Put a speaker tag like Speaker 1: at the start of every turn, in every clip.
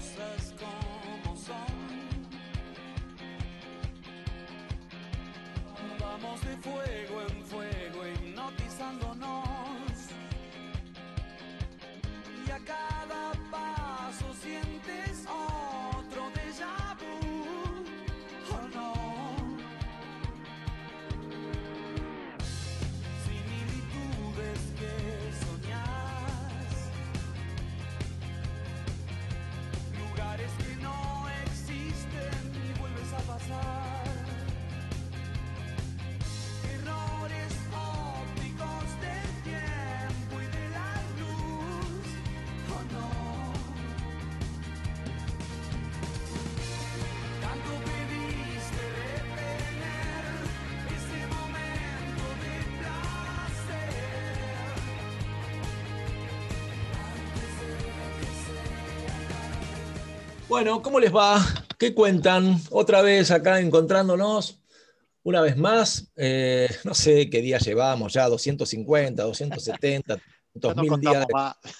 Speaker 1: cosas como son. Vamos de fuego en fuego hipnotizándonos. Y a
Speaker 2: Bueno, ¿cómo les va? ¿Qué cuentan? Otra vez acá encontrándonos, una vez más. eh, no sé qué día llevamos ya, 250, 270,
Speaker 3: Ya no
Speaker 2: 2000
Speaker 3: contamos
Speaker 2: días. de-.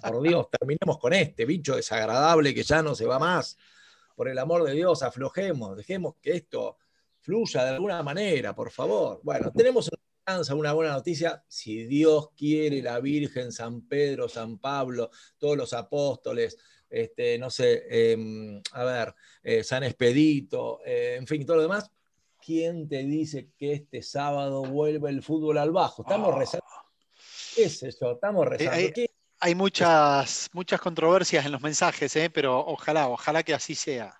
Speaker 2: Por Dios, terminemos con este bicho desagradable que ya no se va más. Por el amor de Dios, aflojemos, dejemos que esto fluya de alguna manera, por favor. Bueno, tenemos una esperanza, una buena noticia. Si Dios quiere, la Virgen, San Pedro, San Pablo, todos los apóstoles, este, no sé, eh, a ver, eh, San Expedito, eh, en fin, todo lo demás. ¿Quién te dice que este sábado vuelve el fútbol al bajo? Estamos
Speaker 3: Ah.
Speaker 2: rezando. ¿Qué es eso? Estamos rezando.
Speaker 3: hay- muchas, muchas controversias en los mensajes, ¿eh? pero ojalá, ojalá que así sea.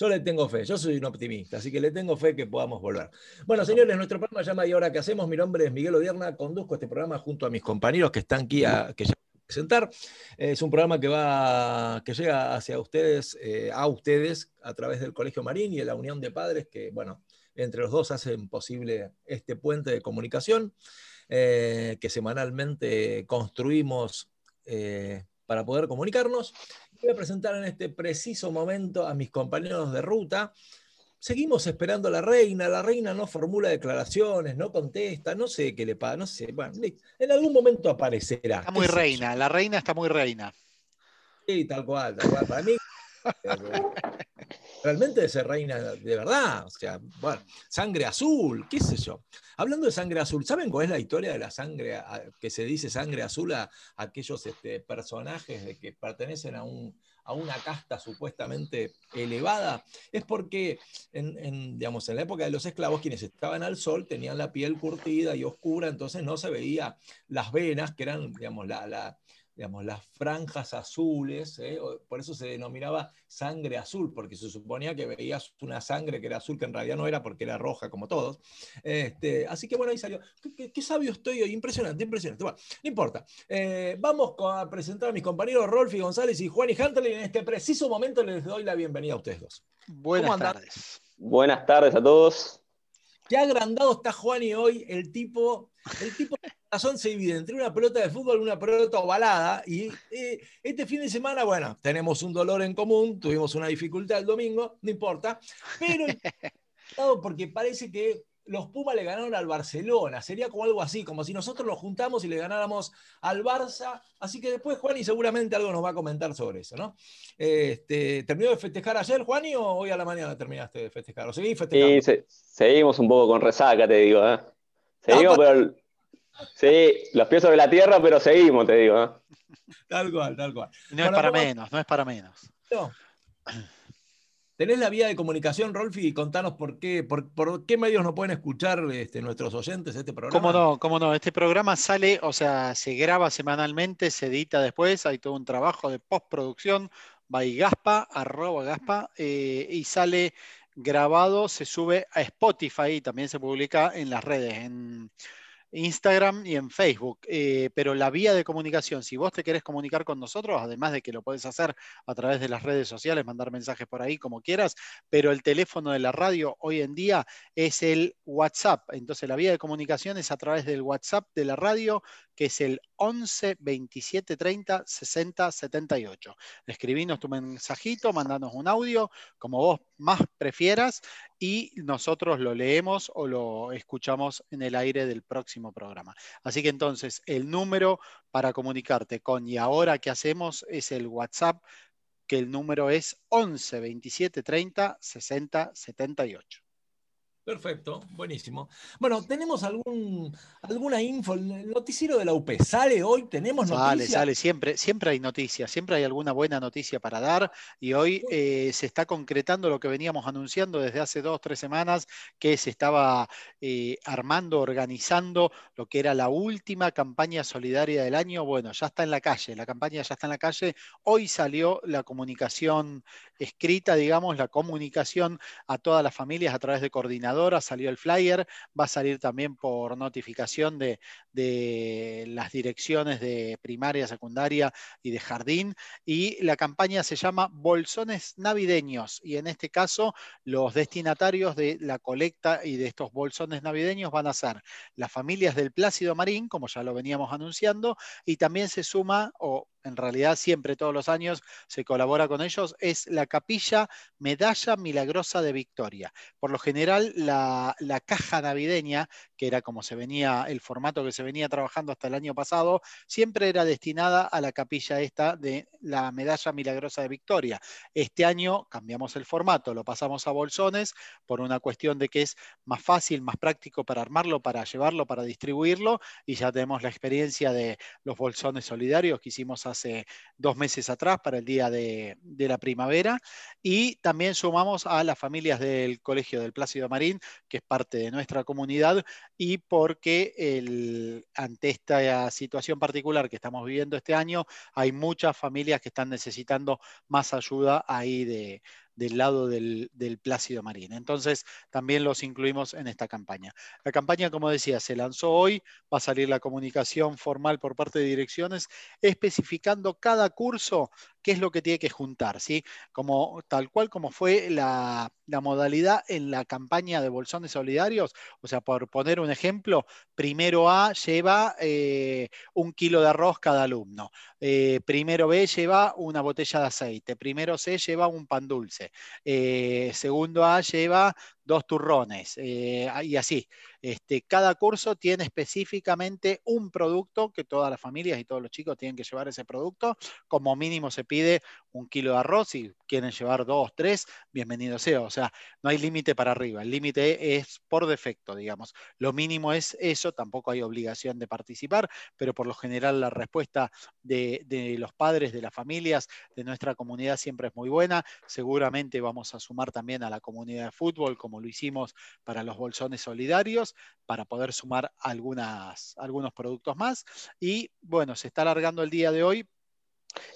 Speaker 2: Yo le tengo fe, yo soy un optimista, así que le tengo fe que podamos volver. Bueno, señores, nuestro programa llama ¿Y ahora qué hacemos? Mi nombre es Miguel Odierna, conduzco este programa junto a mis compañeros que están aquí, a, que ya presentar. Es un programa que va, que llega hacia ustedes, eh, a ustedes, a través del Colegio Marín y de la Unión de Padres, que, bueno, entre los dos hacen posible este puente de comunicación eh, que semanalmente construimos eh, para poder comunicarnos. Voy a presentar en este preciso momento a mis compañeros de ruta. Seguimos esperando a la reina, la reina no formula declaraciones, no contesta, no sé qué le pasa, no sé, bueno, en algún momento aparecerá.
Speaker 3: Está muy reina, la reina está muy reina.
Speaker 2: Sí, tal cual, tal cual. Para mí, realmente ser reina de verdad. O sea, bueno, sangre azul, qué sé yo. Hablando de sangre azul, ¿saben cuál es la historia de la sangre, a- que se dice sangre azul a, a aquellos este, personajes de que pertenecen a, un, a una casta supuestamente elevada? Es porque en, en, digamos, en la época de los esclavos, quienes estaban al sol tenían la piel curtida y oscura, entonces no se veía las venas, que eran, digamos, la, la- digamos, las franjas azules, ¿eh? Por eso se denominaba sangre azul, porque se suponía que veías una sangre que era azul, que en realidad no era porque era roja como todos. Este, así que bueno, ahí salió. ¿Qué, qué- qué sabio estoy hoy? Impresionante, impresionante. Bueno, no importa. Eh, vamos a presentar a mis compañeros Rolfi González y Juan y Huntley. En este preciso momento les doy la bienvenida a ustedes dos.
Speaker 3: Buenas
Speaker 2: andan?
Speaker 3: tardes.
Speaker 4: Buenas tardes a todos.
Speaker 2: Qué agrandado está Juani hoy, el tipo, el tipo razón se divide entre una pelota de fútbol y una pelota ovalada. Y eh, este fin de semana, bueno, tenemos un dolor en común, tuvimos una dificultad el domingo, no importa, pero porque parece que los Pumas le ganaron al Barcelona. Sería como algo así, como si nosotros nos juntamos y le ganáramos al Barça. Así que después Juani seguramente algo nos va a comentar sobre eso, ¿no? Este, ¿Terminó de festejar ayer, Juani, o hoy a la mañana terminaste de festejar? ¿O seguís festejando?
Speaker 4: Se- seguimos un poco con resaca, te digo. ¿eh? Seguimos, pero. Sí, los pies sobre la tierra, pero seguimos, te digo. ¿eh?
Speaker 2: Tal cual, tal cual.
Speaker 3: No es para
Speaker 2: ¿cómo-
Speaker 3: menos, no es para menos.
Speaker 2: No. ¿Tenés la vía de comunicación, Rolfi? Y contanos por qué, por, por qué medios nos pueden escuchar este, nuestros oyentes este programa.
Speaker 3: ¿Cómo no? ¿Cómo no? Este programa sale, o sea, se graba semanalmente, se edita después, hay todo un trabajo de postproducción, by Gaspa, arroba Gaspa, eh, y sale grabado, se sube a Spotify y también se publica en las redes, en Instagram y en Facebook. Eh, pero la vía de comunicación, si vos te querés comunicar con nosotros, además de que lo podés hacer a través de las redes sociales, mandar mensajes por ahí como quieras, pero el teléfono de la radio hoy en día es el WhatsApp. Entonces la vía de comunicación es a través del WhatsApp de la radio, que es el 11 27 30 60 78. Escribinos tu mensajito, mandanos un audio, como vos más prefieras, y nosotros lo leemos o lo escuchamos en el aire del próximo programa. Así que entonces el número para comunicarte con y ahora qué hacemos es el WhatsApp que el número es 11 27 30 60 78.
Speaker 2: Perfecto, buenísimo. Bueno, ¿tenemos algún, alguna info? ¿El noticiero de la UP sale hoy? ¿Tenemos
Speaker 3: Sale,
Speaker 2: noticias?
Speaker 3: sale, siempre, siempre hay noticias, siempre hay alguna buena noticia para dar y hoy eh, se está concretando lo que veníamos anunciando desde hace dos, tres semanas, que se estaba eh, armando, organizando lo que era la última campaña solidaria del año. Bueno, ya está en la calle, la campaña ya está en la calle. Hoy salió la comunicación escrita, digamos, la comunicación a todas las familias a través de coordinadores salió el flyer, va a salir también por notificación de, de, las direcciones de primaria, secundaria y de jardín. Y la campaña se llama Bolsones Navideños. Y en este caso, los destinatarios de la colecta y de estos bolsones navideños van a ser las familias del Plácido Marín, como ya lo veníamos anunciando, y también se suma, o en realidad siempre todos los años se colabora con ellos, es la capilla Medalla Milagrosa de Victoria. Por lo general, la, la, caja navideña, que era como se venía, el formato que se venía trabajando hasta el año pasado, siempre era destinada a la capilla esta de la Medalla Milagrosa de Victoria. Este año cambiamos el formato, lo pasamos a bolsones por una cuestión de que es más fácil, más práctico para armarlo, para llevarlo, para distribuirlo, y ya tenemos la experiencia de los bolsones solidarios que hicimos dos meses atrás para el día de, la primavera. Y también sumamos a las familias del Colegio del Plácido Marín, que es parte de nuestra comunidad, y porque ante esta situación particular que estamos viviendo este año, hay muchas familias que están necesitando más ayuda ahí de, del lado del, Plácido Marín. Entonces, también los incluimos en esta campaña. La campaña, como decía, se lanzó hoy, va a salir la comunicación formal por parte de direcciones, especificando cada curso qué es lo que tiene que juntar, ¿sí? Como, tal cual como fue la, modalidad en la campaña de bolsones solidarios, o sea, por poner un ejemplo, primero A lleva eh, un kilo de arroz cada alumno, eh, primero B lleva una botella de aceite, primero C lleva un pan dulce, eh, segundo A lleva dos turrones eh, y así. Este, cada curso tiene específicamente un producto que todas las familias y todos los chicos tienen que llevar ese producto. Como mínimo se pide un kilo de arroz, si quieren llevar dos, tres, bienvenido sea. O sea, no hay límite para arriba, el límite es por defecto, digamos. Lo mínimo es eso, tampoco hay obligación de participar, pero por lo general la respuesta de, de los padres, de las familias, de nuestra comunidad siempre es muy buena. Seguramente vamos a sumar también a la comunidad de fútbol, como lo hicimos para los bolsones solidarios, para poder sumar algunas, algunos productos más. Y bueno, se está alargando el día de hoy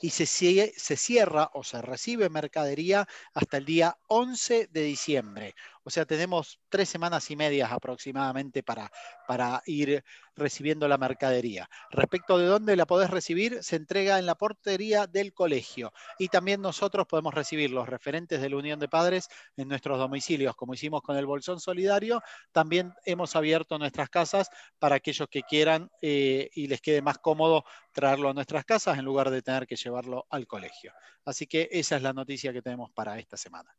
Speaker 3: y se, cierra o se recibe mercadería hasta el día 11 de diciembre. O sea, tenemos tres semanas y medias aproximadamente para, para ir recibiendo la mercadería. Respecto de dónde la podés recibir, se entrega en la portería del colegio. Y también nosotros podemos recibir los referentes de la Unión de Padres en nuestros domicilios, como hicimos con el Bolsón Solidario. También hemos abierto nuestras casas para aquellos que quieran eh, y les quede más cómodo traerlo a nuestras casas en lugar de tener que llevarlo al colegio. Así que esa es la noticia que tenemos para esta semana.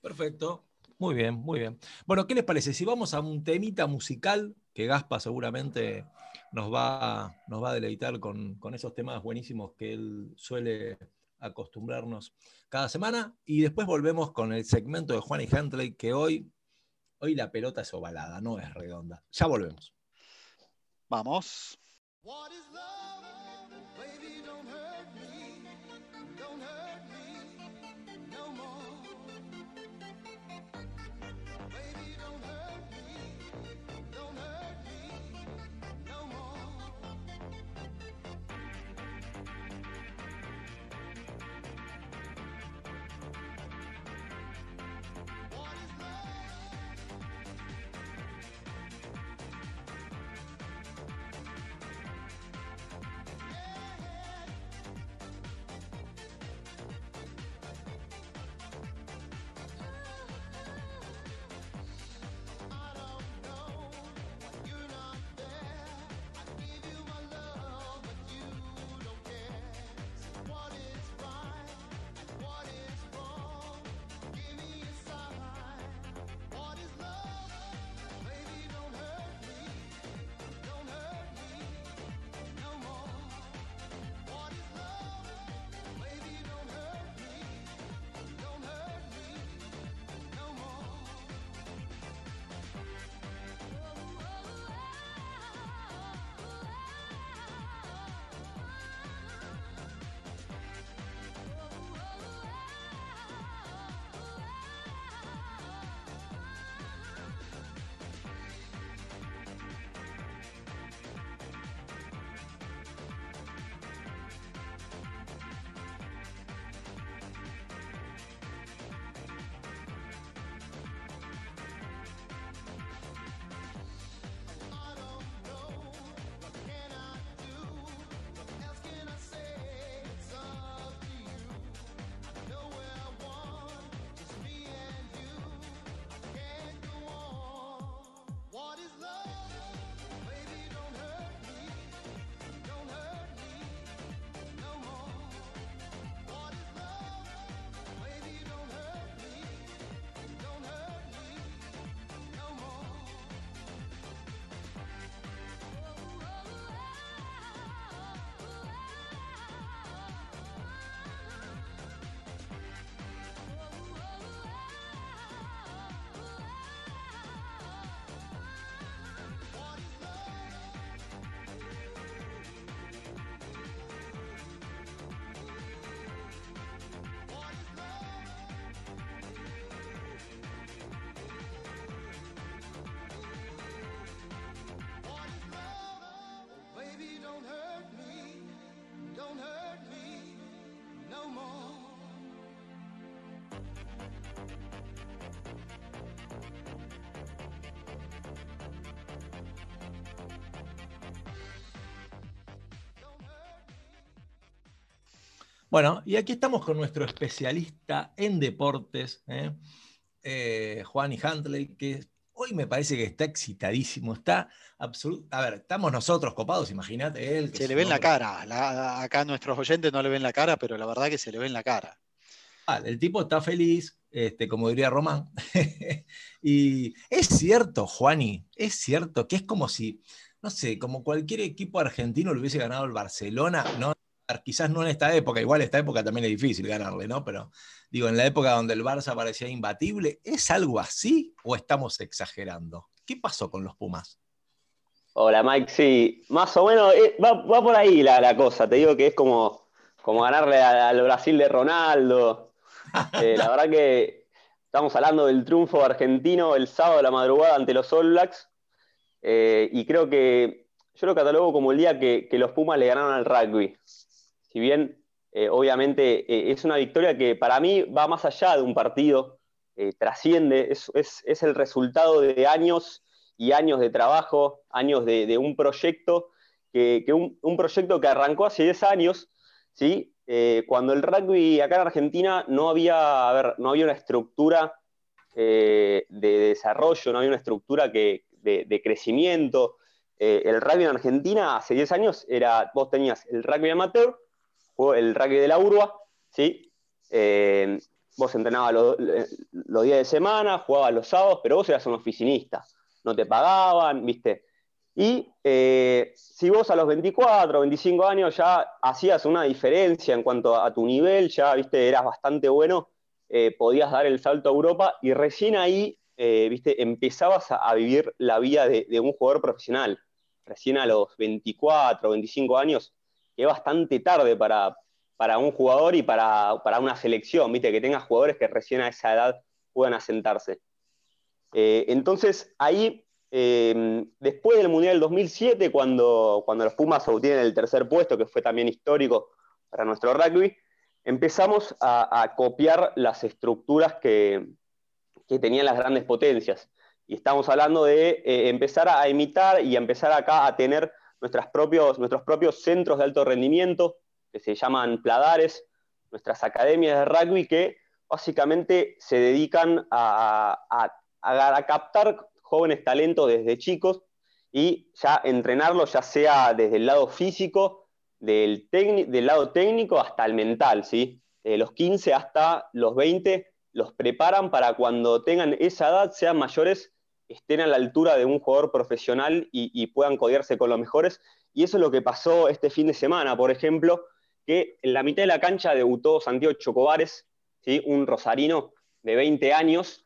Speaker 2: Perfecto. Muy bien, muy bien. Bueno, ¿qué les parece? Si vamos a un temita musical, que Gaspa seguramente nos va, nos va a deleitar con, con esos temas buenísimos que él suele acostumbrarnos cada semana, y después volvemos con el segmento de Juan y Hentley, que hoy, hoy la pelota es ovalada, no es redonda. Ya volvemos.
Speaker 3: Vamos.
Speaker 2: Bueno, y aquí estamos con nuestro especialista en deportes, ¿eh? Eh, Juan y Huntley, que hoy me parece que está excitadísimo, está absoluto. A ver, estamos nosotros copados, imagínate él. que
Speaker 3: Se le
Speaker 2: un
Speaker 3: ve en la cara. La- acá nuestros oyentes no le ven la cara, pero la verdad que se le ve en la cara.
Speaker 2: Ah, el tipo está feliz, este, como diría Román. y es cierto, Juani, es cierto que es como si, no sé, como cualquier equipo argentino le hubiese ganado el Barcelona, ¿no? Quizás no en esta época, igual esta época también es difícil ganarle, ¿no? Pero digo, en la época donde el Barça parecía imbatible, ¿es algo así o estamos exagerando? ¿Qué pasó con los Pumas?
Speaker 4: Hola Mike, sí, más o menos eh, va, va por ahí la, la cosa. Te digo que es como, como ganarle al Brasil de Ronaldo. Eh, la verdad que estamos hablando del triunfo argentino el sábado de la madrugada ante los All Blacks. Eh, y creo que yo lo catalogo como el día que, que los Pumas le ganaron al rugby. Si bien, eh, obviamente, eh, es una victoria que para mí va más allá de un partido, eh, trasciende, es, es- el resultado de años y años de trabajo, años de, un proyecto, que, que un, proyecto que arrancó hace 10 años, ¿sí? Cuando el rugby acá en Argentina no había, a ver, no había una estructura de desarrollo, no había una estructura que, de, de crecimiento. El rugby en Argentina hace 10 años era, vos tenías el rugby amateur, el rugby de la urba, ¿sí? Eh, vos entrenabas los, días de semana, jugabas los sábados, pero vos eras un oficinista, no te pagaban, ¿viste? Y eh, si vos a los 24, 25 años ya hacías una diferencia en cuanto a tu nivel, ya, ¿viste? Eras bastante bueno, eh, podías dar el salto a Europa y recién ahí, ¿viste? Empezabas a, vivir la vida de, de un jugador profesional. Recién a los 24, 25 años, es bastante tarde para, para un jugador y para, para una selección, ¿viste? Que tengas jugadores que recién a esa edad puedan asentarse. Eh, entonces, ahí, eh, después del Mundial del 2007, cuando, cuando los Pumas obtienen el tercer puesto, que fue también histórico para nuestro rugby, empezamos a, copiar las estructuras que, que, tenían las grandes potencias. Y estamos hablando de eh, empezar a imitar y empezar acá a tener propios, nuestros propios centros de alto rendimiento, que se llaman pladares, nuestras academias de rugby que básicamente se dedican a, a, a, a captar jóvenes talentos desde chicos y ya entrenarlos ya sea desde el lado físico, del, del lado técnico hasta el mental, ¿sí? De los 15 hasta los 20 los preparan para cuando tengan esa edad, sean mayores, estén a la altura de un jugador profesional y, puedan codearse con los mejores. Y eso es lo que pasó este fin de semana, por ejemplo, que en la mitad de la cancha debutó Santiago Chocobares, ¿sí? un rosarino de 20 años,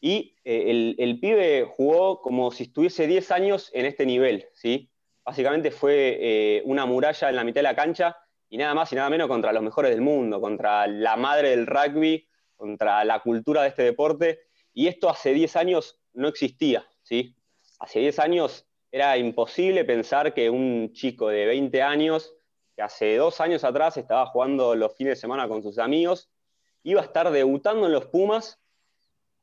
Speaker 4: y eh, el, el, pibe jugó como si estuviese 10 años en este nivel, ¿sí? Básicamente fue eh, una muralla en la mitad de la cancha y nada más y nada menos contra los mejores del mundo, contra la madre del rugby, contra la cultura de este deporte, y esto hace 10 años no existía, ¿sí? Hace 10 años era imposible pensar que un chico de 20 años, que hace dos años atrás estaba jugando los fines de semana con sus amigos, iba a estar debutando en los Pumas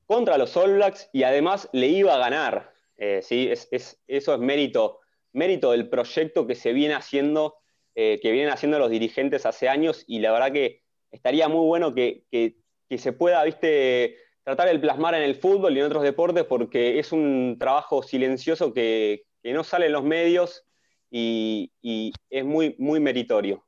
Speaker 4: contra los All Blacks y además le iba a ganar. Eh, ¿sí? Es, es, eso es mérito, mérito del proyecto que se viene haciendo, eh, que vienen haciendo los dirigentes hace años y la verdad que estaría muy bueno que, que, que se pueda, viste, tratar de plasmar en el fútbol y en otros deportes porque es un trabajo silencioso que, que no sale en los medios y, y es muy, muy meritorio.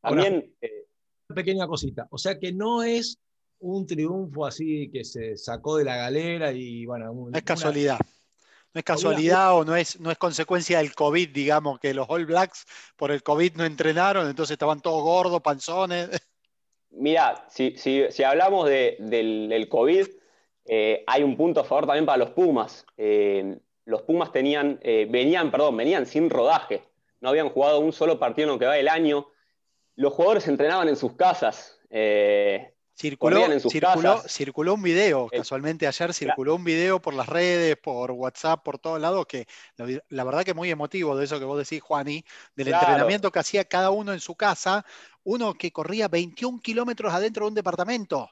Speaker 4: También...
Speaker 2: Ahora, eh, pequeña cosita, o sea que no es un triunfo así que se sacó de la galera y bueno... Un,
Speaker 3: no es casualidad. Una... No es casualidad o no es, no es consecuencia del COVID, digamos, que los All Blacks por el COVID no entrenaron, entonces estaban todos gordos, panzones.
Speaker 4: Mira, si, si, si hablamos de, del, del, COVID, eh, hay un punto a favor también para los Pumas. Eh, los Pumas tenían, eh, venían, perdón, venían sin rodaje. No habían jugado un solo partido en lo que va del año. Los jugadores entrenaban en sus casas. Eh,
Speaker 3: Circuló, circuló, circuló, un video, casualmente ayer circuló un video por las redes, por WhatsApp, por todos lados, que la, la, verdad que muy emotivo de eso que vos decís, Juani, del claro. entrenamiento que hacía cada uno en su casa, uno que corría 21 kilómetros adentro de un departamento.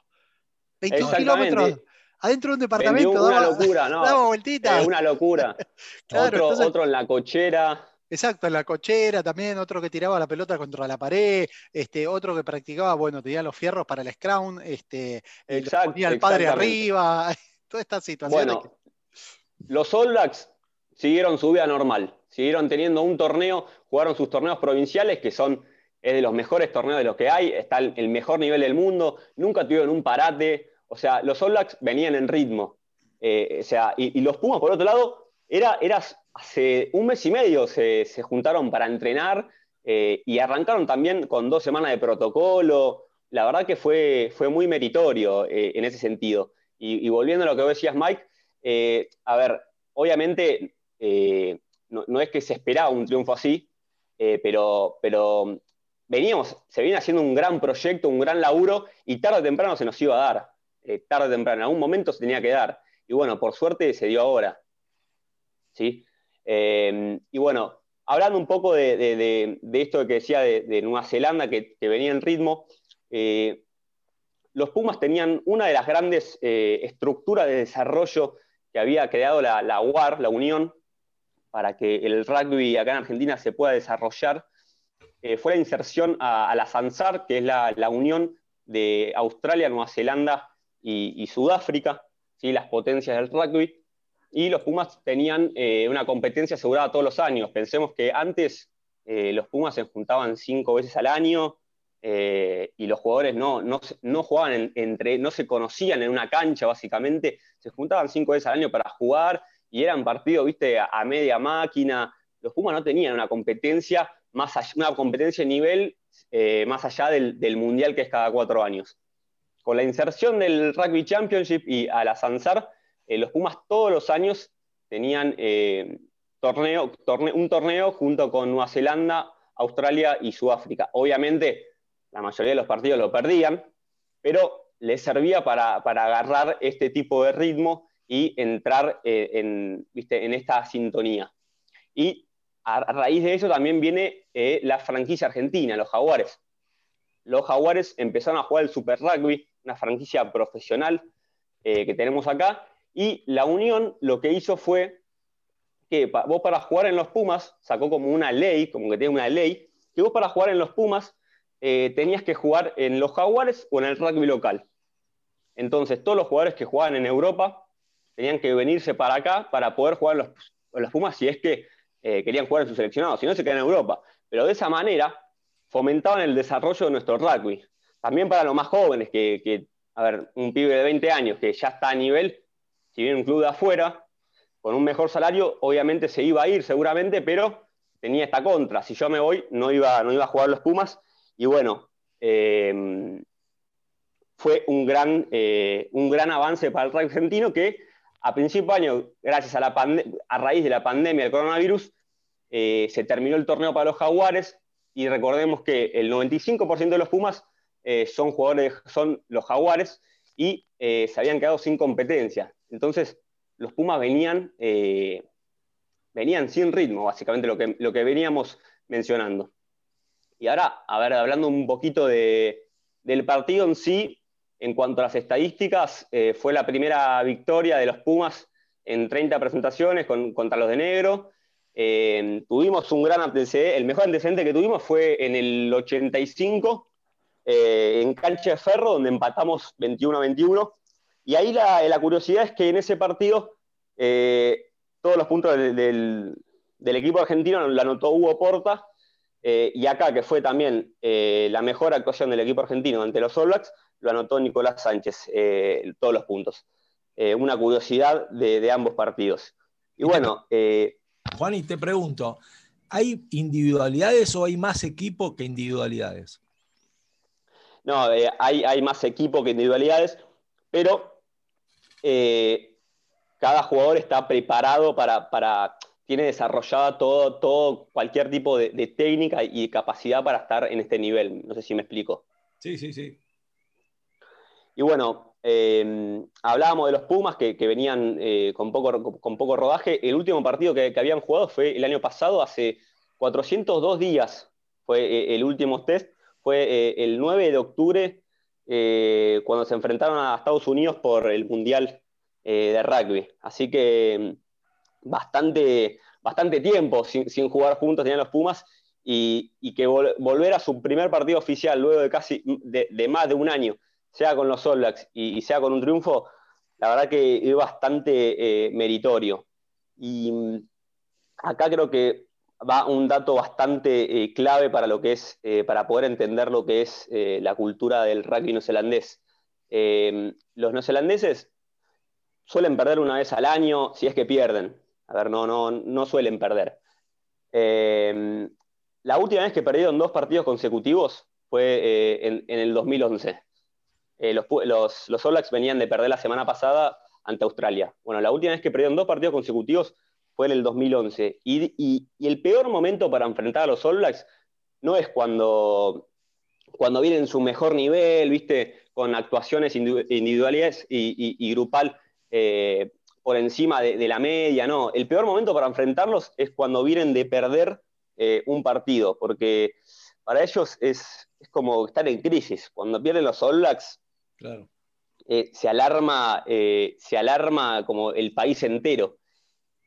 Speaker 3: 21
Speaker 4: Exactamente.
Speaker 3: kilómetros adentro de un departamento.
Speaker 4: una
Speaker 3: daba-
Speaker 4: locura, ¿no?
Speaker 3: daba vueltitas.
Speaker 4: Es una locura.
Speaker 3: Claro,
Speaker 4: otro,
Speaker 3: entonces-
Speaker 4: otro en la cochera.
Speaker 3: Exacto, en la cochera también, otro que tiraba la pelota contra la pared, este, otro que practicaba, bueno, tenía los fierros para el scrum, este, eh,
Speaker 4: Exacto,
Speaker 3: ponía al padre arriba, todas estas situaciones.
Speaker 4: Bueno, los All Blacks siguieron su vida normal, siguieron teniendo un torneo, jugaron sus torneos provinciales, que son es de los mejores torneos de los que hay, está el, mejor nivel del mundo, nunca tuvieron un parate, o sea, los All Blacks venían en ritmo. Eh, o sea, y, los Pumas, por otro lado, era, era hace un mes y medio se, se juntaron para entrenar eh, y arrancaron también con dos semanas de protocolo. La verdad que fue, fue muy meritorio eh, en ese sentido. Y, volviendo a lo que vos decías, Mike, a ver, obviamente no, no es que se esperaba un triunfo así, pero, pero veníamos, se viene haciendo un gran proyecto, un gran laburo, y tarde o temprano se nos iba a dar. Eh, tarde o temprano, en algún momento se tenía que dar. Y bueno, por suerte se dio ahora. ¿Sí? Eh, y bueno, hablando un poco de, esto que decía de, Nueva Zelanda, que, que venía en ritmo, eh, los Pumas tenían una de las grandes eh, estructuras de desarrollo que había creado la, la UAR, la Unión, para que el rugby acá en Argentina se pueda desarrollar, eh, fue la inserción a, la SANSAR, que es la, la unión de Australia, Nueva Zelanda y, Sudáfrica, ¿sí? las potencias del rugby, y los Pumas tenían eh, una competencia asegurada todos los años. Pensemos que antes eh, los Pumas se juntaban cinco veces al año, y los jugadores no, no, no jugaban en- entre, no se conocían en una cancha, básicamente, se juntaban cinco veces al año para jugar y eran partidos, viste, a media máquina. Los Pumas no tenían una competencia más una competencia de nivel eh, más allá del, del mundial que es cada cuatro años. Con la inserción del Rugby Championship y a la Sansar, eh, los Pumas todos los años tenían eh, torneo, torne- un torneo junto con Nueva Zelanda, Australia y Sudáfrica. Obviamente, la mayoría de los partidos lo perdían, pero les servía para, para agarrar este tipo de ritmo y entrar en, ¿viste? en esta sintonía. Y a, raíz de eso también viene eh, la franquicia argentina, los Jaguares. Los Jaguares empezaron a jugar el Super Rugby, una franquicia profesional eh, que tenemos acá, y la Unión lo que hizo fue que vos para jugar en los Pumas, sacó como una ley, como que tiene una ley, que vos para jugar en los Pumas eh, tenías que jugar en los Jaguares o en el rugby local. Entonces, todos los jugadores que jugaban en Europa tenían que venirse para acá para poder jugar los, en los Pumas si es que eh, querían jugar en su seleccionado, si no se quedan en Europa. Pero de esa manera fomentaban el desarrollo de nuestro rugby. También para los más jóvenes, que, a ver, un pibe de 20 años que ya está a nivel, si viene un club de afuera, con un mejor salario, obviamente se iba a ir seguramente, pero tenía esta contra. Si yo me voy, no iba, no iba a jugar los Pumas. Y bueno, eh, fue un gran, eh, un gran avance para el rugby argentino que a principio de año, gracias a, la a raíz de la pandemia del coronavirus, eh, se terminó el torneo para los Jaguares y recordemos que el 95% de los Pumas eh, son jugadores, son los Jaguares y eh, se habían quedado sin competencia. Entonces, los Pumas venían, venían sin ritmo, básicamente lo que, lo que veníamos mencionando. Y ahora, a ver, hablando un poquito de, del partido en sí, en cuanto a las estadísticas, eh, fue la primera victoria de los Pumas en 30 presentaciones con- contra los de negro. Eh, tuvimos un gran antecedente, el mejor antecedente que tuvimos fue en el 85, eh, en cancha de ferro, donde empatamos 21 a 21. Y ahí la, la curiosidad es que en ese partido todos los puntos del, equipo argentino lo anotó Hugo Porta, y acá, que fue también la mejor actuación del equipo argentino ante los All Blacks, lo anotó Nicolás Sánchez, eh, todos los puntos. Eh, una curiosidad de, de ambos partidos. Y bueno, eh,
Speaker 2: Juan, y te pregunto, ¿hay individualidades o hay más equipo que individualidades?
Speaker 4: no, hay, hay más equipo que individualidades, pero cada jugador está preparado para, para tiene desarrollada todo, todo cualquier tipo de, de técnica y capacidad para estar en este nivel. No sé si me explico.
Speaker 2: Sí, sí, sí.
Speaker 4: Y bueno, eh, hablábamos de los Pumas que, venían eh, con, poco, con poco rodaje. El último partido que, habían jugado fue el año pasado, hace 402 días fue eh, el último test. fue eh, el 9 de octubre, cuando se enfrentaron a Estados Unidos por el Mundial de Rugby. Así que mm, bastante, bastante tiempo sin, jugar juntos tenían los Pumas y, que volver a su primer partido oficial luego de casi de, más de un año, sea con los All Blacks y, sea con un triunfo, la verdad que es bastante meritorio. Y mm, acá creo que va un dato bastante eh, clave para lo que es, eh, para poder entender lo que es eh, la cultura del rugby neozelandés. los neozelandeses suelen perder una vez al año, si es que pierden. A ver, no, no, no suelen perder. la última vez que perdieron dos partidos consecutivos fue en, el 2011. Los, los, los All Blacks venían de perder la semana pasada ante Australia. Bueno, la última vez que perdieron dos partidos consecutivos fue en el 2011. Y, el peor momento para enfrentar a los All Blacks no es cuando, cuando vienen en su mejor nivel, ¿viste? Con actuaciones individuales y, grupal eh, por encima de, la media, no. El peor momento para enfrentarlos es cuando vienen de perder eh, un partido, porque para ellos es, como estar en crisis. Cuando pierden los All Blacks, eh, se, alarma, se alarma como el país entero.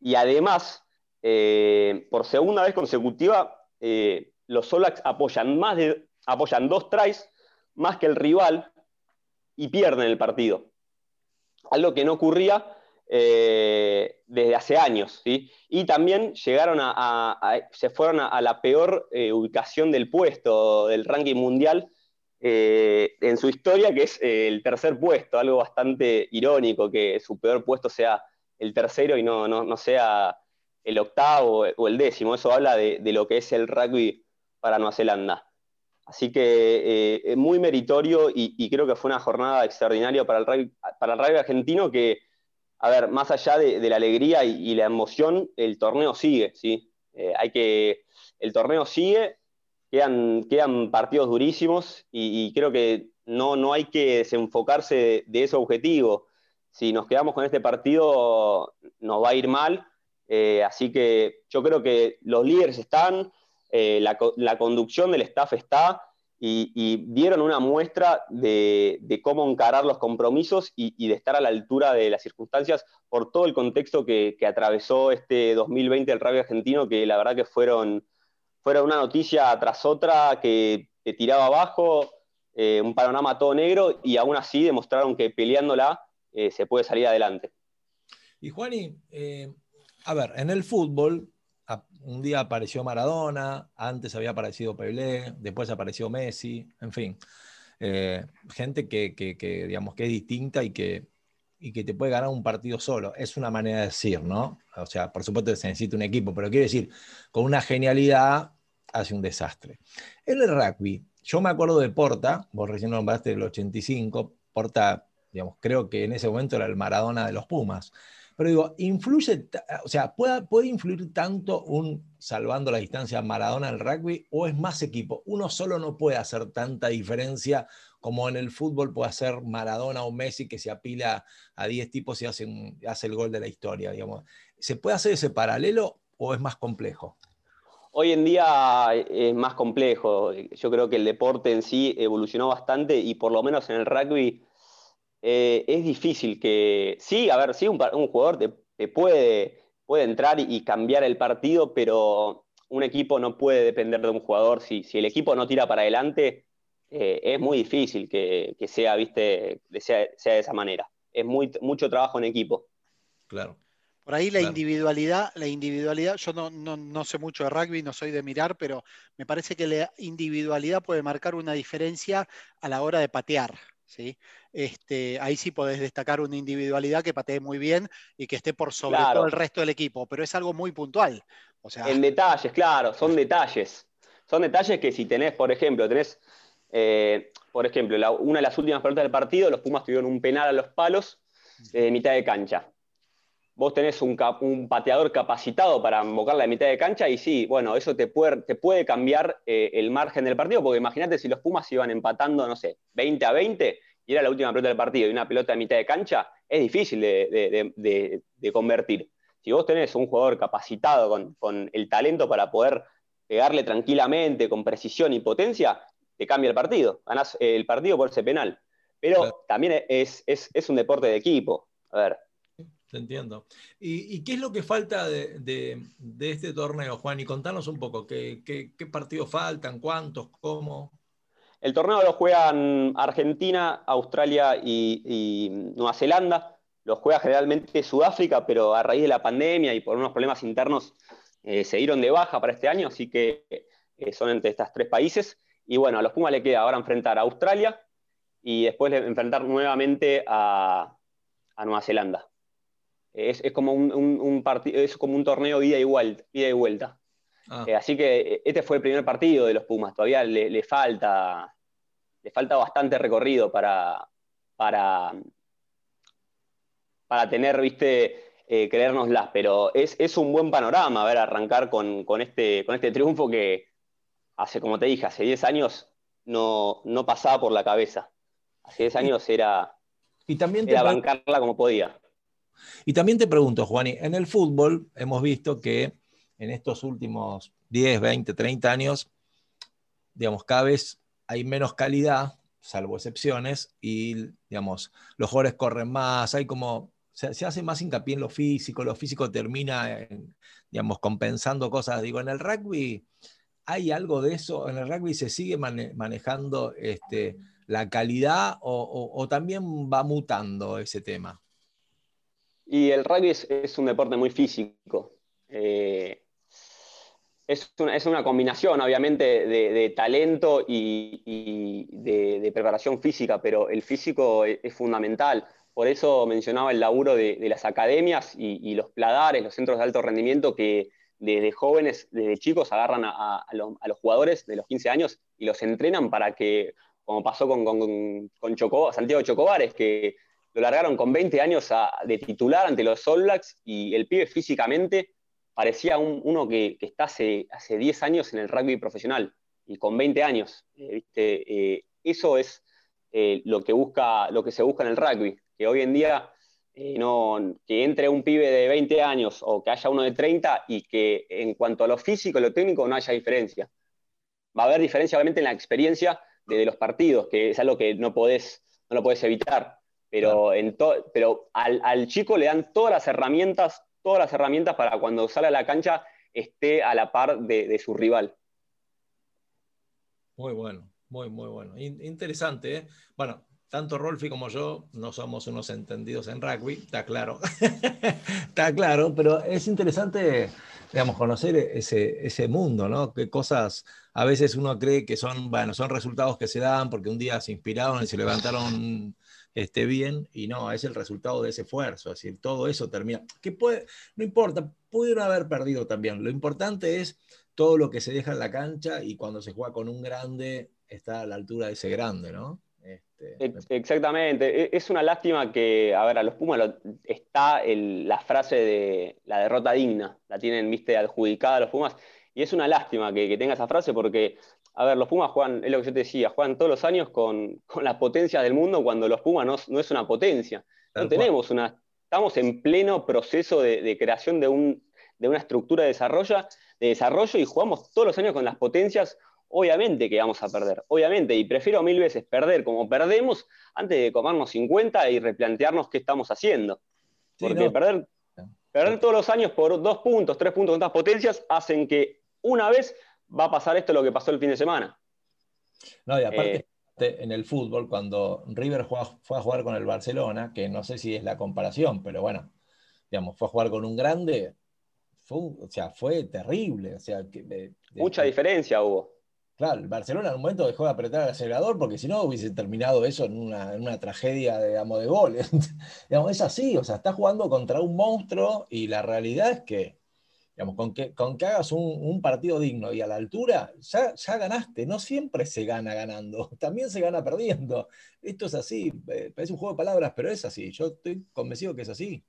Speaker 4: Y además, eh, por segunda vez consecutiva, eh, los Solax apoyan, más de, apoyan dos tries más que el rival y pierden el partido. Algo que no ocurría eh, desde hace años. Y también llegaron a, se fueron a, la peor ubicación del puesto del ranking mundial en su historia, que es el tercer puesto, algo bastante irónico que su peor puesto sea el tercero y no, no, sea el octavo o el décimo. Eso habla de, lo que es el rugby para Nueva Zelanda. Así que eh, muy meritorio y, creo que fue una jornada extraordinaria para el rugby, para el rugby argentino que, a ver, más allá de, la alegría y, la emoción, el torneo sigue, ¿sí? Eh, hay que, el torneo sigue, quedan, partidos durísimos y, creo que no, no hay que desenfocarse de ese objetivo si nos quedamos con este partido nos va a ir mal. Eh, así que yo creo que los líderes están, eh, la, conducción del staff está y, dieron una muestra de, cómo encarar los compromisos y, de estar a la altura de las circunstancias por todo el contexto que, atravesó este 2020 el rugby argentino, que la verdad que fueron, fueron una noticia tras otra que te tiraba abajo, eh, un panorama todo negro y aún así demostraron que peleándola eh, se puede salir adelante.
Speaker 2: Y Juani, eh, a ver, en el fútbol, un día apareció Maradona, antes había aparecido Pelé, después apareció Messi, en fin. Gente que, digamos, que es distinta y que, y que te puede ganar un partido solo. Es una manera de decir, ¿no? O sea, por supuesto se necesita un equipo, pero quiero decir, con una genialidad hace un desastre. En el rugby, yo me acuerdo de Porta, vos recién nombraste el 85, Porta creo que en ese momento era el Maradona de los Pumas. Pero digo, influye, o sea, ¿puede, puede influir tanto un, salvando la distancia, Maradona el rugby o es más equipo? Uno solo no puede hacer tanta diferencia como en el fútbol puede hacer Maradona o Messi que se apila a 10 tipos y hace, hace el gol de la historia, digamos. ¿Se puede hacer ese paralelo o es más complejo?
Speaker 4: Hoy en día es más complejo. Yo creo que el deporte en sí evolucionó bastante y por lo menos en el rugby eh, es difícil que. Sí, a ver, sí, un, jugador te, puede, puede entrar y, cambiar el partido, pero un equipo no puede depender de un jugador. Si, si el equipo no tira para adelante, eh, es muy difícil que, sea, ¿viste? Sea, sea, de esa manera. Es muy, mucho trabajo en equipo.
Speaker 2: Claro.
Speaker 3: Por ahí la individualidad, la individualidad, yo no, no, sé mucho de rugby, no soy de mirar, pero me parece que la individualidad puede marcar una diferencia a la hora de patear. ¿sí? Este, ahí sí podés destacar una individualidad que patee muy bien y que esté por sobre todo el resto del equipo, pero es algo muy puntual. O sea,
Speaker 4: en detalles, claro, son detalles. Son detalles que si tenés, por ejemplo, tenés, eh, por ejemplo, una de las últimas preguntas del partido, los Pumas tuvieron un penal a los palos de mitad de cancha. Vos tenés un, pateador capacitado para invocar la mitad de cancha y sí, bueno, eso te puede, te puede cambiar eh, el margen del partido, porque imagínate si los Pumas iban empatando, no sé, 20 a 20 y era la última pelota del partido y una pelota de mitad de cancha, es difícil de, convertir. Si vos tenés un jugador capacitado con, el talento para poder pegarle tranquilamente, con precisión y potencia, te cambia el partido. Ganás el partido por ese penal. Pero también es, es- es un deporte de equipo. A ver,
Speaker 2: Te entiendo. ¿Y, qué es lo que falta de, este torneo, Juan? Y contanos un poco, ¿qué, partidos faltan? ¿Cuántos? ¿Cómo?
Speaker 4: el torneo lo juegan Argentina, Australia y, Nueva Zelanda. Lo juega generalmente Sudáfrica, pero a raíz de la pandemia y por unos problemas internos eh, se dieron de baja para este año, así que eh, son entre estos tres países. Y bueno, a los Pumas le queda ahora enfrentar a Australia y después enfrentar nuevamente a Nueva Zelanda. Es, es como un, un- un parti- es como un torneo ida y vuelta. Ida y vuelta.
Speaker 2: Ah,
Speaker 4: Eh, así que eh, este fue el primer partido de los Pumas. Todavía le, le falta, le falta bastante recorrido para, para, para tener, viste, eh, creérnoslas. Pero es, es un buen panorama, a ver, arrancar con, con este, con este triunfo que hace, como te dije, hace 10 años no, no pasaba por la cabeza. Hace 10 años era,
Speaker 2: y, también te
Speaker 4: era bancarla como podía.
Speaker 2: Y también te pregunto, Juani, en el fútbol hemos visto que en estos últimos 10, 20, 30 años, digamos, cada vez hay menos calidad, salvo excepciones, y, digamos, los jugadores corren más, hay como, se, hace más hincapié en lo físico, lo físico termina, digamos, compensando cosas. Digo, en el rugby hay algo de eso, en el rugby se sigue mane- manejando este, la calidad o también va mutando ese tema.
Speaker 4: Y el rugby es, un deporte muy físico. Eh, es, una, combinación, obviamente, de, talento y, de, preparación física, pero el físico es, fundamental. Por eso mencionaba el laburo de, las academias y, los pladares, los centros de alto rendimiento que desde jóvenes, desde chicos, agarran a, los, jugadores de los 15 años y los entrenan para que, como pasó con, con, con Choco- Santiago Chocobares, que lo largaron con 20 años de titular ante los All Blacks y el pibe físicamente parecía un- uno que, está hace, hace 10 años en el rugby profesional y con 20 años. eh, ¿viste? Eh, eso es eh, lo, que busca, lo que se busca en el rugby, que hoy en día no, que entre un pibe de 20 años o que haya uno de 30 y que en cuanto a lo físico y lo técnico no haya diferencia. Va a haber diferencia obviamente en la experiencia de, de los partidos, que es algo que no podés, no lo podés evitar pero, en pero al, al chico le dan todas las herramientas, todas las herramientas para cuando sale a la cancha esté a la par de, de su rival.
Speaker 2: Muy bueno, muy, muy bueno. In- interesante, ¿eh? Bueno, tanto Rolfi como yo no somos unos entendidos en rugby, está claro. está claro, pero es interesante, digamos, conocer ese, ese mundo, ¿no? Qué cosas a veces uno cree que son, bueno, son resultados que se dan porque un día se inspiraron y se levantaron este, bien, y no, es el resultado de ese esfuerzo, es decir, todo eso termina. Que puede, no importa, pudieron haber perdido también. Lo importante es todo lo que se deja en la cancha y cuando se juega con un grande está a la altura de ese grande, ¿no? Este,
Speaker 4: Ex- Exactamente. E- Es una lástima que, a ver, a los Pumas lo- está el- la frase de la derrota digna, la tienen, viste, adjudicada a los Pumas, y es una lástima que, que tenga esa frase porque, a ver, los Pumas juegan, es lo que yo te decía, juegan todos los años con, con las potencias del mundo cuando los Pumas no, no es una potencia.
Speaker 2: Tal
Speaker 4: No
Speaker 2: cual.
Speaker 4: tenemos una, estamos en pleno proceso de, de creación de, un, de una estructura de desarrollo, de desarrollo y jugamos todos los años con las potencias, obviamente que vamos a perder, obviamente, y prefiero mil veces perder como perdemos antes de comernos 50 y replantearnos qué estamos haciendo.
Speaker 2: Sí,
Speaker 4: Porque
Speaker 2: no.
Speaker 4: perder, perder todos los años por dos puntos, tres puntos con estas potencias hacen que una vez va a pasar esto lo que pasó el fin de semana.
Speaker 2: No, y aparte,
Speaker 4: Eh,
Speaker 2: en el fútbol, cuando River fue a jugar con el Barcelona, que no sé si es la comparación, pero bueno, digamos, fue a jugar con un grande, fue, o sea, fue terrible. O sea, que, de- de-
Speaker 4: Mucha diferencia hubo.
Speaker 2: Claro, el Barcelona en un momento dejó de apretar el acelerador porque si no hubiese terminado eso en una, en una tragedia digamos, de goles. digamos, es así, o sea, estás jugando contra un monstruo y la realidad es que, digamos, con que, con que hagas un, un partido digno y a la altura, ya, ya ganaste. No siempre se gana ganando, también se gana perdiendo. Esto es así, eh, parece un juego de palabras, pero es así. Yo estoy convencido que es así.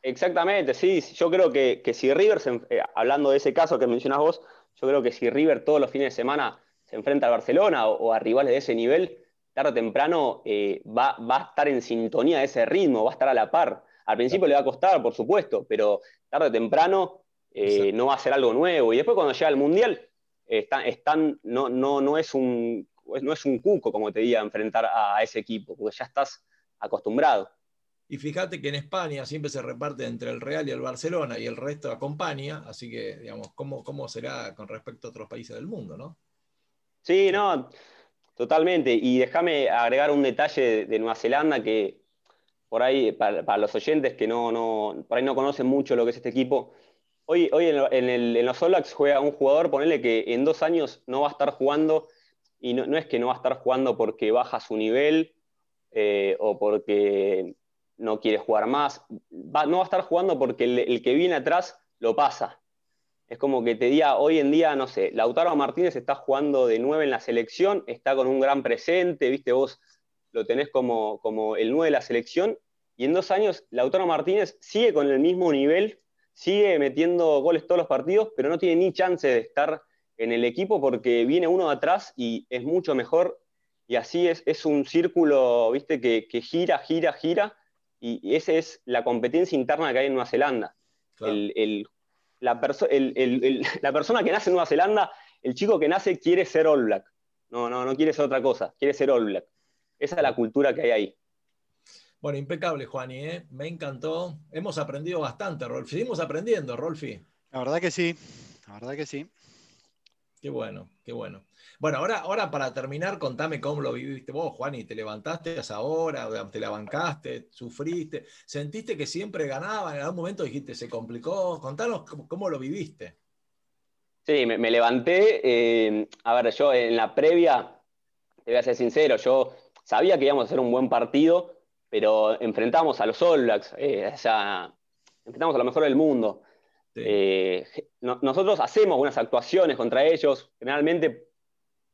Speaker 4: Exactamente, sí. Yo creo que, que si River, eh, hablando de ese caso que mencionás vos, yo creo que si River todos los fines de semana se enfrenta al Barcelona o, o a rivales de ese nivel, tarde o temprano eh, va, va a estar en sintonía de ese ritmo, va a estar a la par. Al principio le va a costar, por supuesto, pero tarde o temprano eh, no va a ser algo nuevo. Y después cuando llega al Mundial, están, están- no, no, no es un, no es un cuco, como te diga, enfrentar a ese equipo, porque ya estás acostumbrado.
Speaker 2: Y fíjate que en España siempre se reparte entre el Real y el Barcelona y el resto acompaña, así que, digamos, ¿cómo, cómo será con respecto a otros países del mundo, no?
Speaker 4: Sí, no, totalmente. Y déjame agregar un detalle de Nueva Zelanda que por ahí, para, los oyentes que no, no, por ahí no conocen mucho lo que es este equipo, hoy, hoy en, los All juega un jugador, ponele que en dos años no va a estar jugando, y no, es que no va a estar jugando porque baja su nivel eh, o porque no quiere jugar más, no va a estar jugando porque el, que viene atrás lo pasa. Es como que te diga, hoy en día, no sé, Lautaro Martínez está jugando de nueve en la selección, está con un gran presente, viste, vos lo tenés como, como el 9 de la selección, y en dos años Lautaro Martínez sigue con el mismo nivel, sigue metiendo goles todos los partidos, pero no tiene ni chance de estar en el equipo porque viene uno de atrás y es mucho mejor, y así es, es un círculo, viste, que, gira, gira, gira, y esa es la competencia interna que hay en Nueva Zelanda. la, la persona que nace en Nueva Zelanda, el chico que nace quiere ser All Black. No, no, no quiere ser otra cosa, quiere ser All Black. Esa es la cultura que hay ahí.
Speaker 2: Bueno, impecable, Juani, ¿eh? me encantó. Hemos aprendido bastante, Rolfi. Seguimos aprendiendo, Rolfi.
Speaker 3: La verdad que sí, la verdad que sí.
Speaker 2: Qué bueno, qué bueno. Bueno, ahora, ahora para terminar, contame cómo lo viviste vos, Juani. ¿Te levantaste a esa hora? ¿Te la bancaste? ¿Sufriste? ¿Sentiste que siempre ganaban? ¿En algún momento dijiste, se complicó? Contanos cómo, lo viviste.
Speaker 4: Sí, me, levanté. Eh, a ver, yo en la previa, te voy a ser sincero, yo sabía que íbamos a hacer un buen partido, pero enfrentamos a los All Blacks, eh, enfrentamos a lo mejor del mundo. Eh, nosotros hacemos unas actuaciones contra ellos, generalmente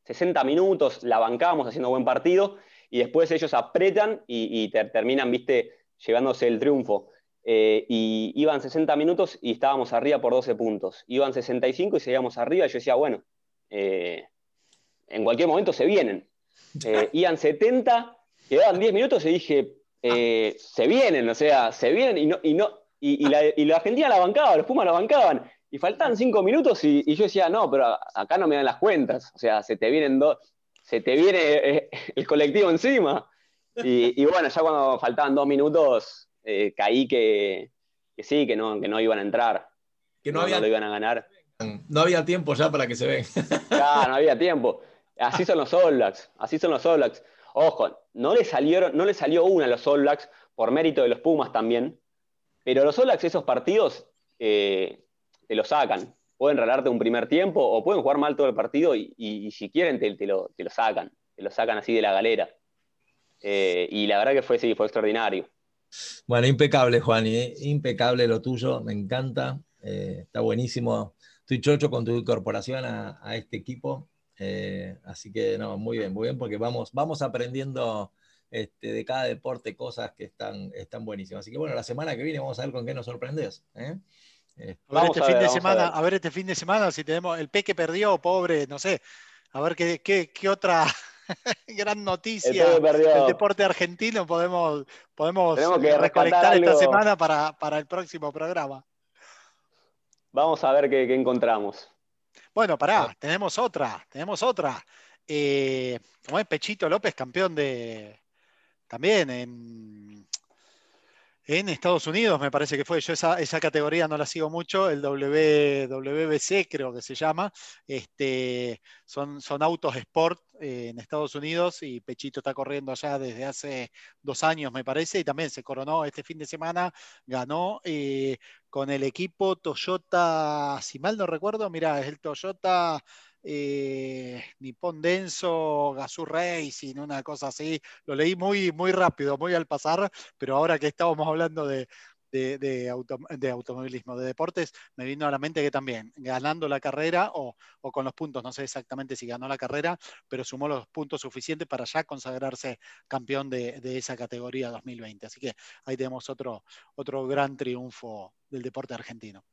Speaker 4: 60 minutos la bancamos haciendo buen partido y después ellos apretan y, terminan, viste, llevándose el triunfo. Eh, y iban 60 minutos y estábamos arriba por 12 puntos. Iban 65 y seguíamos arriba y yo decía, bueno, en cualquier momento se vienen. iban 70 quedaban 10 minutos y dije, eh, se vienen, o sea, se vienen y no, y no, y, la, Argentina la bancaba, los Pumas la bancaban, y faltaban 5 minutos y, yo decía, no, pero acá no me dan las cuentas, o sea, se te vienen dos, se te viene eh, el colectivo encima. Y, bueno, ya cuando faltaban dos minutos, eh, caí que, sí, que no, que no iban a entrar.
Speaker 2: Que no, había,
Speaker 4: lo iban a ganar.
Speaker 2: No había tiempo ya para que se ven.
Speaker 4: Claro, no había tiempo. Así son los All así son los All Ojo, no le, salieron, no le salió una a los All Blacks por mérito de los Pumas también, pero los Blacks esos partidos eh, te lo sacan. Pueden regalarte un primer tiempo o pueden jugar mal todo el partido y, si quieren te, lo, sacan, te lo sacan así de la galera. Eh, y la verdad que fue, fue extraordinario.
Speaker 2: Bueno, impecable, Juan, ¿eh? impecable lo tuyo, me encanta, está buenísimo. Estoy chocho con tu incorporación a este equipo. Así que no, muy bien, muy bien, porque vamos, vamos aprendiendo este, de cada deporte cosas que están, están buenísimas. Así que bueno, la semana que viene vamos a ver con qué nos sorprendes. ¿eh?
Speaker 3: Este, a ver este fin de semana, a ver. este fin de semana si tenemos el Peque perdió, pobre, no sé, a ver qué, qué, otra gran noticia del deporte argentino podemos, podemos recolectar esta semana para, para, el próximo programa.
Speaker 4: Vamos a ver qué, qué encontramos.
Speaker 3: Bueno, pará, ah. tenemos otra, tenemos otra. Eh, como es Pechito López, campeón de también en, en Estados Unidos, me parece que fue. Yo esa, esa categoría no la sigo mucho, el WBC creo que se llama. Este, son, son autos sport eh, en Estados Unidos y Pechito está corriendo allá desde hace dos años, me parece, y también se coronó este fin de semana, ganó eh, con el equipo Toyota, si mal no recuerdo, mira, es el Toyota eh, Nippon Denso, Gazoo Racing, una cosa así. Lo leí muy, muy rápido, muy al pasar, pero ahora que estábamos hablando de, automovilismo, de deportes, me vino a la mente que también ganando la carrera o, con los puntos, no sé exactamente si ganó la carrera, pero sumó los puntos suficientes para ya consagrarse campeón de, esa categoría 2020. Así que ahí tenemos otro, otro gran triunfo del deporte argentino.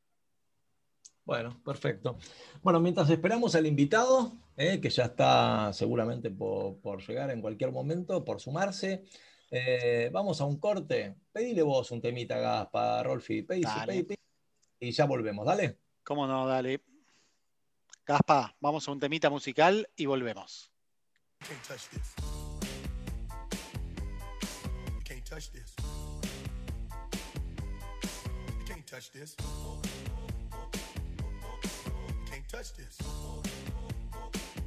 Speaker 2: Bueno, perfecto. Bueno, mientras esperamos al invitado, eh, que ya está seguramente por, por llegar en cualquier momento, por sumarse, eh, vamos a un corte. Pedile vos un temita, Gaspa, Rolfi. Pedile, y ya volvemos, dale.
Speaker 3: ¿Cómo no? Dale. Gaspa, vamos a un temita musical y volvemos.
Speaker 5: Can't touch this. You can't touch this. You can't touch this. Can't touch this.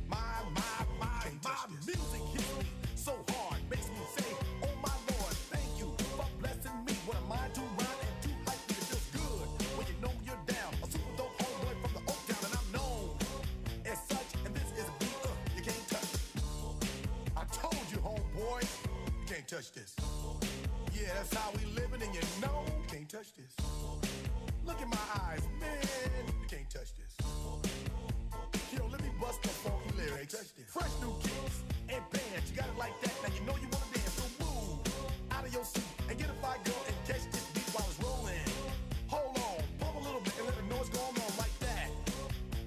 Speaker 5: My, my, my, my music hits me so hard, makes me say, Oh my Lord, thank you for blessing me. What a mind to rhyme and to hype me. It feels good when you know you're down. A super dope homeboy from the Oak Town, and I'm known as such. And this is a beat uh, you can't touch. I told you, homeboy, you can't touch this. Yeah, that's how we living, and you know you can't touch this. Look in my eyes, man, you can't touch this. Fresh new kicks and bands, you got it like that. Now you know you wanna dance, so move out of your seat and get a fire girl and catch this beat while it's rolling. Hold on, pump a little bit and let them know what's going on like that,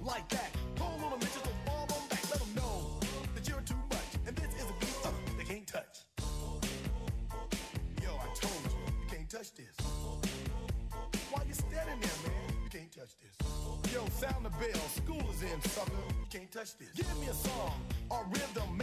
Speaker 5: like that. On a minute, just don't fall on back. Let them know that you're too much, and this is a beat uh, they can't touch. Yo, I told you, you can't touch this. Why you standing there, man? You can't touch this. Yo, sound the bell. School is in, sucker. You can't touch this. Give me a song rhythm,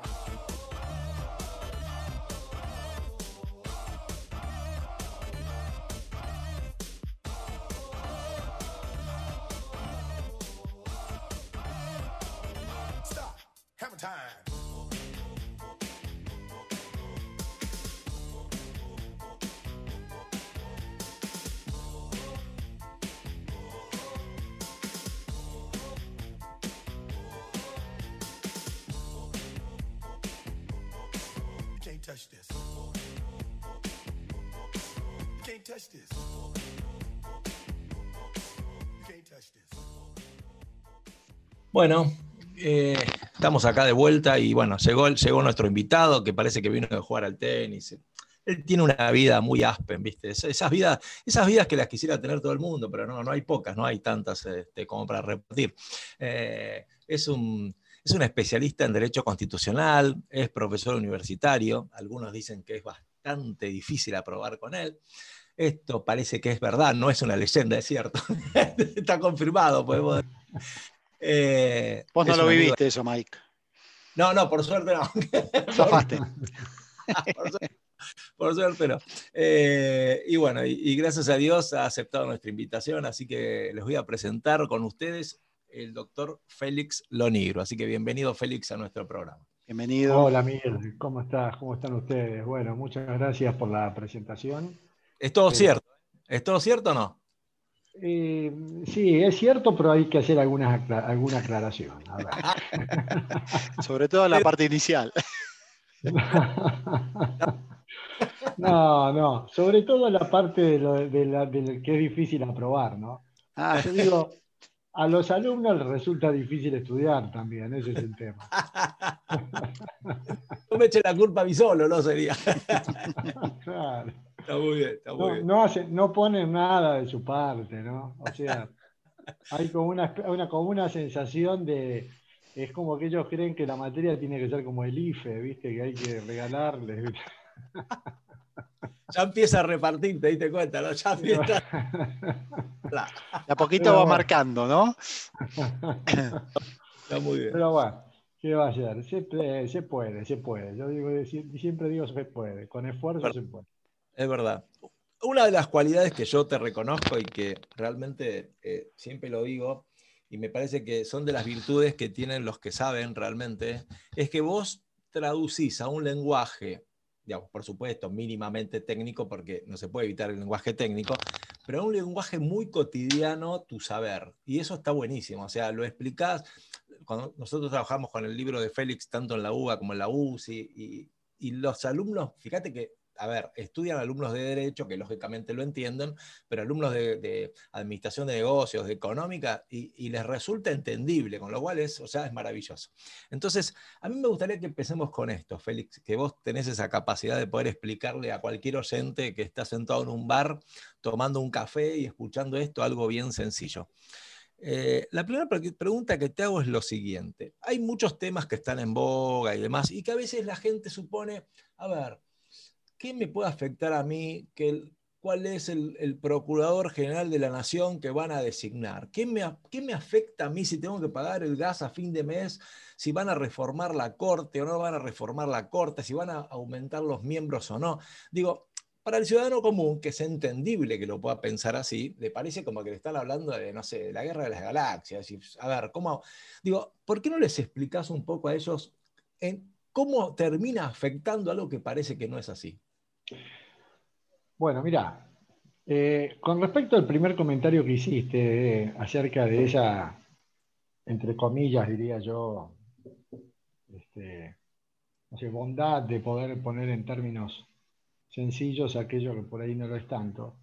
Speaker 2: Bueno, eh, estamos acá de vuelta y bueno, llegó, nuestro invitado que parece que vino a jugar al tenis. Él tiene una vida muy aspen, ¿viste? Es- Esas vidas, esas vidas que las quisiera tener todo el mundo, pero no, no hay pocas, no hay tantas este, como para repartir. Eh, es, un, es un especialista en Derecho Constitucional, es profesor universitario, algunos dicen que es bastante difícil aprobar con él. Esto parece que es verdad, no es una leyenda, es cierto. Está confirmado, podemos eh,
Speaker 3: Vos no lo viviste eso, Mike.
Speaker 2: No, no, por suerte no.
Speaker 3: Zafaste.
Speaker 2: por, suerte, por suerte no. Eh, y bueno, y, y gracias a Dios ha aceptado nuestra invitación, así que les voy a presentar con ustedes el doctor Félix Lonigro. Así que bienvenido, Félix, a nuestro programa.
Speaker 3: Bienvenido.
Speaker 6: Hola Miguel, ¿cómo estás? ¿Cómo están ustedes? Bueno, muchas gracias por la presentación.
Speaker 2: ¿Es todo cierto? ¿Es todo cierto o no?
Speaker 6: Eh, sí, es cierto, pero hay que hacer algunas acla- alguna aclaración. A ver.
Speaker 3: Sobre todo la parte inicial.
Speaker 6: No, no, sobre todo la parte de lo, de la- que es difícil aprobar, ¿no?
Speaker 3: Ah,
Speaker 6: Yo digo, a los alumnos les resulta difícil estudiar también, ese es el tema.
Speaker 2: No me eche la culpa a mí solo, no sería.
Speaker 6: Claro.
Speaker 2: Está muy bien, está muy
Speaker 6: No,
Speaker 2: bien.
Speaker 6: no, hacen- no ponen nada de su parte, ¿no? O sea, hay como una, una, como una sensación de, es como que ellos creen que la materia tiene que ser como el IFE, ¿viste? Que hay que regalarles.
Speaker 2: Ya empieza a repartir, te diste cuenta, ¿no? Ya empieza.
Speaker 3: de a poquito
Speaker 6: Pero
Speaker 3: va
Speaker 6: bueno.
Speaker 3: marcando, ¿no?
Speaker 2: Está muy bien.
Speaker 6: Pero bueno, ¿qué va a ser? Se, puede, se puede, se puede. Yo digo, sie- siempre digo se puede, con esfuerzo se puede.
Speaker 2: Es verdad. Una de las cualidades que yo te reconozco y que realmente eh, siempre lo digo, y me parece que son de las virtudes que tienen los que saben realmente, es que vos traducís a un lenguaje, por supuesto, mínimamente técnico, porque no se puede evitar el lenguaje técnico, pero un lenguaje muy cotidiano tu saber. Y eso está buenísimo. O sea, lo explicás. Cuando nosotros trabajamos con el libro de Félix, tanto en la UBA como en la UCI, y los alumnos, fíjate que a ver, estudian alumnos de derecho, que lógicamente lo entienden, pero alumnos de, administración de negocios, de económica, y, les resulta entendible, con lo cual es, o sea, es maravilloso. Entonces, a mí me gustaría que empecemos con esto, Félix, que vos tenés esa capacidad de poder explicarle a cualquier oyente que está sentado en un bar, tomando un café y escuchando esto, algo bien sencillo. Eh, la primera pre pregunta que te hago es lo siguiente. Hay muchos temas que están en boga y demás, y que a veces la gente supone, a ver, ¿qué me puede afectar a mí? Que ¿Cuál es el, procurador general de la nación que van a designar? ¿Qué me, ¿Qué me, afecta a mí si tengo que pagar el gas a fin de mes? Si van a reformar la corte o no van a reformar la corte, si van a aumentar los miembros o no. Digo, para el ciudadano común, que es entendible que lo pueda pensar así, le parece como que le están hablando de, no sé, de la guerra de las galaxias. A ver, ¿cómo? Digo, ¿por qué no les explicas un poco a ellos cómo termina afectando algo que parece que no es así?
Speaker 6: Bueno, mira, eh, con respecto al primer comentario que hiciste eh, acerca de esa, entre comillas, diría yo, este, no sé, bondad de poder poner en términos sencillos aquello que por ahí no lo es tanto.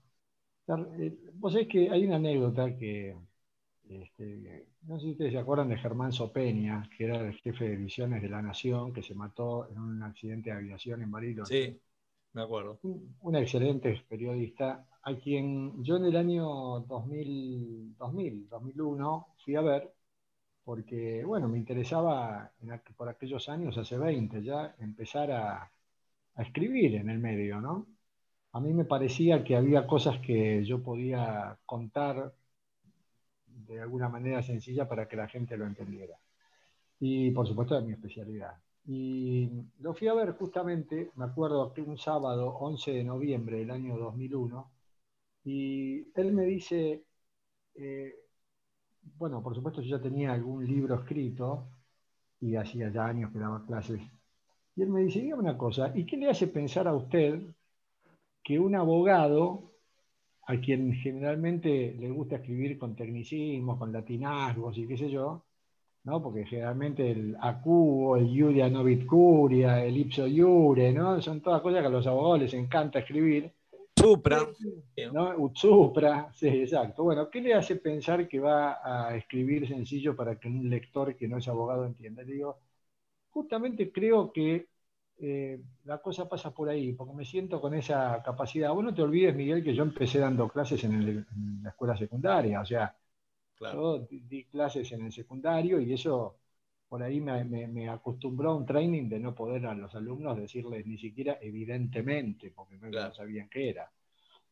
Speaker 6: Eh, vos sabés que hay una anécdota que, este, no sé si ustedes se acuerdan de Germán Sopeña, que era el jefe de divisiones de la Nación, que se mató en un accidente de aviación en Bariloche.
Speaker 2: Sí, me acuerdo.
Speaker 6: Un, excelente periodista, a quien yo en el año 2000, 2000, 2001 fui a ver, porque, bueno, me interesaba por aquellos años, hace 20 ya, empezar a, a escribir en el medio, ¿no? A mí me parecía que había cosas que yo podía contar de alguna manera sencilla para que la gente lo entendiera. Y por supuesto de mi especialidad. Y lo fui a ver justamente, me acuerdo que un sábado, 11 de noviembre del año 2001, y él me dice, eh, bueno, por supuesto yo ya tenía algún libro escrito y hacía ya años que daba clases. Y él me dice, una cosa, ¿y qué le hace pensar a usted que un abogado a quien generalmente le gusta escribir con tecnicismos, con latinazgos y qué sé yo, ¿no? porque generalmente el acuo, el iuria novit curia, el ipso iure, ¿no? son todas cosas que a los abogados les encanta escribir.
Speaker 2: Supra.
Speaker 6: ¿no? Supra, sí, exacto. Bueno, ¿qué le hace pensar que va a escribir sencillo para que un lector que no es abogado entienda? Le digo, justamente creo que eh, la cosa pasa por ahí, porque me siento con esa capacidad. Vos no te olvides, Miguel, que yo empecé dando clases en, el, en la escuela secundaria, o sea, claro. yo di clases en el secundario y eso por ahí me, me, me, acostumbró a un training de no poder a los alumnos decirles ni siquiera evidentemente, porque no sabían qué era.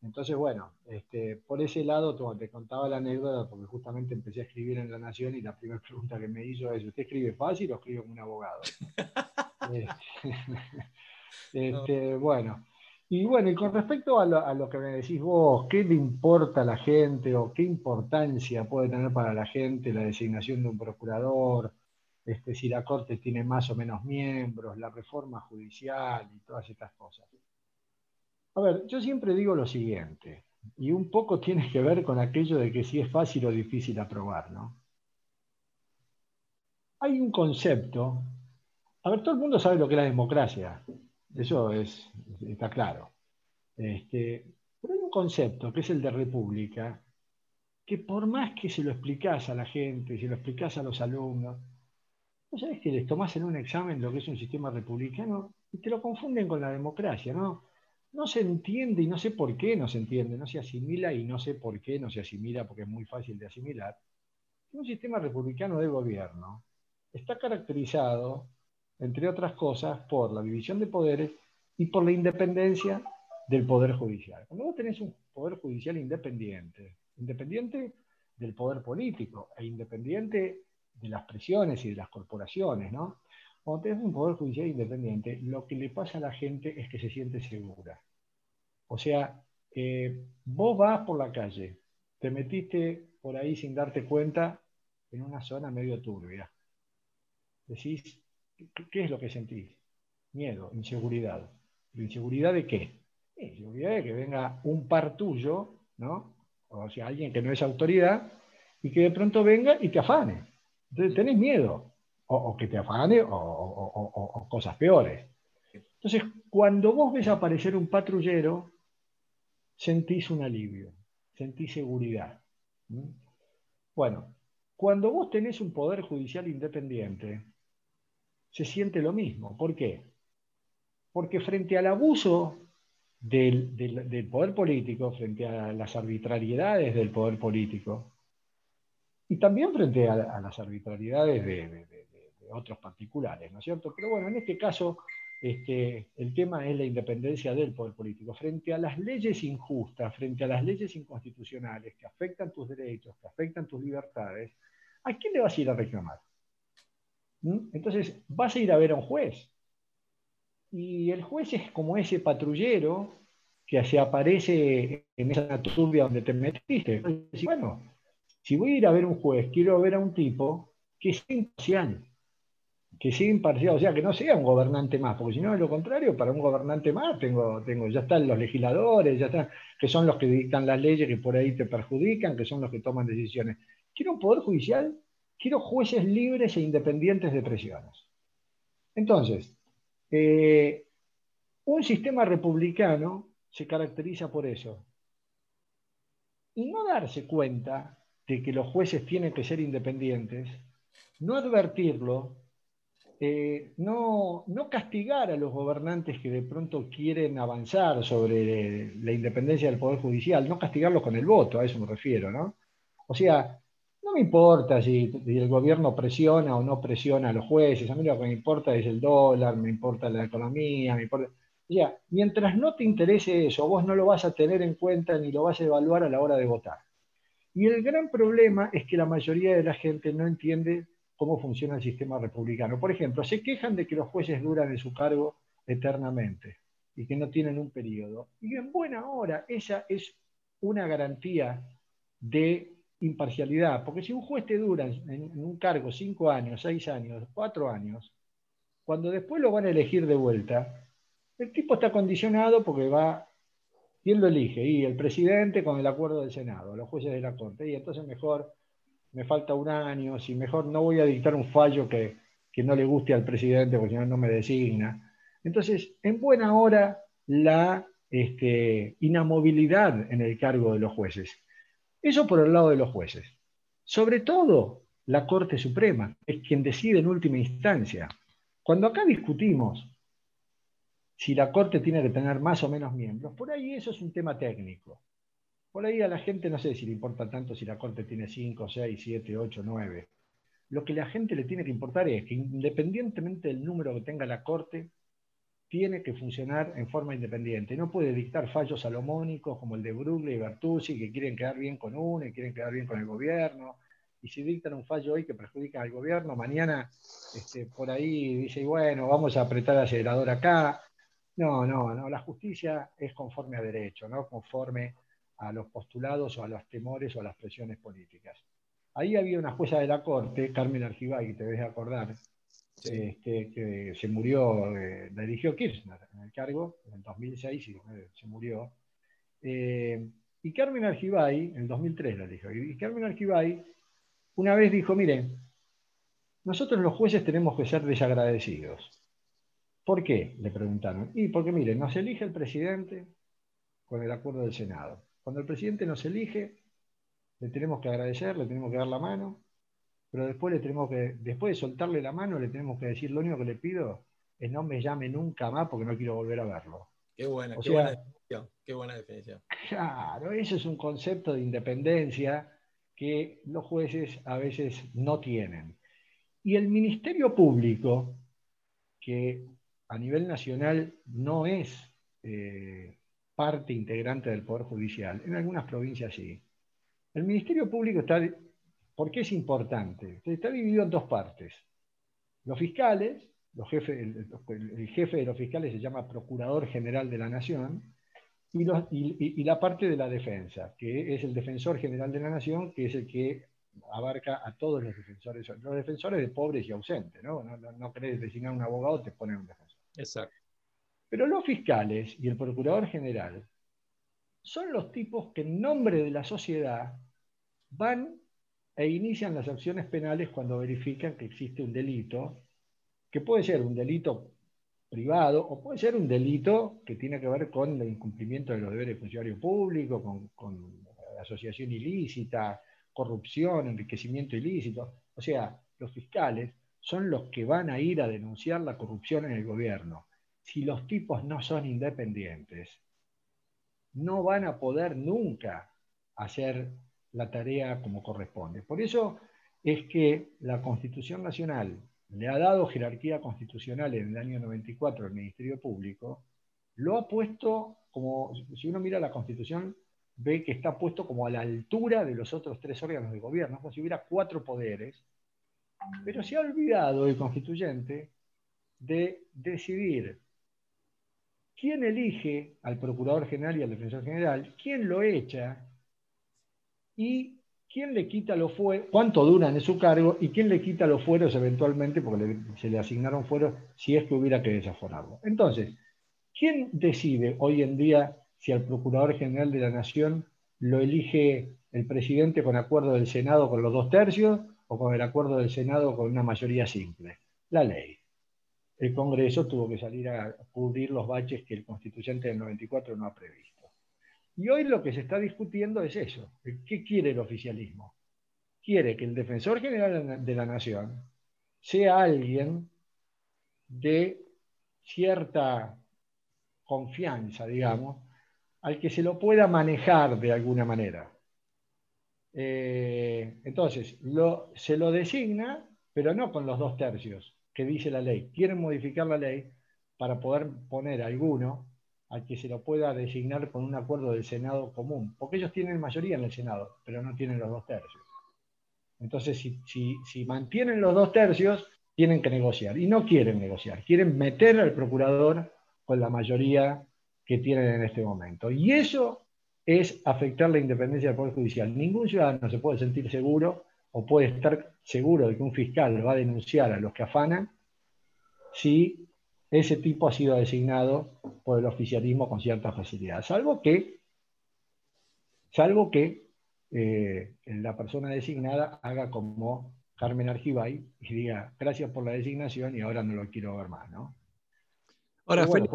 Speaker 6: Entonces, bueno, este, por ese lado te contaba la anécdota porque justamente empecé a escribir en La Nación y la primera pregunta que me hizo es, ¿usted escribe fácil o escribe como un abogado? este, no. Bueno, y bueno, y con respecto a lo, a lo, que me decís vos, ¿qué le importa a la gente o qué importancia puede tener para la gente la designación de un procurador? Este, si la Corte tiene más o menos miembros, la reforma judicial y todas estas cosas. A ver, yo siempre digo lo siguiente, y un poco tiene que ver con aquello de que si es fácil o difícil aprobar, ¿no? Hay un concepto a ver, todo el mundo sabe lo que es la democracia, eso es, está claro. Este, pero hay un concepto que es el de república, que por más que se lo explicás a la gente, se lo explicás a los alumnos, ¿no sabes que les tomás en un examen lo que es un sistema republicano y te lo confunden con la democracia, ¿no? No se entiende y no sé por qué no se entiende, no se asimila y no sé por qué no se asimila porque es muy fácil de asimilar. Un sistema republicano de gobierno está caracterizado entre otras cosas, por la división de poderes y por la independencia del Poder Judicial. Cuando vos tenés un Poder Judicial independiente, independiente del poder político e independiente de las presiones y de las corporaciones, ¿no? Cuando tenés un Poder Judicial independiente, lo que le pasa a la gente es que se siente segura. O sea, eh, vos vas por la calle, te metiste por ahí sin darte cuenta en una zona medio turbia. Decís, ¿qué, es lo que sentís? Miedo, inseguridad. ¿Pero inseguridad de qué? Inseguridad de que venga un par tuyo, ¿no? O sea, alguien que no es autoridad, y que de pronto venga y te afane. Entonces tenés miedo, o, que te afane, o, o- cosas peores. Entonces, cuando vos ves aparecer un patrullero, sentís un alivio, sentís seguridad. Bueno, cuando vos tenés un poder judicial independiente, se siente lo mismo. ¿Por qué? Porque frente al abuso del, poder político, frente a las arbitrariedades del poder político, y también frente a, las arbitrariedades de, de- de- de- de otros particulares, ¿no es cierto? Pero bueno, en este caso, este, el tema es la independencia del poder político. Frente a las leyes injustas, frente a las leyes inconstitucionales que afectan tus derechos, que afectan tus libertades, ¿a quién le vas a ir a reclamar? ¿Mm? Entonces, vas a ir a ver a un juez. Y el juez es como ese patrullero que se aparece en esa turbia donde te metiste. Bueno, si voy a ir a ver un juez, quiero ver a un tipo que sea imparcial, que sea imparcial, o sea, que no sea un gobernante más, porque si no, de lo contrario, para un gobernante más, tengo, tengo, ya están los legisladores, ya están, que son los que dictan las leyes que por ahí te perjudican, que son los que toman decisiones. Quiero un poder judicial, quiero jueces libres e independientes de presiones. Entonces, eh, un sistema republicano se caracteriza por eso. Y no darse cuenta de que los jueces tienen que ser independientes, no advertirlo, eh, no, no castigar a los gobernantes que de pronto quieren avanzar sobre la independencia del Poder Judicial, no castigarlos con el voto, a eso me refiero, ¿no? O sea, me importa si, el gobierno presiona o no presiona a los jueces, a mí lo que me importa es el dólar, me importa la economía, me importa... Mientras no te interese eso, vos no lo vas a tener en cuenta ni lo vas a evaluar a la hora de votar. Y el gran problema es que la mayoría de la gente no entiende cómo funciona el sistema republicano. Por ejemplo, se quejan de que los jueces duran en su cargo eternamente y que no tienen un periodo. Y en buena hora, esa es una garantía de imparcialidad, porque si un juez te dura en, un cargo cinco años, seis años, cuatro años, cuando después lo van a elegir de vuelta, el tipo está condicionado porque va, ¿quién lo elige? Y el presidente con el acuerdo del Senado, los jueces de la Corte, y entonces mejor me falta un año, si mejor no voy a dictar un fallo que, que no le guste al presidente porque si no, no me designa. Entonces, en buena hora, la este, inamovilidad en el cargo de los jueces. Eso por el lado de los jueces. Sobre todo, la Corte Suprema es quien decide en última instancia. Cuando acá discutimos si la Corte tiene que tener más o menos miembros, por ahí eso es un tema técnico. Por ahí a la gente no sé si le importa tanto si la Corte tiene 5, 6, 7, 8, 9. Lo que la gente le tiene que importar es que independientemente del número que tenga la Corte, tiene que funcionar en forma independiente. No puede dictar fallos salomónicos como el de Brugle y Bertuzzi, que quieren quedar bien con uno y quieren quedar bien con el gobierno. Y si dictan un fallo hoy que perjudica al gobierno, mañana este, por ahí dice, bueno, vamos a apretar el acelerador acá. No, no, no. La justicia es conforme a derecho, no conforme a los postulados o a los temores o a las presiones políticas. Ahí había una jueza de la Corte, Carmen Argibay, que te debes acordar, Este, que se murió, eh, la eligió Kirchner en el cargo, en el 2006 y eh, se murió. Eh, y Carmen Argibay, en el 2003 la eligió, y Carmen Argibay una vez dijo, miren, nosotros los jueces tenemos que ser desagradecidos. ¿Por qué? Le preguntaron. Y porque, miren, nos elige el presidente con el acuerdo del Senado. Cuando el presidente nos elige, le tenemos que agradecer, le tenemos que dar la mano, pero después le tenemos que, después de soltarle la mano, le tenemos que decir, lo único que le pido es no me llame nunca más porque no quiero volver a verlo.
Speaker 2: Qué buena,
Speaker 6: O
Speaker 2: qué,
Speaker 6: sea-
Speaker 2: buena definición, qué buena definición.
Speaker 6: Claro, eso es un concepto de independencia que los jueces a veces no tienen. Y el Ministerio Público, que a nivel nacional no es eh, parte integrante del Poder Judicial, en algunas provincias sí. El Ministerio Público está, ¿por qué es importante? Está dividido en dos partes. Los fiscales, los jefes, el, jefe de los fiscales se llama Procurador General de la Nación, y, los- y- y- y la parte de la defensa, que es el defensor general de la nación, que es el que abarca a todos los defensores, los defensores de pobres y ausentes, ¿no? No, no, no querés designar un abogado, te ponen un defensor.
Speaker 2: Exacto.
Speaker 6: Pero los fiscales y el procurador general son los tipos que en nombre de la sociedad van e inician las acciones penales cuando verifican que existe un delito, que puede ser un delito privado o puede ser un delito que tiene que ver con el incumplimiento de los deberes de funcionario público, con, con asociación ilícita, corrupción, enriquecimiento ilícito. O sea, los fiscales son los que van a ir a denunciar la corrupción en el gobierno. Si los tipos no son independientes, no van a poder nunca hacer la tarea como corresponde. Por eso es que la Constitución Nacional le ha dado jerarquía constitucional en el año 94 al Ministerio Público, lo ha puesto como, si uno mira la Constitución, ve que está puesto como a la altura de los otros tres órganos de gobierno, como si hubiera cuatro poderes, pero se ha olvidado el constituyente de decidir quién elige al Procurador General y al Defensor General, quién lo echa y quién le quita los fueros, cuánto duran en su cargo y quién le quita los fueros eventualmente, porque se le asignaron fueros si es que hubiera que desaforarlo. Entonces, ¿quién decide hoy en día si al Procurador General de la Nación lo elige el presidente con acuerdo del Senado con los dos tercios o con el acuerdo del Senado con una mayoría simple? La ley. El Congreso tuvo que salir a cubrir los baches que el constituyente del 94 no ha previsto. Y hoy lo que se está discutiendo es eso. ¿Qué quiere el oficialismo? Quiere que el defensor general de la nación sea alguien de cierta confianza, digamos, al que se lo pueda manejar de alguna manera. Eh, entonces, se lo designa, pero no con los dos tercios que dice la ley. Quieren modificar la ley para poder poner alguno al que se lo pueda designar con un acuerdo del Senado común, porque ellos tienen mayoría en el Senado, pero no tienen los dos tercios. Entonces, si, si- si mantienen los dos tercios, tienen que negociar, y no quieren negociar, quieren meter al procurador con la mayoría que tienen en este momento. Y eso es afectar la independencia del Poder Judicial. Ningún ciudadano se puede sentir seguro o puede estar seguro de que un fiscal va a denunciar a los que afanan si ese tipo ha sido designado por el oficialismo con cierta facilidad. Salvo que, salvo que eh, la persona designada haga como Carmen Argibay y diga gracias por la designación y ahora no lo quiero ver más, ¿no?
Speaker 2: Ahora,
Speaker 6: bueno,
Speaker 2: Félix,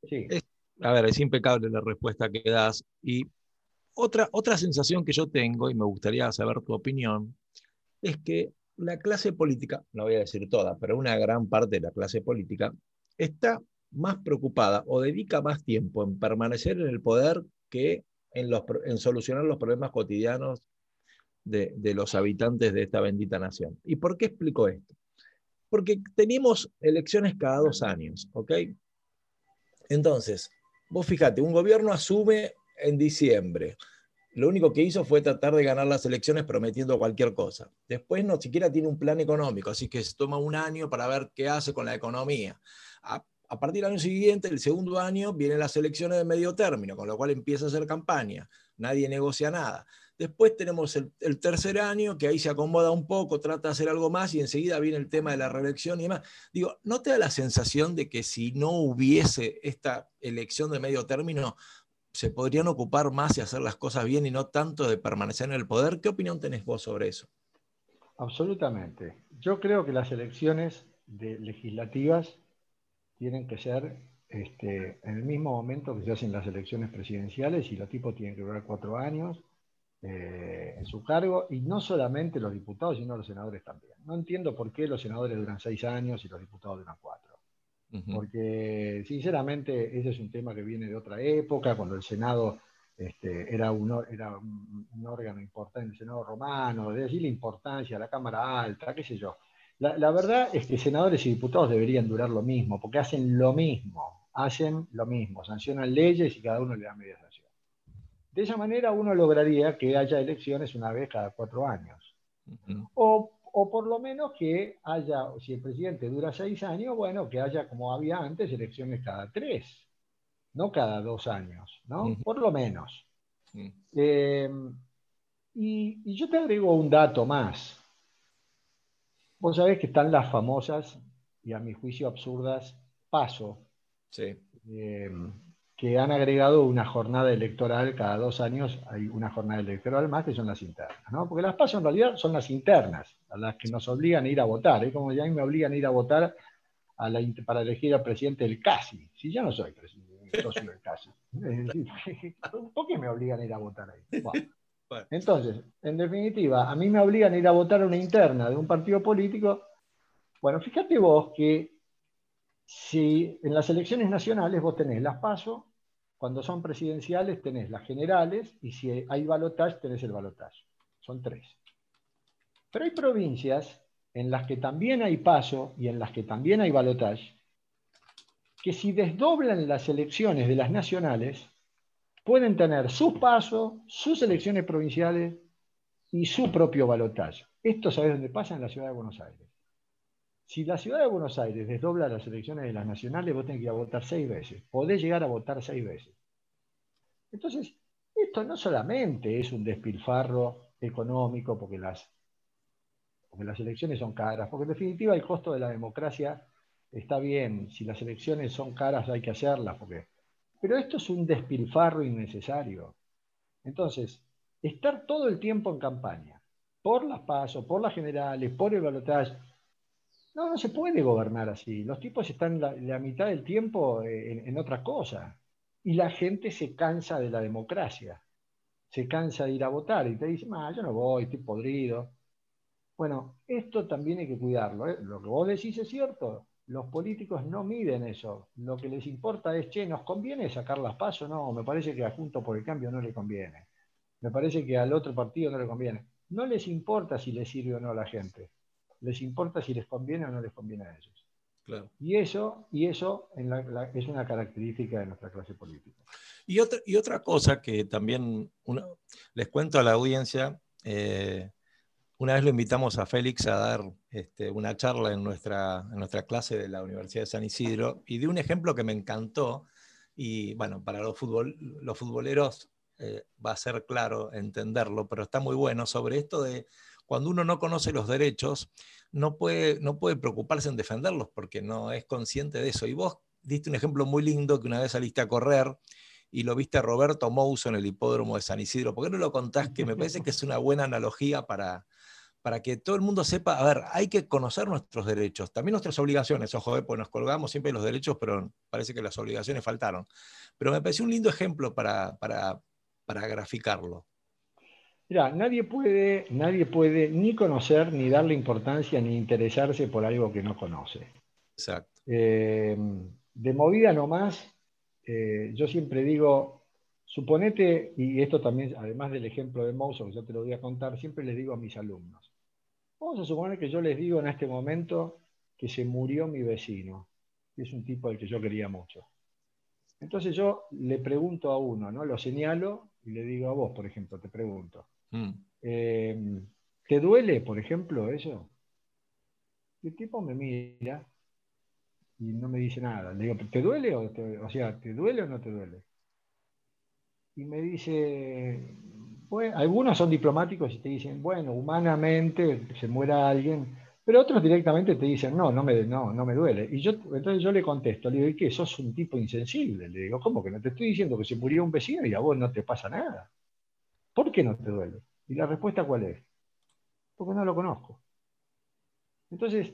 Speaker 6: pues, sí.
Speaker 2: es- a ver, es impecable la respuesta que das. Y otra, otra sensación que yo tengo, y me gustaría saber tu opinión, es que la clase política, no voy a decir toda, pero una gran parte de la clase política, está más preocupada o dedica más tiempo en permanecer en el poder que en, los, en solucionar los problemas cotidianos de, de los habitantes de esta bendita nación. ¿Y por qué explico esto? Porque tenemos elecciones cada dos años, ¿ok? Entonces, vos fíjate, un gobierno asume en diciembre. Lo único que hizo fue tratar de ganar las elecciones prometiendo cualquier cosa. Después no siquiera tiene un plan económico, así que se toma un año para ver qué hace con la economía. A, partir del año siguiente, el segundo año, vienen las elecciones de medio término, con lo cual empieza a hacer campaña. Nadie negocia nada. Después tenemos el, el tercer año, que ahí se acomoda un poco, trata de hacer algo más y enseguida viene el tema de la reelección y demás. Digo, ¿no te da la sensación de que si no hubiese esta elección de medio término, se podrían ocupar más y hacer las cosas bien y no tanto de permanecer en el poder? ¿Qué opinión tenés vos sobre eso?
Speaker 6: Absolutamente. Yo creo que las elecciones legislativas tienen que ser este, en el mismo momento que se hacen las elecciones presidenciales y los tipos tienen que durar cuatro años eh, en su cargo, y no solamente los diputados, sino los senadores también. No entiendo por qué los senadores duran seis años y los diputados duran cuatro. Porque sinceramente ese es un tema que viene de otra época, cuando el Senado este, era, un, era un, un órgano importante, el Senado romano, de allí la importancia, la Cámara Alta, qué sé yo. La, la verdad es que senadores y diputados deberían durar lo mismo, porque hacen lo mismo, hacen lo mismo, sancionan leyes y cada uno le da media sanción. De esa manera uno lograría que haya elecciones una vez cada cuatro años. O, o por lo menos que haya, si el presidente dura seis años, bueno, que haya, como había antes, elecciones cada tres. no cada dos años, ¿no? Por lo menos. Eh, y, y yo te agrego un dato más. Vos sabés que están las famosas, y a mi juicio absurdas, paso,
Speaker 2: Sí.
Speaker 6: eh, que han agregado una jornada electoral, cada dos años hay una jornada electoral más que son las internas, ¿no? Porque las pasos en realidad son las internas, a las que nos obligan a ir a votar, es como ya me obligan a ir a votar a la int- para elegir al presidente del CASI, si yo no soy presidente, soy del CASI. ¿Por qué me obligan a ir a votar ahí?
Speaker 2: Bueno.
Speaker 6: Entonces, en definitiva, a mí me obligan a ir a votar a una interna de un partido político. Bueno, fíjate vos que si en las elecciones nacionales vos tenés las PASO, cuando son presidenciales tenés las generales y si hay balotaje tenés el balotaje. Son tres. Pero hay provincias en las que también hay PASO y en las que también hay balotaje, que si desdoblan las elecciones de las nacionales, pueden tener sus PASO, sus elecciones provinciales y su propio balotaje. Esto, ¿sabés dónde pasa? En la ciudad de Buenos Aires. Si la ciudad de Buenos Aires desdobla las elecciones de las nacionales, vos tenés que ir a votar seis veces. Podés llegar a votar seis veces. Entonces, esto no solamente es un despilfarro económico, porque las, porque las elecciones son caras, porque en definitiva el costo de la democracia está bien. Si las elecciones son caras hay que hacerlas, porque... pero esto es un despilfarro innecesario. Entonces, estar todo el tiempo en campaña, por las pasos, por las generales, por el balotaje, no, no se puede gobernar así. Los tipos están la, la mitad del tiempo eh, en, otra cosa. Y la gente se cansa de la democracia. Se cansa de ir a votar y te dice, yo no voy, estoy podrido. Bueno, esto también hay que cuidarlo. ¿eh? Lo que vos decís es cierto. Los políticos no miden eso. Lo que les importa es, che, ¿nos conviene sacar las pasos? No, me parece que a Junto por el Cambio no le conviene. Me parece que al otro partido no le conviene. No les importa si les sirve o no a la gente les importa si les conviene o no les conviene a ellos.
Speaker 2: Claro.
Speaker 6: Y eso, y eso en la, la, es una característica de nuestra clase política.
Speaker 2: Y otra, y otra cosa que también una, les cuento a la audiencia, eh, una vez lo invitamos a Félix a dar este, una charla en nuestra, en nuestra clase de la Universidad de San Isidro y de un ejemplo que me encantó y bueno, para los, futbol, los futboleros eh, va a ser claro entenderlo, pero está muy bueno sobre esto de cuando uno no conoce los derechos, no puede, preocuparse en defenderlos porque no es consciente de eso. Y vos diste un ejemplo muy lindo que una vez saliste a correr y lo viste a Roberto Mouso en el hipódromo de San Isidro. ¿Por qué no lo contás? Que me parece que es una buena analogía para, para que todo el mundo sepa, a ver, hay que conocer nuestros derechos, también nuestras obligaciones, ojo, eh, pues nos colgamos siempre los derechos, pero parece que las obligaciones faltaron. Pero me pareció un lindo ejemplo para, para, para graficarlo.
Speaker 6: Mira, nadie puede, nadie puede ni conocer, ni darle importancia, ni interesarse por algo que no conoce.
Speaker 2: Exacto.
Speaker 6: Eh, de movida nomás, eh, yo siempre digo, suponete, y esto también, además del ejemplo de Mouso, que yo te lo voy a contar, siempre les digo a mis alumnos, vamos a suponer que yo les digo en este momento que se murió mi vecino, que es un tipo al que yo quería mucho. Entonces yo le pregunto a uno, ¿no? Lo señalo y le digo a vos, por ejemplo, te pregunto.
Speaker 2: Mm.
Speaker 6: Eh, ¿Te duele, por ejemplo, eso? El tipo me mira y no me dice nada. Le digo, ¿te duele o, o sea, ¿te duele o no te duele? Y me dice, bueno, algunos son diplomáticos y te dicen, bueno, humanamente se muera alguien, pero otros directamente te dicen, no, no me, no, no me duele. Y yo, entonces yo le contesto, le digo, ¿y qué? Sos un tipo insensible. Le digo, ¿cómo que no te estoy diciendo que se murió un vecino y a vos no te pasa nada? ¿Por qué no te duele? Y la respuesta cuál es? Porque no lo conozco. Entonces,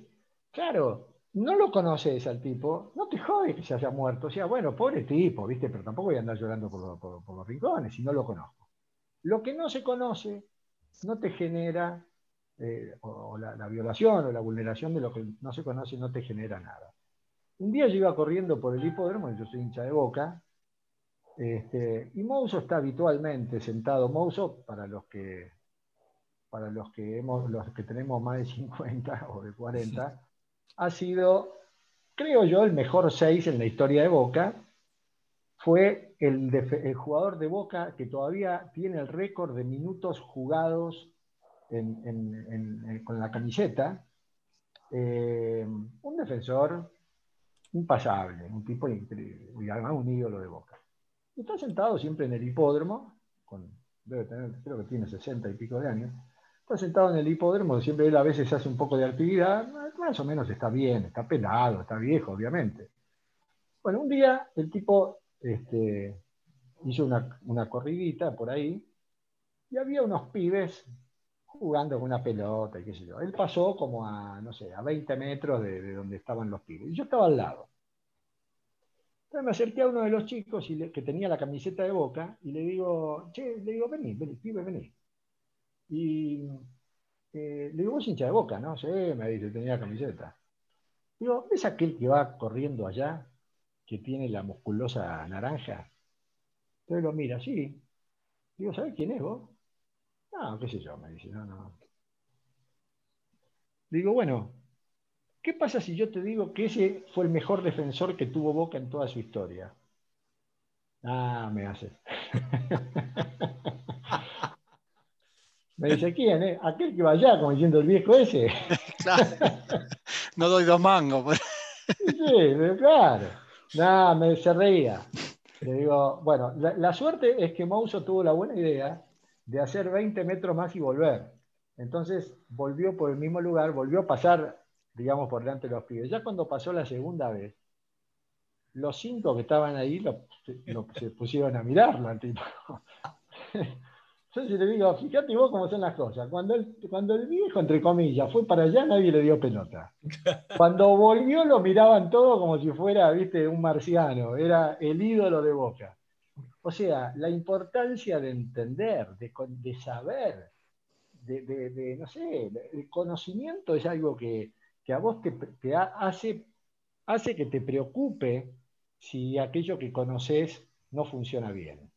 Speaker 6: claro, no lo conoces al tipo, no te jode que se haya muerto. O sea, bueno, pobre tipo, ¿viste? Pero tampoco voy a andar llorando por, lo, por, por los rincones si no lo conozco. Lo que no se conoce no te genera, eh, o, o la, la, violación o la vulneración de lo que no se conoce no te genera nada. Un día yo iba corriendo por el hipódromo, yo soy hincha de boca, este, y Mouso está habitualmente sentado. Mouso, para los que, para los que, hemos, los que tenemos más de 50 o de 40, ha sido, creo yo, el mejor 6 en la historia de Boca. Fue el, jugador de Boca que todavía tiene el récord de minutos jugados en, en, en, con la camiseta. Eh, un defensor impasable, un tipo increíble, y además un ídolo de boca. Está sentado siempre en el hipódromo, debe tener, creo que tiene 60 y pico de años, está sentado en el hipódromo, siempre él a veces hace un poco de actividad, más o menos está bien, está pelado, está viejo, obviamente. Bueno, un día el tipo este, hizo una, una corridita por ahí y había unos pibes jugando con una pelota y qué sé yo. Él pasó como a, no sé, a 20 metros de, de donde estaban los pibes. Y yo estaba al lado. Me acerqué a uno de los chicos y que tenía la camiseta de boca y le digo, che, le digo, vení, vení, pibe, vení. Y eh, le digo, vos hincha de boca, ¿no? Sí, me dice, tenía camiseta. Digo, ¿es aquel que va corriendo allá, que tiene la musculosa naranja? Entonces lo mira, sí. Digo, ¿sabés quién es vos? No, qué sé yo, me dice, no, no. Digo, bueno, ¿qué pasa si yo te digo que ese fue el mejor defensor que tuvo Boca en toda su historia? Ah, me hace. me dice, ¿quién? Eh? Aquel que va allá, como diciendo el viejo ese.
Speaker 3: Claro. No doy dos mangos. pero-
Speaker 6: Sí, pero claro. Nada, me se reía. Le digo, bueno, la, la suerte es que Mouso tuvo la buena idea de hacer 20 metros más y volver. Entonces volvió por el mismo lugar, volvió a pasar, digamos, por delante de los pibes. Ya cuando pasó la segunda vez, los cinco que estaban ahí se pusieron a mirarlo al tipo. Sí le digo, fíjate vos cómo son las cosas. Cuando el, cuando el viejo, entre comillas, fue para allá, nadie le dio pelota. Cuando volvió lo miraban todo como si fuera, viste, un marciano, era el ídolo de Boca. O sea, la importancia de entender, de, saber, de, no sé, el conocimiento es algo que, que a vos te, te ha- hace, hace que te preocupe si aquello que conoces no funciona bien.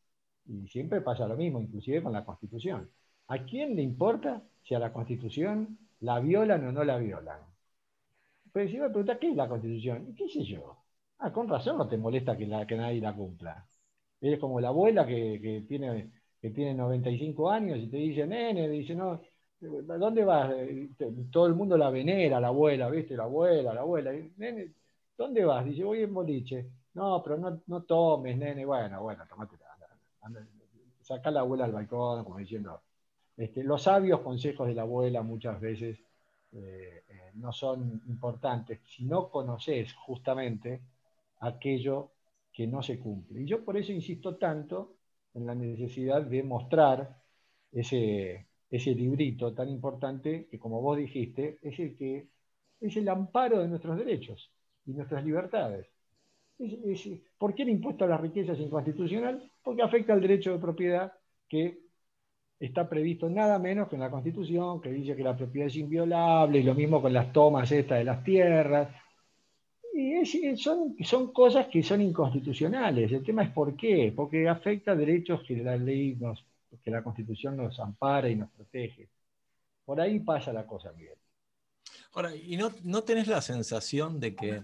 Speaker 6: Y siempre pasa lo mismo, inclusive con la Constitución. ¿A quién le importa si a la Constitución la violan o no la violan? Pero si me preguntas, ¿qué es la Constitución? ¿Y ¿Qué sé yo? Ah, con razón no te molesta que, la- nadie la cumpla. Eres como la abuela que, que tiene, que tiene 95 años y te dice, nene, dice, no, ¿dónde vas? Eh, Todo el mundo la venera, la abuela, ¿viste? La abuela, la abuela. Nene, ¿dónde vas? Dice, voy en boliche. No, pero no, no tomes, nene. Bueno, bueno, tomate Saca la abuela al balcón, como diciendo. Este, los sabios consejos de la abuela muchas veces eh, eh, no son importantes si no conoces justamente aquello que no se cumple. Y yo por eso insisto tanto en la necesidad de mostrar ese, ese librito tan importante que, como vos dijiste, es el que es el amparo de nuestros derechos y nuestras libertades. Es- es- ¿Por qué el impuesto a la riqueza es inconstitucional? Porque afecta al derecho de propiedad que está previsto nada menos que en la Constitución, que dice que la propiedad es inviolable, y lo mismo con las tomas estas de las tierras. Y son, son cosas que son inconstitucionales. El tema es por qué. Porque afecta derechos que la ley nos, que la Constitución nos ampara y nos protege. Por ahí pasa la cosa, Miguel.
Speaker 2: Ahora, ¿y no, no tenés la sensación de que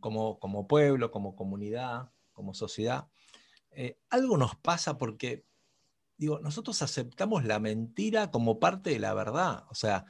Speaker 2: como, como pueblo, como comunidad, como sociedad, eh, algo nos pasa porque, digo, nosotros aceptamos la mentira como parte de la verdad? O sea,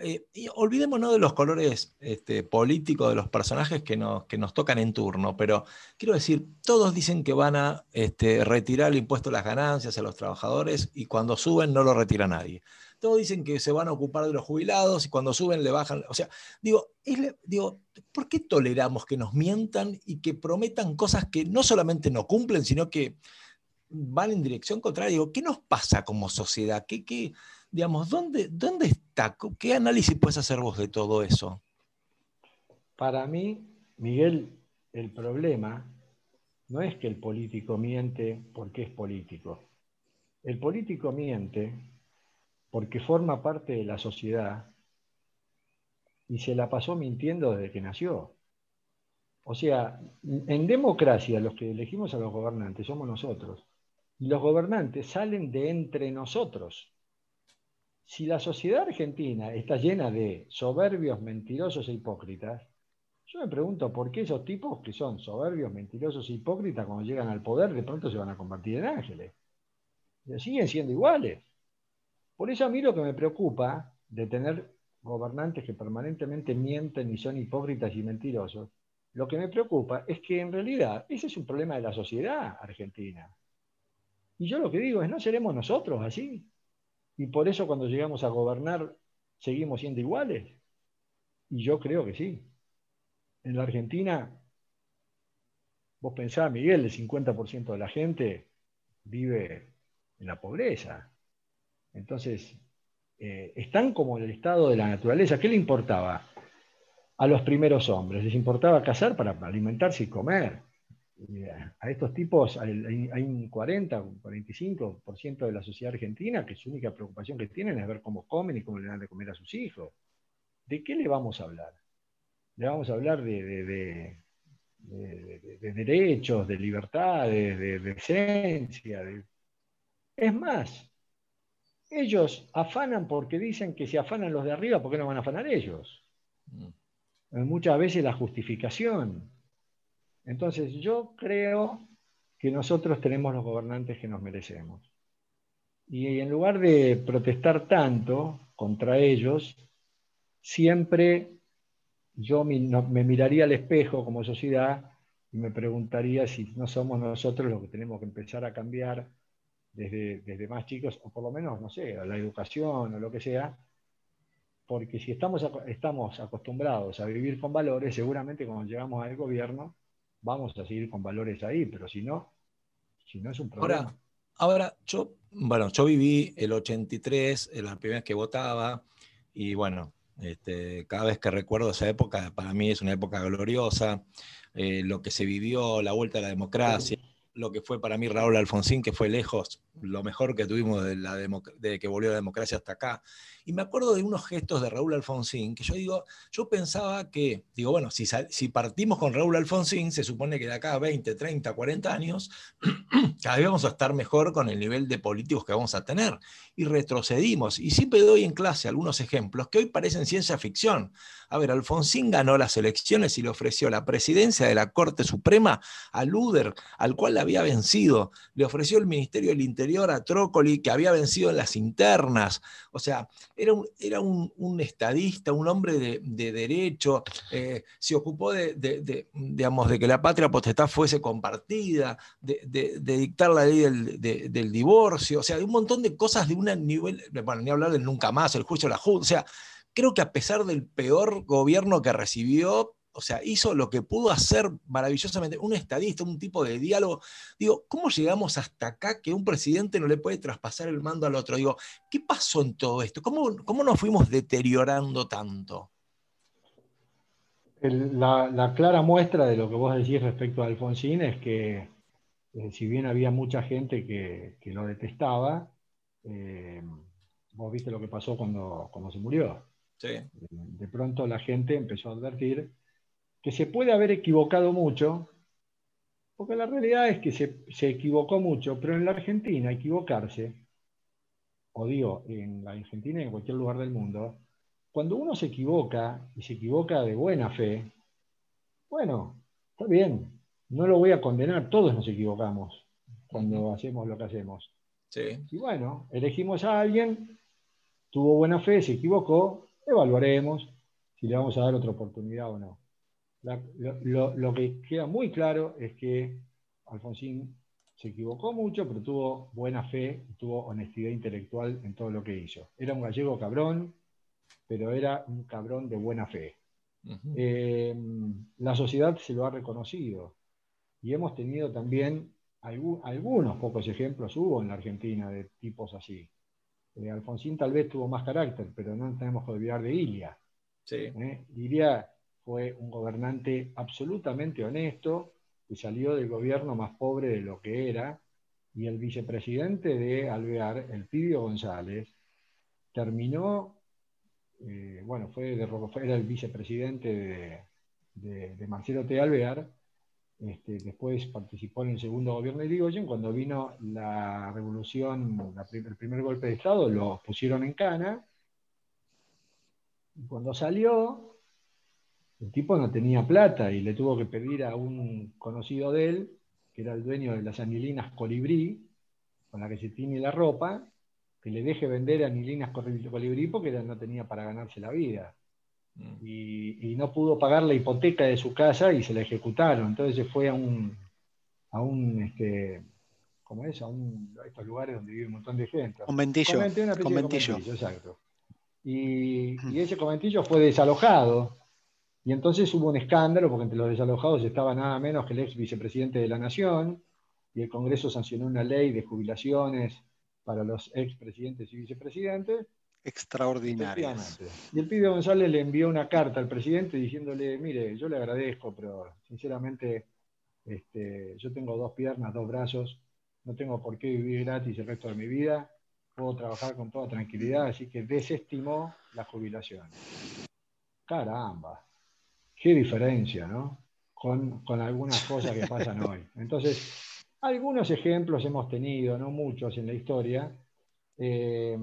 Speaker 2: eh, y olvidémonos de los colores este, políticos de los personajes que nos, que nos tocan en turno, pero quiero decir, todos dicen que van a este, retirar el impuesto a las ganancias a los trabajadores y cuando suben no lo retira nadie. Todos dicen que se van a ocupar de los jubilados y cuando suben le bajan. O sea, digo, es digo, ¿por qué toleramos que nos mientan y que prometan cosas que no solamente no cumplen, sino que van en dirección contraria? Digo, ¿qué nos pasa como sociedad? ¿Qué, qué, digamos, ¿dónde, ¿dónde está? ¿Qué análisis puedes hacer vos de todo eso?
Speaker 6: Para mí, Miguel, el problema no es que el político miente porque es político. El político miente porque forma parte de la sociedad y se la pasó mintiendo desde que nació. O sea, en democracia los que elegimos a los gobernantes somos nosotros. Y los gobernantes salen de entre nosotros. Si la sociedad argentina está llena de soberbios, mentirosos e hipócritas, yo me pregunto por qué esos tipos que son soberbios, mentirosos e hipócritas, cuando llegan al poder, de pronto se van a convertir en ángeles. Siguen siendo iguales. Por eso a mí lo que me preocupa de tener gobernantes que permanentemente mienten y son hipócritas y mentirosos, lo que me preocupa es que en realidad ese es un problema de la sociedad argentina. Y yo lo que digo es, ¿no seremos nosotros así? Y por eso cuando llegamos a gobernar seguimos siendo iguales. Y yo creo que sí. En la Argentina, vos pensás, Miguel, el 50% de la gente vive en la pobreza. Entonces, eh, están como en el estado de la naturaleza. ¿Qué le importaba a los primeros hombres? Les importaba cazar para alimentarse y comer. Eh, a estos tipos hay, un 40, un 45% de la sociedad argentina que su única preocupación que tienen es ver cómo comen y cómo le dan de comer a sus hijos. ¿De qué le vamos a hablar? Le vamos a hablar de, de- de- de- de- de derechos, de libertades, de decencia. de- Es más, ellos afanan porque dicen que si afanan los de arriba, ¿por qué no van a afanar ellos?
Speaker 2: Mm.
Speaker 6: Muchas veces la justificación. Entonces yo creo que nosotros tenemos los gobernantes que nos merecemos. Y en lugar de protestar tanto contra ellos, siempre yo me miraría al espejo como sociedad y me preguntaría si no somos nosotros los que tenemos que empezar a cambiar desde, desde más chicos, o por lo menos, no sé, la educación o lo que sea, porque si estamos, estamos acostumbrados a vivir con valores, seguramente cuando llegamos al gobierno vamos a seguir con valores ahí, pero si no, si no es un problema.
Speaker 2: Ahora, ahora yo, bueno, yo viví el 83, eh, la primera vez que votaba, y bueno, este, cada vez que recuerdo esa época, para mí es una época gloriosa, eh, lo que se vivió, la vuelta a la democracia, lo que fue para mí Raúl Alfonsín, que fue lejos lo mejor que tuvimos de, la de que volvió la democracia hasta acá. Y me acuerdo de unos gestos de Raúl Alfonsín, que yo digo, yo pensaba que, digo, bueno, si, si partimos con Raúl Alfonsín, se supone que de acá a 20, 30, 40 años, cada vez vamos a estar mejor con el nivel de políticos que vamos a tener. Y retrocedimos. Y siempre doy en clase algunos ejemplos que hoy parecen ciencia ficción. A ver, Alfonsín ganó las elecciones y le ofreció la presidencia de la Corte Suprema a Luder, al cual había vencido. Le ofreció el Ministerio del Interior a Trócoli, que había vencido en las internas. O sea, era un, estadista, un hombre de, de derecho, eh, se ocupó de, digamos, de que la patria potestad fuese compartida, de, dictar la ley del, de- del divorcio, o sea, de un montón de cosas de un nivel, bueno, ni hablar del nunca más, el juicio de la Junta, o sea, creo que a pesar del peor gobierno que recibió, o sea, hizo lo que pudo hacer maravillosamente, un estadista, un tipo de diálogo. Digo, ¿cómo llegamos hasta acá que un presidente no le puede traspasar el mando al otro? Digo, ¿qué pasó en todo esto? ¿Cómo, cómo nos fuimos deteriorando tanto?
Speaker 6: La, la clara muestra de lo que vos decís respecto a Alfonsín es que, eh, si bien había mucha gente que, que lo detestaba, eh, vos viste lo que pasó cuando, cuando se murió.
Speaker 2: Sí.
Speaker 6: De pronto la gente empezó a advertir que se puede haber equivocado mucho, porque la realidad es que se, se equivocó mucho, pero en la Argentina equivocarse, o digo, en la Argentina y en cualquier lugar del mundo, cuando uno se equivoca y se equivoca de buena fe, bueno, está bien, no lo voy a condenar, todos nos equivocamos cuando hacemos lo que hacemos.
Speaker 2: Sí.
Speaker 6: Y bueno, elegimos a alguien, tuvo buena fe, se equivocó, evaluaremos si le vamos a dar otra oportunidad o no. La- lo, que queda muy claro es que Alfonsín se equivocó mucho, pero tuvo buena fe, tuvo honestidad intelectual en todo lo que hizo. Era un gallego cabrón, pero era un cabrón de buena fe. Eh, la sociedad se lo ha reconocido y hemos tenido también algu- algunos pocos ejemplos, hubo en la Argentina de tipos así. Eh, Alfonsín tal vez tuvo más carácter, pero no tenemos que olvidar de Ilia.
Speaker 2: Sí.
Speaker 6: ¿eh? Ilia fue un gobernante absolutamente honesto que salió del gobierno más pobre de lo que era y el vicepresidente de Alvear, el Pidio González, terminó, eh, bueno, fue de, era el vicepresidente de, de- de Marcelo T. Alvear, este, después participó en el segundo gobierno de Irigoyen, cuando vino la revolución, el primer golpe de Estado, lo pusieron en cana, y cuando salió, el tipo no tenía plata y le tuvo que pedir a un conocido de él, que era el dueño de las anilinas Colibrí, con la que se tiñe la ropa, que le deje vender anilinas Colibrí porque no tenía para ganarse la vida.
Speaker 2: Mm.
Speaker 6: y, y no pudo pagar la hipoteca de su casa y se la ejecutaron. Entonces se fue a un, a un este, ¿cómo es? A, un, a estos lugares donde vive un montón de gente.
Speaker 3: Conventillo. Conventillo.
Speaker 6: conventillo, exacto. Y, y ese conventillo fue desalojado. Y entonces hubo un escándalo, porque entre los desalojados estaba nada menos que el ex vicepresidente de la Nación, y el Congreso sancionó una ley de jubilaciones para los expresidentes y vicepresidentes.
Speaker 3: Extraordinarias.
Speaker 6: Y el pibe González le envió una carta al presidente diciéndole, mire, yo le agradezco, pero sinceramente este, yo tengo dos piernas, dos brazos, no tengo por qué vivir gratis el resto de mi vida, puedo trabajar con toda tranquilidad, así que desestimó la jubilación. Caramba, qué diferencia, ¿no? Con, con algunas cosas que pasan hoy. Entonces, algunos ejemplos hemos tenido, no muchos en la historia, eh,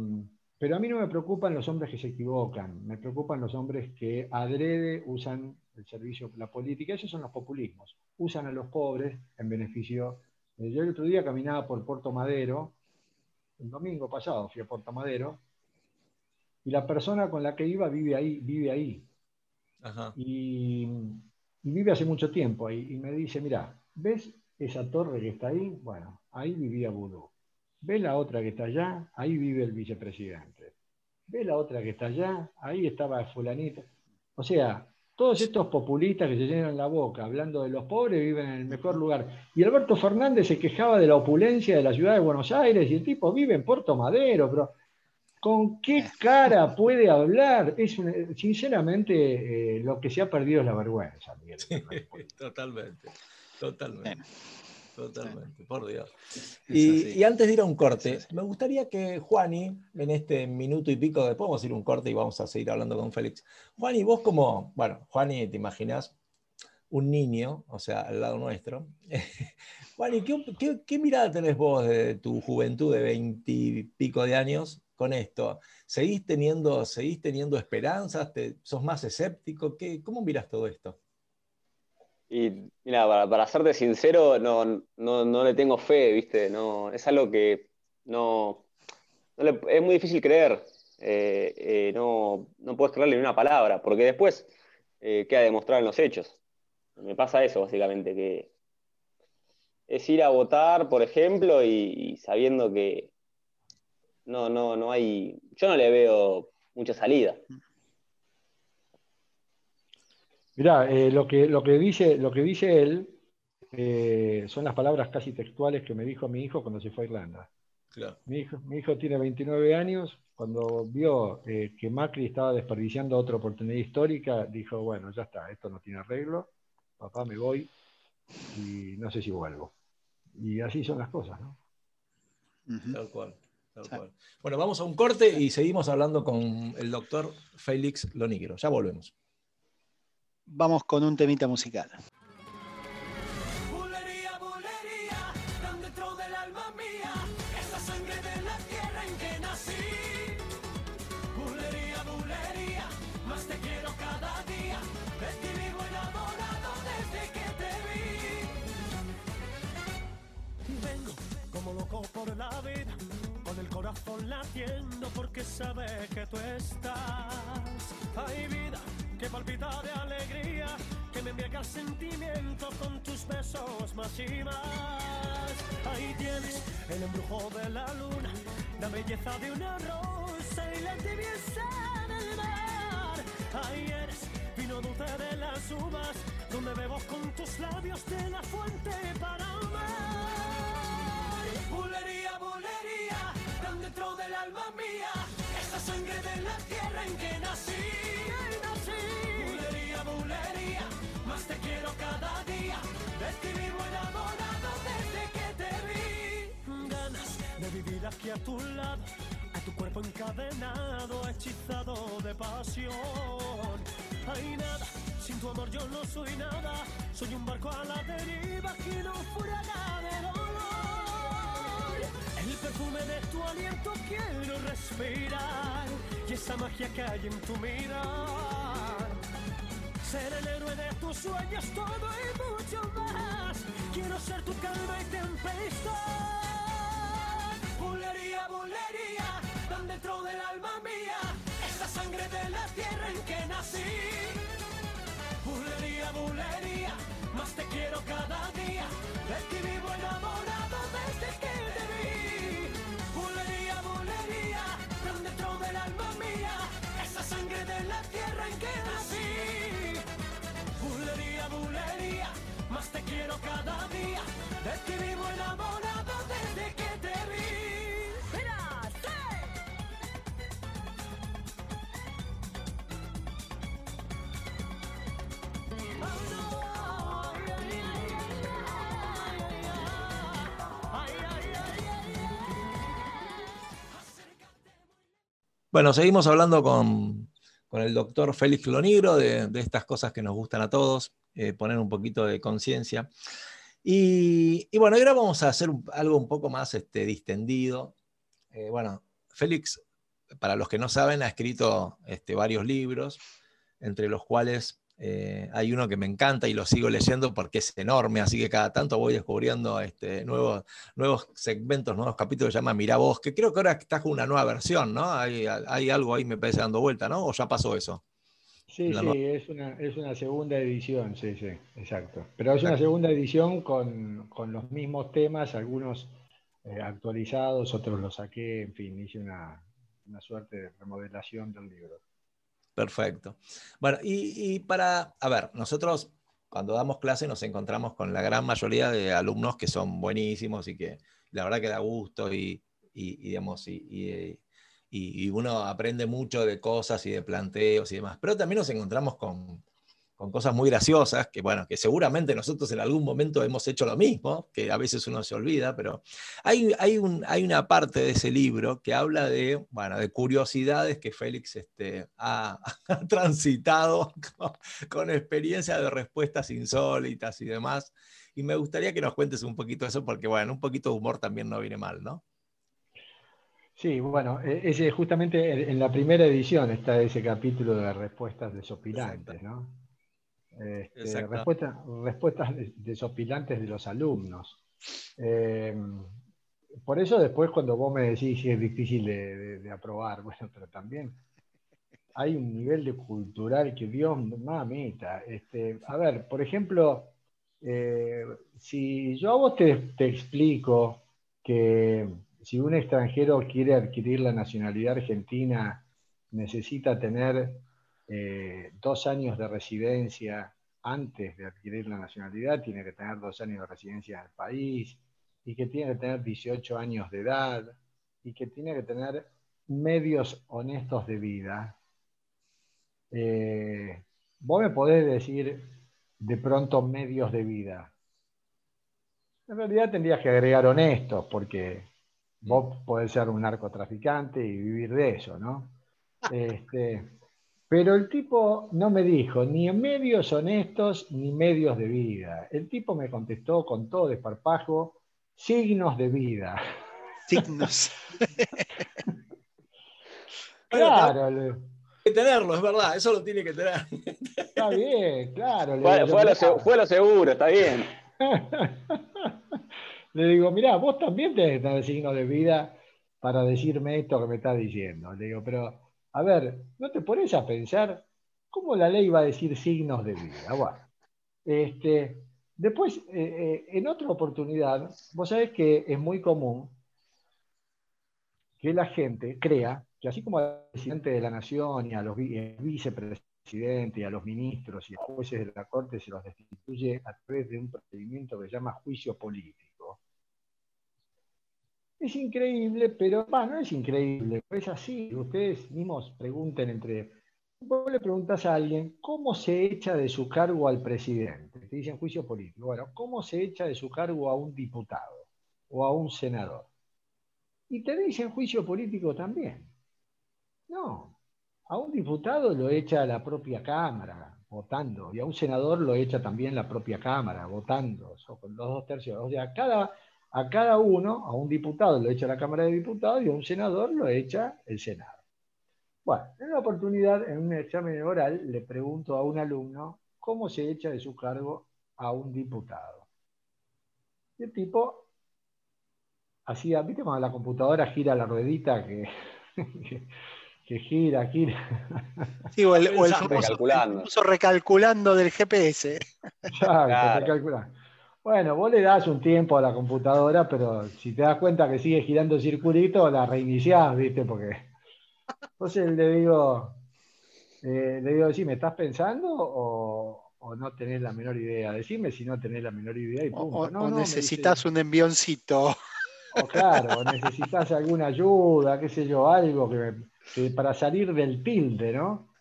Speaker 6: pero a mí no me preocupan los hombres que se equivocan, me preocupan los hombres que adrede usan el servicio, la política, esos son los populismos, usan a los pobres en beneficio. Yo el otro día caminaba por Puerto Madero, el domingo pasado fui a Puerto Madero, y la persona con la que iba vive ahí, vive ahí,
Speaker 2: Ajá.
Speaker 6: y, y vive hace mucho tiempo ahí, y me dice, mira, ¿ves esa torre que está ahí? Bueno, ahí vivía Vudú. ¿Ves la otra que está allá? Ahí vive el vicepresidente. ¿Ves la otra que está allá? Ahí estaba fulanito. O sea, todos estos populistas que se llenan la boca hablando de los pobres viven en el mejor lugar. Y Alberto Fernández se quejaba de la opulencia de la ciudad de Buenos Aires y el tipo vive en Puerto Madero, pero ¿con qué cara puede hablar? Es una- sinceramente, eh, lo que se ha perdido es la vergüenza. Miguel.
Speaker 2: Totalmente, totalmente.
Speaker 3: Bueno.
Speaker 2: Totalmente, por Dios. Y, antes de ir a un corte, me gustaría que Juani, en este minuto y pico, después vamos a ir a un corte y vamos a seguir hablando con Félix. Juani, vos como, bueno, Juani, te imaginas un niño, o sea, al lado nuestro. Juani, ¿qué, qué, qué mirada tenés vos de tu juventud de veintipico de años con esto? ¿Seguís teniendo, seguís teniendo esperanzas? ¿Te- ¿Sos más escéptico? ¿Qué, ¿Cómo miras todo esto?
Speaker 4: Y mira, para, para serte sincero, no, no, no le tengo fe, ¿viste? No, es algo que no, no le- es muy difícil creer. Eh, eh, no, no puedes creerle ni una palabra, porque después eh, queda demostrado en los hechos. Me pasa eso, básicamente, que es ir a votar, por ejemplo, y, y sabiendo que no, no, no hay, yo no le veo mucha salida.
Speaker 6: Mirá, eh, lo, que, lo, que dice, lo que dice él eh, son las palabras casi textuales que me dijo mi hijo cuando se fue a Irlanda.
Speaker 2: Claro.
Speaker 6: Mi hijo, mi hijo tiene 29 años, cuando vio eh, que Macri estaba desperdiciando otra oportunidad histórica, dijo, bueno, ya está, esto no tiene arreglo, papá me voy y no sé si vuelvo. Y así son las cosas, ¿no?
Speaker 2: Tal cual, tal cual. Bueno, vamos a un corte y seguimos hablando con el doctor Félix Lonigro. Ya volvemos.
Speaker 3: Vamos con un temita musical.
Speaker 7: Por la vida, con el corazón latiendo porque sabe que tú estás. Hay vida que palpita de alegría, que me embriaga el sentimiento con tus besos más y más. Ahí tienes el embrujo de la luna, la belleza de una rosa y la tibieza del mar. Ahí eres vino dulce de las uvas, donde bebo con tus labios de la fuente para amar.
Speaker 1: Bulería, bulería, tan dentro del alma mía, esa sangre de la tierra en que nací. Más te quiero cada día, de ti vivo enamorado desde que te vi.
Speaker 7: ganas de vivir aquí a tu lado, a tu cuerpo encadenado, hechizado de pasión. Hay nada, sin tu amor yo no soy nada, soy un barco a la deriva que no fuera de dolor. El perfume de tu aliento quiero respirar y esa magia que hay en tu mirar. Ser el héroe de tus sueños, todo y mucho más. Quiero ser tu calma y tempestad.
Speaker 1: Bulería, bulería, tan dentro del alma mía, esa sangre de la tierra en que nací. Bulería, bulería, más te quiero cada día. De ti vivo enamorado desde que te vi. Bulería, bulería, tan dentro del alma mía. Esa sangre de la tierra en que nací. Más te quiero cada día. De ti vivo enamorado desde que te vi. ¡Mira,
Speaker 2: Bueno, seguimos hablando con, con el doctor Félix Lonigro de, estas cosas que nos gustan a todos, eh, poner un poquito de conciencia. Y, bueno, ahora vamos a hacer algo un poco más este, distendido. Eh, bueno, Félix, para los que no saben, ha escrito este, varios libros, entre los cuales eh, hay uno que me encanta y lo sigo leyendo porque es enorme, así que cada tanto voy descubriendo este, nuevos, nuevos segmentos, nuevos capítulos, se llama Mira vos, que creo que ahora está con una nueva versión, ¿no? Hay, hay algo ahí, me parece, dando vuelta, ¿no? ¿O ya pasó eso?
Speaker 6: Sí, sí, es una, es una segunda edición, sí, sí, exacto. Pero es una segunda edición con, con los mismos temas, algunos eh, actualizados, otros los saqué, en fin, hice una, una suerte de remodelación del libro.
Speaker 2: Perfecto. Bueno, y, y para, a ver, nosotros cuando damos clase nos encontramos con la gran mayoría de alumnos que son buenísimos y que la verdad que da gusto y, y- digamos, y- y- y uno aprende mucho de cosas y de planteos y demás. Pero también nos encontramos con, con cosas muy graciosas, que bueno, que seguramente nosotros en algún momento hemos hecho lo mismo, que a veces uno se olvida, pero hay, hay, un- hay una parte de ese libro que habla de, bueno, de curiosidades que Félix este, ha, ha transitado con, con experiencia de respuestas insólitas y demás. Y me gustaría que nos cuentes un poquito eso, porque bueno, un poquito de humor también no viene mal, ¿no?
Speaker 6: Sí, bueno, e- ese justamente en en la primera edición está ese capítulo de respuestas desopilantes, ¿no? Este, respuesta- respuestas des- desopilantes de los alumnos. Eh, por eso después cuando vos me decís si es difícil de, de- de aprobar, bueno, pero también hay un nivel de cultural que Dios mamita. Este, a ver, por ejemplo, eh, si yo a vos te, te explico que si un extranjero quiere adquirir la nacionalidad argentina, necesita tener eh, dos años de residencia antes de adquirir la nacionalidad, tiene que tener dos años de residencia en el país, y que tiene que tener 18 años de edad, y que tiene que tener medios honestos de vida. Eh, vos me podés decir de pronto medios de vida. En realidad tendrías que agregar honestos, porque vos podés ser un narcotraficante y vivir de eso, ¿no? Este, pero el tipo no me dijo ni medios honestos ni medios de vida. El tipo me contestó con todo desparpajo, signos de vida.
Speaker 3: Signos.
Speaker 6: Claro, le-
Speaker 2: que tenerlo, es verdad, eso lo tiene que tener.
Speaker 6: está bien, claro.
Speaker 4: Fue,
Speaker 6: digo,
Speaker 4: fue lo,
Speaker 6: mirá.
Speaker 4: se- fue lo seguro, está bien.
Speaker 6: Le digo, mirá, vos también tenés que tener signos de vida para decirme esto que me estás diciendo. Le digo, pero, a ver, ¿no te pones a pensar cómo la ley va a decir signos de vida? Bueno, este, después, eh, eh, en otra oportunidad, vos sabés que es muy común que la gente crea que así como al presidente de la nación y a los eh, vicepresidentes y a los ministros y a jueces de la corte se los destituye a través de un procedimiento que se llama juicio político. Es increíble, pero bah, no es increíble, es así. Ustedes mismos pregunten entre. Vos le preguntas a alguien cómo se echa de su cargo al presidente. Te dicen juicio político. Bueno, ¿cómo se echa de su cargo a un diputado o a un senador? Y te dicen juicio político también. No, a un diputado lo echa la propia Cámara votando y a un senador lo echa también la propia Cámara votando, los dos tercios. O sea, cada, a cada uno, a un diputado lo echa la Cámara de Diputados y a un senador lo echa el Senado. Bueno, en una oportunidad, en un examen oral, le pregunto a un alumno cómo se echa de su cargo a un diputado. Y el tipo hacía, ¿viste cuando la computadora gira la ruedita que, que- que gira, gira.
Speaker 3: Sí, o el, o el famoso,
Speaker 4: recalculando.
Speaker 3: el famoso recalculando del GPS.
Speaker 6: Claro,
Speaker 4: Claro.
Speaker 6: te calcula. Bueno, vos le das un tiempo a la computadora, pero si te das cuenta que sigue girando circulito, la reiniciás, ¿viste? Porque. Entonces le digo, eh, le digo, ¿sí me estás pensando o, o no tenés la menor idea? Decime si no tenés la menor idea y
Speaker 3: O,
Speaker 6: punto.
Speaker 3: o-
Speaker 6: No,
Speaker 3: o
Speaker 6: no, me dice,
Speaker 3: necesitas un envioncito.
Speaker 6: o claro, o necesitas alguna ayuda, qué sé yo, algo que, me- que para salir del tilde, ¿no?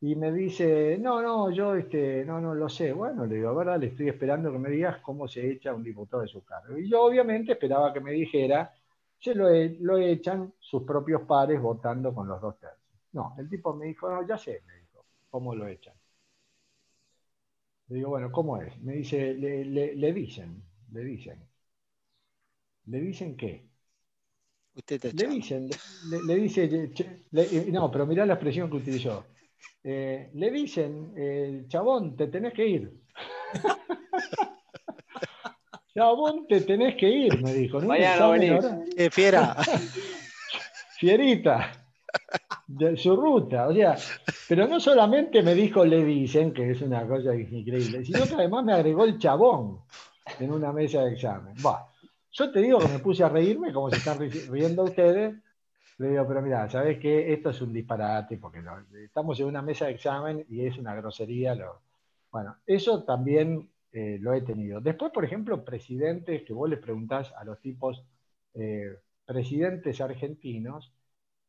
Speaker 6: Y me dice, no, no, yo este, no, no lo sé. Bueno, le digo, verdad, le estoy esperando que me digas cómo se echa un diputado de su cargo. Y yo obviamente esperaba que me dijera, se lo, e- lo echan sus propios pares votando con los dos tercios. No, el tipo me dijo, no, ya sé, me dijo, cómo lo echan. Le digo, bueno, ¿cómo es? Me dice, le, le- le dicen, le dicen. ¿Le dicen qué?
Speaker 3: Usted te
Speaker 6: Le dicen, le, le dice, che- eh, no, pero mirá la expresión que utilizó. Eh, le dicen, eh, chabón, te tenés que ir. chabón, te tenés que ir, me dijo. ¿no?
Speaker 4: Mañana venís.
Speaker 3: Eh, fiera.
Speaker 6: Fierita, de su ruta. O sea, pero no solamente me dijo le dicen, que es una cosa increíble, sino que además me agregó el chabón en una mesa de examen. Bah, yo te digo que me puse a reírme como se están ri- riendo ustedes. Le digo, pero mira, ¿sabes qué? Esto es un disparate porque lo- estamos en una mesa de examen y es una grosería. Lo, bueno, eso también eh, lo he tenido. Después, por ejemplo, presidentes que vos les preguntás a los tipos, eh, presidentes argentinos,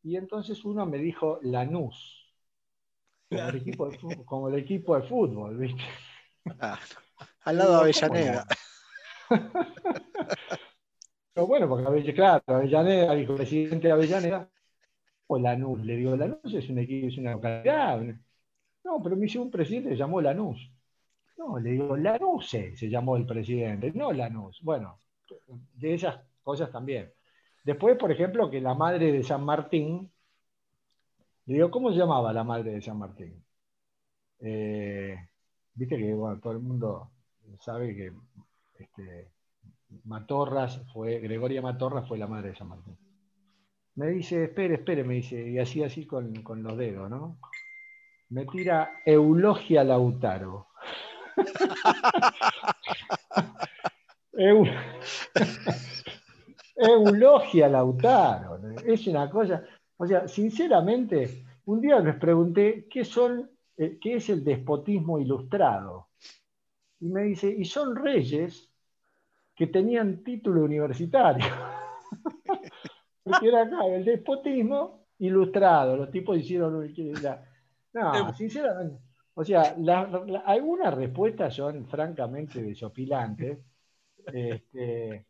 Speaker 6: y entonces uno me dijo Lanús, como el equipo de fútbol, como el equipo de fútbol, ¿viste?
Speaker 3: Ah, al lado de Avellaneda.
Speaker 6: Pero bueno, porque claro, Avellaneda, dijo presidente de Avellaneda, o Lanús, le digo, Lanús es un equipo, es una localidad. No, pero me hizo un presidente se llamó Lanús. No, le digo, Lanús se llamó el presidente, no Lanús. Bueno, de esas cosas también. Después, por ejemplo, que la madre de San Martín, le digo, ¿cómo se llamaba la madre de San Martín? Eh, Viste que bueno, todo el mundo sabe que este, Matorras fue, Gregoria Matorras fue la madre de San Martín. Me dice, espere, espere, me dice, y así así con, con los dedos, ¿no? Me tira Eulogia Lautaro. Eu- Eulogia Lautaro. Es una cosa. O sea, sinceramente, un día les pregunté qué son, eh, qué es el despotismo ilustrado. Y me dice, y son reyes que tenían título universitario. Porque era acá, el despotismo ilustrado. Los tipos hicieron. la- No, sinceramente. O sea, la- la- algunas respuestas son francamente desopilantes. Este,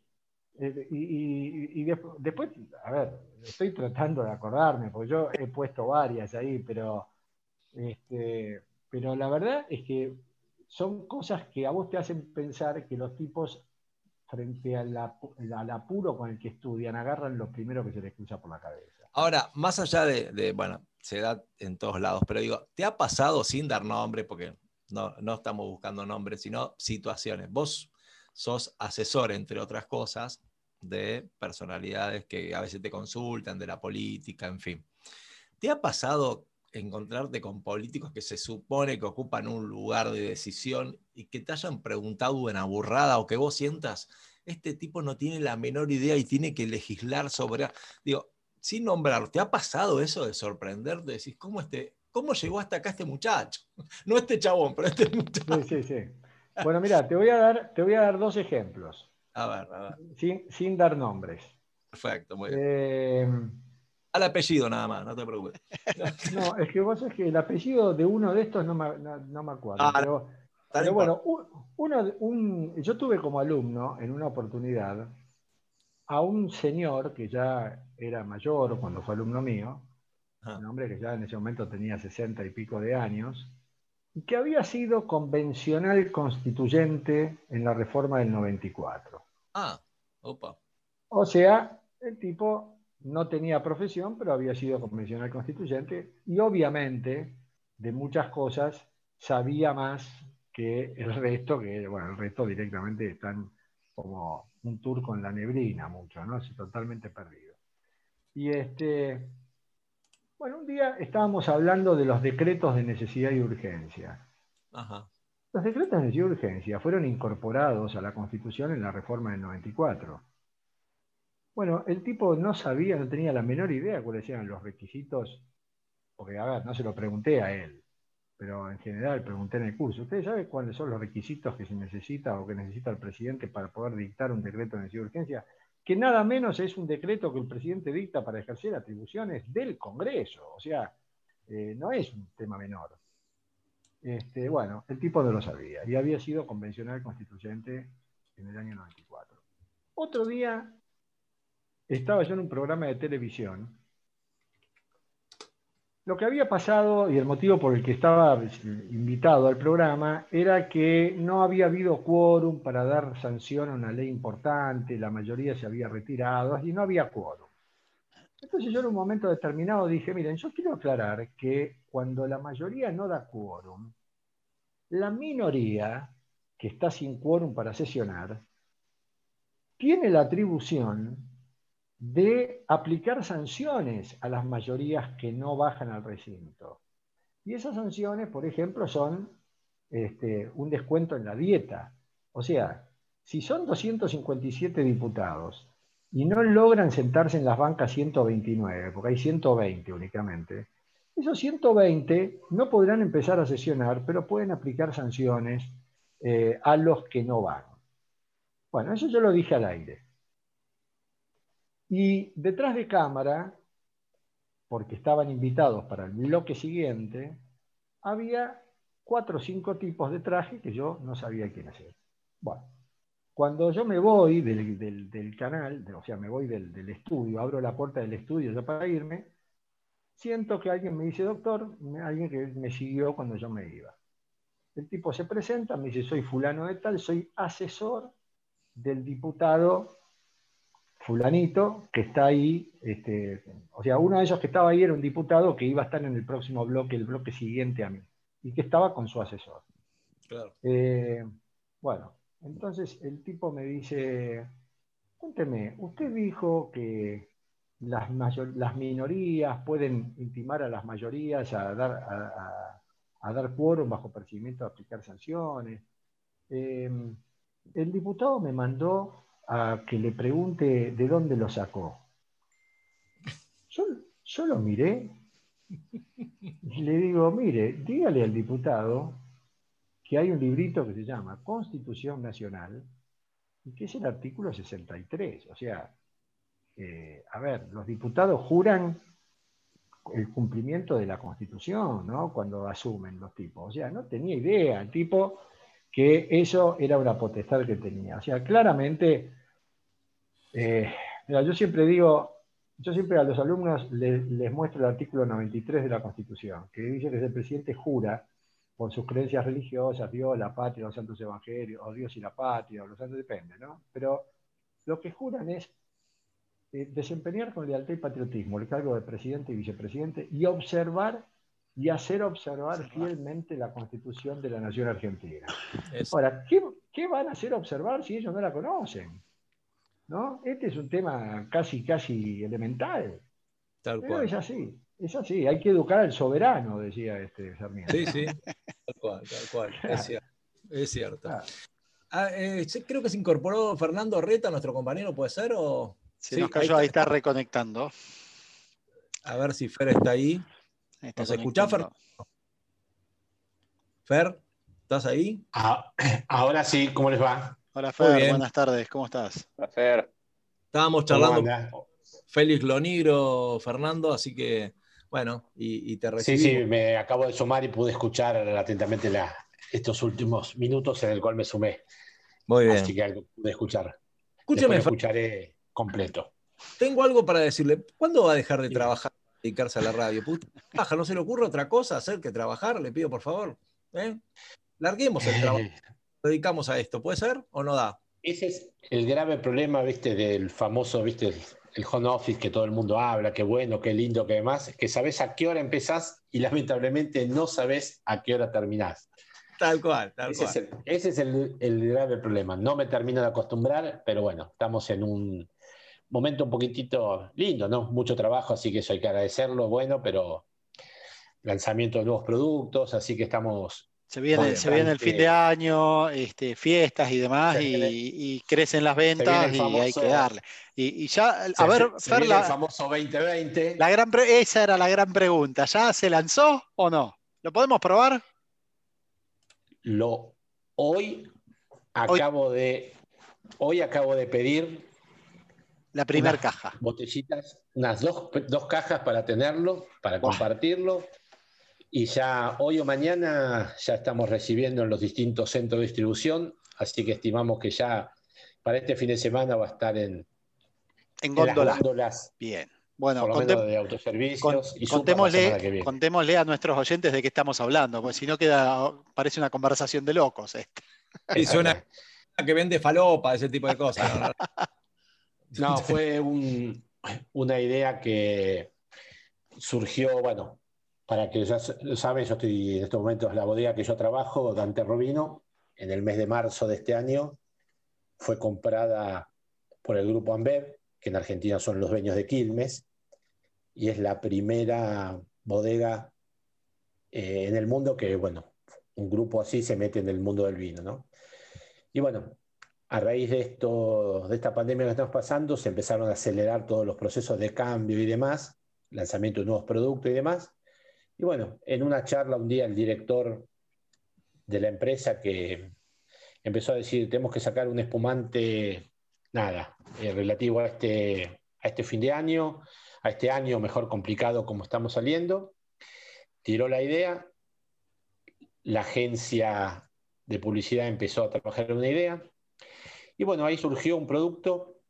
Speaker 6: eh, y y- y desp- después, a ver, estoy tratando de acordarme, porque yo he puesto varias ahí, pero, este, pero la verdad es que son cosas que a vos te hacen pensar que los tipos, frente al, apu- al apuro con el que estudian, agarran lo primero que se les cruza por la cabeza.
Speaker 2: Ahora, más allá de, de, bueno, se da en todos lados, pero digo, ¿te ha pasado sin dar nombre, porque no, no estamos buscando nombres, sino situaciones? Vos sos asesor, entre otras cosas, de personalidades que a veces te consultan, de la política, en fin. ¿Te ha pasado encontrarte con políticos que se supone que ocupan un lugar de decisión y que te hayan preguntado una burrada o que vos sientas, este tipo no tiene la menor idea y tiene que legislar sobre... Digo, sin nombrar, ¿te ha pasado eso de sorprenderte? Decís, ¿cómo, este, ¿cómo llegó hasta acá este muchacho? No este chabón, pero este muchacho.
Speaker 6: Sí, sí, sí. Bueno, mira, te voy a dar, te voy a dar dos ejemplos,
Speaker 2: A ver, a ver.
Speaker 6: sin, sin dar nombres.
Speaker 2: Perfecto, muy bien.
Speaker 6: Eh,
Speaker 2: Al apellido nada más, no te preocupes.
Speaker 6: no, es que vos sabés que el apellido de uno de estos no me, no, no me acuerdo.
Speaker 2: Ah,
Speaker 6: pero, bueno, un- uno, un- yo tuve como alumno en una oportunidad a un señor que ya era mayor cuando fue alumno mío,
Speaker 2: Ah.
Speaker 6: un hombre que ya en ese momento tenía sesenta y pico de años, y que había sido convencional constituyente en la reforma del 94.
Speaker 2: Ah, opa.
Speaker 6: O sea, el tipo no tenía profesión, pero había sido convencional constituyente y obviamente de muchas cosas sabía más que el resto, que bueno, el resto directamente están como un turco en la neblina mucho, ¿no? Es totalmente perdido. Y este Bueno, un día estábamos hablando de los decretos de necesidad y urgencia.
Speaker 2: Ajá.
Speaker 6: Los decretos de necesidad y urgencia fueron incorporados a la Constitución en la reforma del 94. Bueno, el tipo no sabía, no tenía la menor idea cuáles eran los requisitos, porque a ver, no se lo pregunté a él, pero en general pregunté en el curso. ¿Ustedes saben cuáles son los requisitos que se necesita o que necesita el presidente para poder dictar un decreto de necesidad y urgencia? Que nada menos es un decreto que el presidente dicta para ejercer atribuciones del Congreso. O sea, eh, no es un tema menor. Este, bueno, el tipo no lo sabía y había sido convencional constituyente en el año 94. Otro día estaba yo en un programa de televisión. Lo que había pasado y el motivo por el que estaba invitado al programa era que no había habido quórum para dar sanción a una ley importante, la mayoría se había retirado y no había quórum. Entonces yo en un momento determinado dije, miren, yo quiero aclarar que cuando la mayoría no da quórum, la minoría, que está sin quórum para sesionar, tiene la atribución de aplicar sanciones a las mayorías que no bajan al recinto. Y esas sanciones, por ejemplo, son este, un descuento en la dieta. O sea, si son 257 diputados y no logran sentarse en las bancas 129, porque hay 120 únicamente, esos 120 no podrán empezar a sesionar, pero pueden aplicar sanciones eh, a los que no van. Bueno, eso yo lo dije al aire. Y detrás de cámara, porque estaban invitados para el bloque siguiente, había cuatro o cinco tipos de traje que yo no sabía quién hacer. Bueno, cuando yo me voy del, del- canal, o sea, me voy del, del estudio, abro la puerta del estudio ya para irme, siento que alguien me dice, doctor, alguien que me siguió cuando yo me iba. El tipo se presenta, me dice, soy fulano de tal, soy asesor del diputado fulanito que está ahí, este, o sea, uno de ellos que estaba ahí era un diputado que iba a estar en el próximo bloque, el bloque siguiente a mí, y que estaba con su asesor.
Speaker 2: Claro.
Speaker 6: Eh, bueno, entonces el tipo me dice, cuénteme, usted dijo que las, minorías pueden intimar a las mayorías a dar, a, a- a dar quórum bajo percibimiento de aplicar sanciones. Eh, el diputado me mandó a que le pregunte de dónde lo sacó. Yo, yo lo miré y le digo, mire, dígale al diputado que hay un librito que se llama Constitución Nacional y que es el artículo 63. O sea, eh, a ver, los diputados juran el cumplimiento de la Constitución, ¿no? Cuando asumen los tipos. O sea, no tenía idea el tipo que eso era una potestad que tenía. O sea, claramente, eh, mira, yo siempre digo, yo siempre a los alumnos les, les muestro el artículo 93 de la Constitución, que dice que el presidente jura por sus creencias religiosas, Dios, la patria, los santos evangelios, o Dios y la patria, o los santos depende, ¿no? Pero lo que juran es eh, desempeñar con lealtad y patriotismo el cargo de presidente y vicepresidente y observar y hacer observar fielmente la constitución de la nación argentina.
Speaker 2: Es-
Speaker 6: Ahora, ¿qué, qué van a hacer observar si ellos no la conocen? ¿No? Este es un tema casi, casi elemental.
Speaker 2: tal
Speaker 6: Pero
Speaker 2: cual.
Speaker 6: es así, es así. Hay que educar al soberano, decía este Sarmiento.
Speaker 2: Sí, sí. Tal cual, tal cual. Es cierto. Es cierto.
Speaker 6: Claro.
Speaker 2: Ah, eh, creo que se incorporó Fernando Reta, nuestro compañero, ¿puede ser? O...
Speaker 3: Se
Speaker 2: Sí,
Speaker 3: nos cayó, ahí está reconectando.
Speaker 2: A ver si Fer está ahí.
Speaker 3: Ahí está
Speaker 2: ¿Nos escuchás, Fer? Fer, ¿estás ahí?
Speaker 8: Ah, ahora sí, ¿cómo les va?
Speaker 3: Hola Fer, buenas tardes, ¿cómo estás?
Speaker 4: Placer.
Speaker 2: Estábamos
Speaker 8: ¿Cómo
Speaker 2: charlando
Speaker 8: anda?
Speaker 2: Félix Lonigro, Fernando, así que, bueno, y, y te
Speaker 8: Sí,
Speaker 2: recibimos.
Speaker 8: sí, me acabo de sumar y pude escuchar atentamente la- estos últimos minutos en el cual me sumé.
Speaker 2: Muy bien.
Speaker 8: Así que algo pude escuchar.
Speaker 2: Escúcheme,
Speaker 8: Después lo
Speaker 2: Fer,
Speaker 8: escucharé completo.
Speaker 2: tengo algo para decirle. ¿Cuándo va a dejar de trabajar, dedicarse a la radio? Trabaja, ¿No se le ocurre otra cosa hacer que trabajar? Le pido, por favor. ¿Eh? Larguemos el trabajo, dedicamos a esto. ¿Puede ser o no da?
Speaker 8: Ese es el grave problema, viste, del famoso, viste, el, el home office que todo el mundo habla, qué bueno, qué lindo, qué demás, que sabes a qué hora empezás y lamentablemente no sabes a qué hora terminás.
Speaker 2: Tal cual, tal
Speaker 8: Ese
Speaker 2: cual.
Speaker 8: es, el, ese es el- el grave problema. No me termino de acostumbrar, pero bueno, estamos en un momento un poquitito lindo, ¿no? Mucho trabajo, así que eso hay que agradecerlo, bueno, pero lanzamiento de nuevos productos, así que estamos
Speaker 3: Se viene, se viene el fin de año, este, fiestas y demás, y, crecen las ventas y hay que darle. Y, y ya,
Speaker 8: se-
Speaker 3: a ver,
Speaker 8: se
Speaker 3: Fer,
Speaker 8: viene el
Speaker 3: la,
Speaker 8: famoso 2020.
Speaker 3: la gran pre- esa era la gran pregunta. ¿Ya se lanzó o no? ¿Lo podemos probar?
Speaker 8: Lo, hoy acabo de hoy acabo de pedir
Speaker 3: La primera caja.
Speaker 8: botellitas, unas dos, dos cajas para tenerlo, para compartirlo. Y ya hoy o mañana ya estamos recibiendo en los distintos centros de distribución, así que estimamos que ya para este fin de semana va a estar en,
Speaker 3: En
Speaker 8: en las
Speaker 3: góndola.
Speaker 8: góndolas,
Speaker 3: Bien. Bueno,
Speaker 8: por lo
Speaker 3: conté-
Speaker 8: menos de autoservicios
Speaker 3: con-
Speaker 8: y
Speaker 3: contémosle, a nuestros oyentes de qué estamos hablando, porque si no queda, parece una conversación de locos. esto.
Speaker 2: Y suena que vende falopa, ese tipo de cosas. ¿no?
Speaker 8: No, fue un- una idea que surgió, bueno, para que ya saben, yo estoy en estos momentos en la bodega que yo trabajo, Dante Robino, en el mes de marzo de este año, fue comprada por el grupo Ambev, que en Argentina son los dueños de Quilmes, y es la primera bodega eh, en el mundo que, bueno, un grupo así se mete en el mundo del vino, ¿no? Y bueno, a raíz de esto, de esta pandemia que estamos pasando, se empezaron a acelerar todos los procesos de cambio y demás, lanzamiento de nuevos productos y demás. Y bueno, en una charla un día el director de la empresa que empezó a decir, tenemos que sacar un espumante, nada, eh, relativo a este, a este fin de año, a este año mejor complicado como estamos saliendo. Tiró la idea, la agencia de publicidad empezó a trabajar en una idea, y bueno, ahí surgió un producto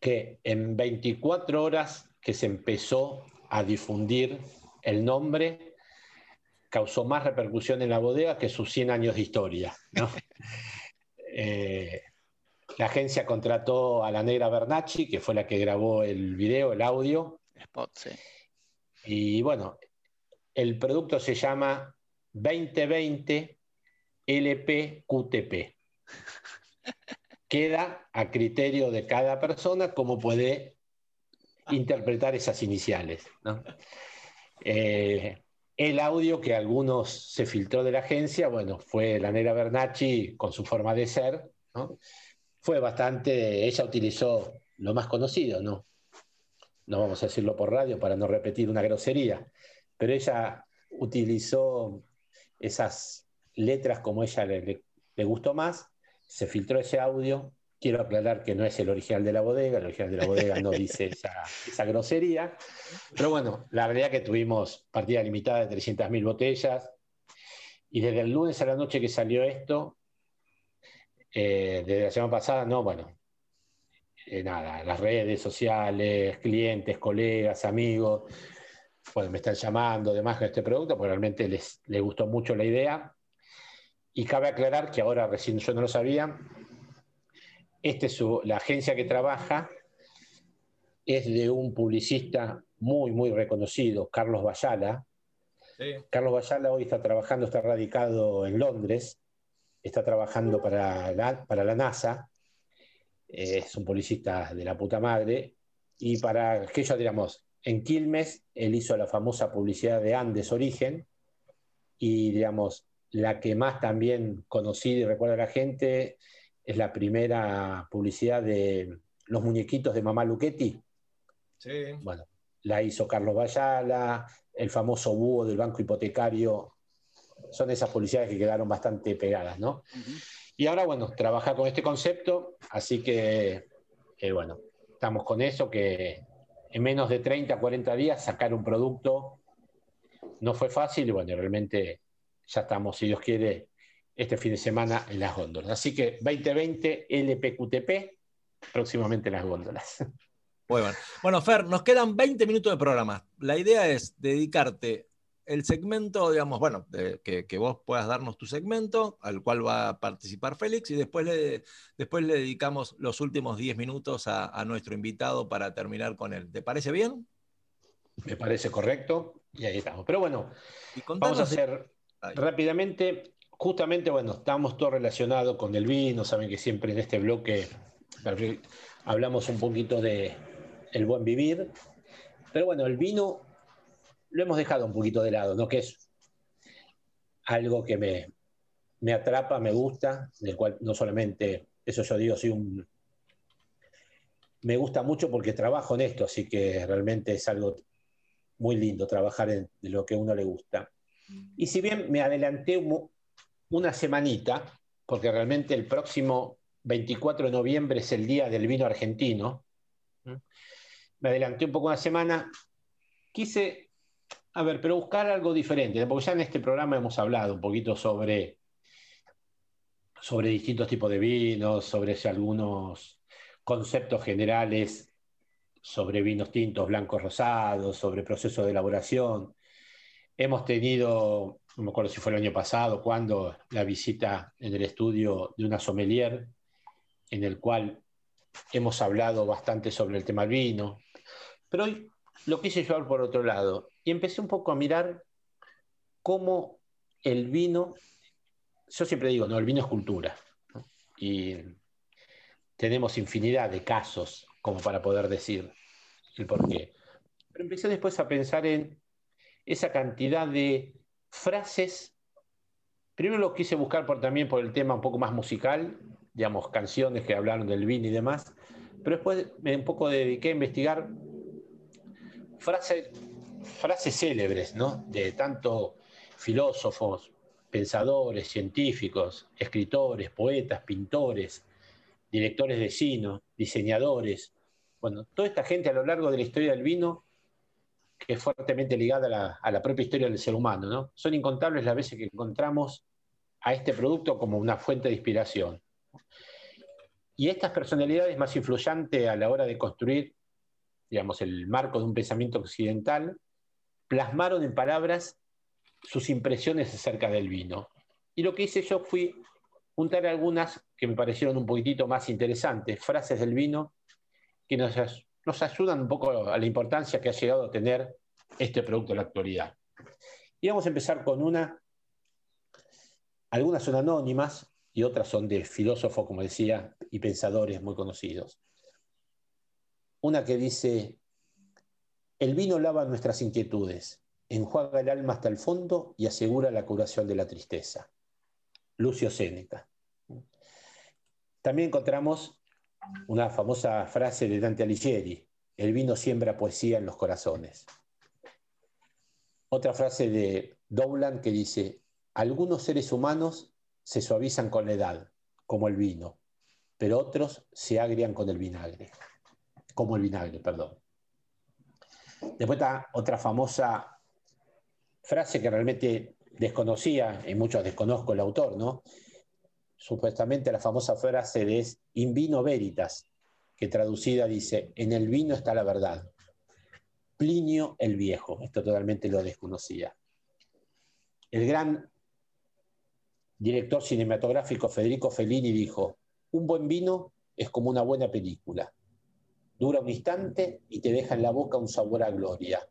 Speaker 8: que en 24 horas que se empezó a difundir el nombre, causó más repercusión en la bodega que sus 100 años de historia. ¿no? Eh, la agencia contrató a la negra Bernacci, que fue la que grabó el video, el audio,
Speaker 3: Spot, sí.
Speaker 8: y bueno, el producto se llama 2020 LPQTP. Queda a criterio de cada persona cómo puede interpretar esas iniciales. ¿no? Eh, el audio que algunos se filtró de la agencia, bueno, fue la Nera Bernacci con su forma de ser. Fue bastante, ella utilizó lo más conocido, ¿no? No vamos a decirlo por radio para no repetir una grosería, pero ella utilizó esas letras como ella le- le gustó más, se filtró ese audio. Quiero aclarar que no es el original de la bodega, el original de la bodega no dice esa, grosería, pero bueno, la realidad que tuvimos partida limitada de 300.000 botellas y desde el lunes a la noche que salió esto, eh, desde la semana pasada, no, bueno, eh, nada, las redes sociales, clientes, colegas, amigos, bueno, me están llamando demás con este producto porque realmente les, les gustó mucho la idea. Y cabe aclarar que ahora recién yo no lo sabía, este es su- la agencia que trabaja es de un publicista muy, muy reconocido, Carlos Bayala.
Speaker 2: Sí.
Speaker 8: Carlos Bayala hoy está trabajando, está radicado en Londres, está trabajando para la, para la NASA, es un publicista de la puta madre, y para aquello, digamos, en Quilmes, él hizo la famosa publicidad de Andes Origen, y digamos, la que más también conocida y recuerda a la gente es la primera publicidad de los muñequitos de Mamá Luchetti.
Speaker 2: Sí.
Speaker 8: Bueno, la hizo Carlos Bayala, el famoso búho del banco hipotecario. Son esas publicidades que quedaron bastante pegadas, ¿no? Y ahora, bueno, trabaja con este concepto, así que, eh, bueno, estamos con eso, que en menos de 30, 40 días sacar un producto no fue fácil y bueno, realmente ya estamos, si Dios quiere, este fin de semana en las góndolas. Así que 2020 LPQTP, próximamente en las góndolas.
Speaker 2: Muy bueno. Bueno, Fer, nos quedan 20 minutos de programa. La idea es dedicarte el segmento, digamos, bueno, de- que, que vos puedas darnos tu segmento, al cual va a participar Félix, y después le, después le dedicamos los últimos 10 minutos a, a nuestro invitado para terminar con él. ¿Te parece bien?
Speaker 8: Me parece correcto y ahí estamos. Pero bueno,
Speaker 2: Y
Speaker 8: vamos a
Speaker 2: de-
Speaker 8: hacer rápidamente, justamente, bueno, estamos todos relacionados con el vino, saben que siempre en este bloque hablamos un poquito de el buen vivir, pero bueno, el vino lo hemos dejado un poquito de lado, ¿no? Que es algo que me, me atrapa, me gusta, del cual no solamente, eso yo digo, soy un... Me gusta mucho porque trabajo en esto, así que realmente es algo muy lindo trabajar en lo que a uno le gusta. Y si bien me adelanté un- una semanita, porque realmente el próximo 24 de noviembre es el Día del Vino Argentino, me adelanté un poco una semana, quise, a ver, pero buscar algo diferente, porque ya en este programa hemos hablado un poquito sobre, sobre distintos tipos de vinos, sobre algunos conceptos generales sobre vinos tintos, blancos, rosados, sobre procesos de elaboración. Hemos tenido, no me acuerdo si fue el año pasado, cuando la visita en el estudio de una sommelier, en el cual hemos hablado bastante sobre el tema del vino. Pero hoy lo quise llevar por otro lado y empecé un poco a mirar cómo el vino, yo siempre digo, no, el vino es cultura. Y tenemos infinidad de casos como para poder decir el por qué. Pero empecé después a pensar en esa cantidad de frases. Primero lo quise buscar por, también por el tema un poco más musical, digamos, canciones que hablaron del vino y demás, pero después me un poco dediqué a investigar frases, frases célebres, ¿no? De tanto filósofos, pensadores, científicos, escritores, poetas, pintores, directores de cine, diseñadores, bueno, toda esta gente a lo largo de la historia del vino, que es fuertemente ligada a la, a la propia historia del ser humano, ¿no? Son incontables las veces que encontramos a este producto como una fuente de inspiración. Y estas personalidades más influyentes a la hora de construir, digamos, el marco de un pensamiento occidental, plasmaron en palabras sus impresiones acerca del vino. Y lo que hice yo fui juntar algunas que me parecieron un poquitito más interesantes, frases del vino, que nos, nos ayudan un poco a la importancia que ha llegado a tener este producto en la actualidad. Y vamos a empezar con una, algunas son anónimas y otras son de filósofos, como decía, y pensadores muy conocidos. Una que dice, el vino lava nuestras inquietudes, enjuaga el alma hasta el fondo y asegura la curación de la tristeza. Lucio Séneca. También encontramos una famosa frase de Dante Alighieri, el vino siembra poesía en los corazones. Otra frase de Dowland que dice, algunos seres humanos se suavizan con la edad, como el vino, pero otros se agrian con el vinagre, como el vinagre, perdón. Después está otra famosa frase que realmente desconocía, y muchos desconozco el autor, ¿no? Supuestamente la famosa frase de es in vino veritas, que traducida dice, en el vino está la verdad. Plinio el Viejo, esto totalmente lo desconocía. El gran director cinematográfico Federico Fellini dijo, un buen vino es como una buena película. Dura un instante y te deja en la boca un sabor a gloria.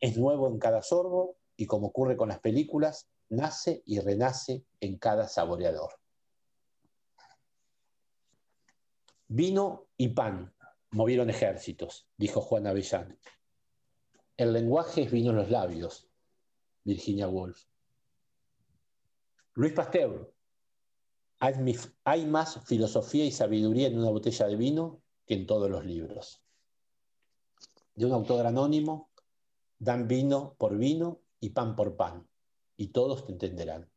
Speaker 8: Es nuevo en cada sorbo y como ocurre con las películas, nace y renace en cada saboreador. Vino y pan movieron ejércitos, dijo Juan Avellán. El lenguaje es vino en los labios, Virginia Woolf. Luis Pasteur, hay más filosofía y sabiduría en una botella de vino que en todos los libros. De un autor anónimo, dan vino por vino y pan por pan, y todos te entenderán.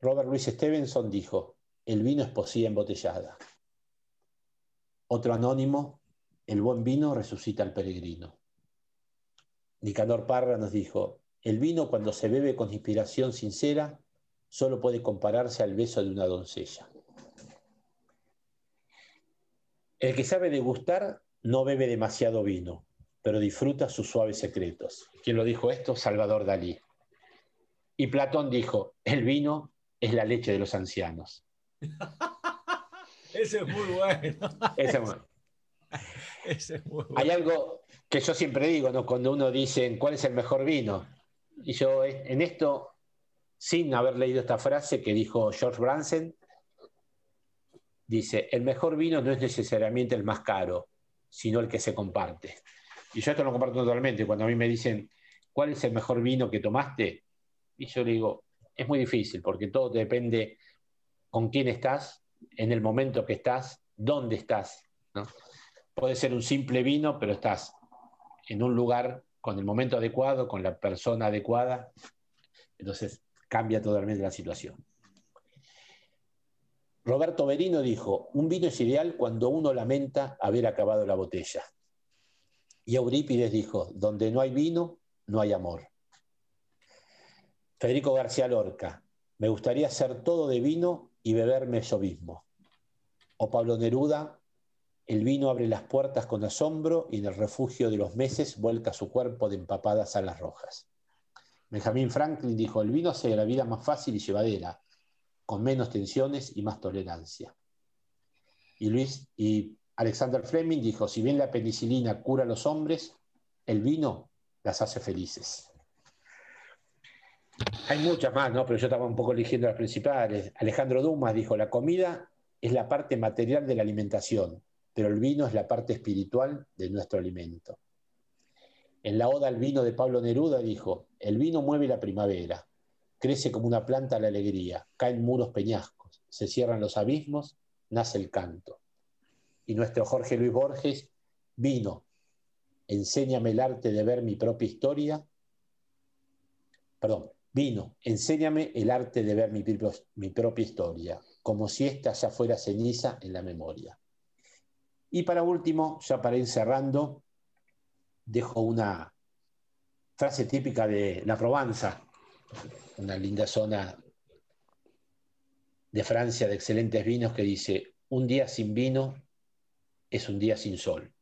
Speaker 8: Robert Louis Stevenson dijo, el vino es poesía embotellada. Otro anónimo, el buen vino resucita al peregrino. Nicanor Parra nos dijo, el vino cuando se bebe con inspiración sincera solo puede compararse al beso de una doncella. El que sabe degustar no bebe demasiado vino, pero disfruta sus suaves secretos. ¿Quién lo dijo esto? Salvador Dalí. Y Platón dijo, el vino es la leche de los ancianos.
Speaker 2: Ese es muy bueno.
Speaker 8: Ese es bueno.
Speaker 2: Ese es muy bueno.
Speaker 8: Hay algo que yo siempre digo, ¿no? Cuando uno dice cuál es el mejor vino. Y yo eh, en esto, sin haber leído esta frase que dijo George Branson, dice, el mejor vino no es necesariamente el más caro, sino el que se comparte. Y yo esto lo comparto totalmente. Cuando a mí me dicen, ¿cuál es el mejor vino que tomaste? Y yo le digo, es muy difícil, porque todo depende con quién estás, en el momento que estás, dónde estás. ¿no? Puede ser un simple vino, pero estás en un lugar con el momento adecuado, con la persona adecuada. Entonces cambia totalmente la situación. Roberto Berino dijo, un vino es ideal cuando uno lamenta haber acabado la botella. Y Eurípides dijo, donde no hay vino, no hay amor. Federico García Lorca, me gustaría ser todo de vino y beberme yo mismo. O Pablo Neruda, el vino abre las puertas con asombro y en el refugio de los meses vuelca su cuerpo de empapadas alas rojas. Benjamin Franklin dijo, el vino hace la vida más fácil y llevadera, con menos tensiones y más tolerancia. Y Luis y Alexander Fleming dijo, si bien la penicilina cura a los hombres, el vino las hace felices. Hay muchas más, ¿no? Pero yo estaba un poco eligiendo las principales. Alejandro Dumas dijo, la comida es la parte material de la alimentación, pero el vino es la parte espiritual de nuestro alimento. En la Oda al vino de Pablo Neruda dijo, el vino mueve la primavera, crece como una planta la alegría, caen muros peñascos, se cierran los abismos, nace el canto. Y nuestro Jorge Luis Borges, vino, enséñame el arte de ver mi propia historia, perdón, vino, enséñame el arte de ver mi, propia historia, como si ésta ya fuera ceniza en la memoria. Y para último, ya para ir cerrando, dejo una frase típica de la Provenza, una linda zona de Francia de excelentes vinos que dice, un día sin vino es un día sin sol.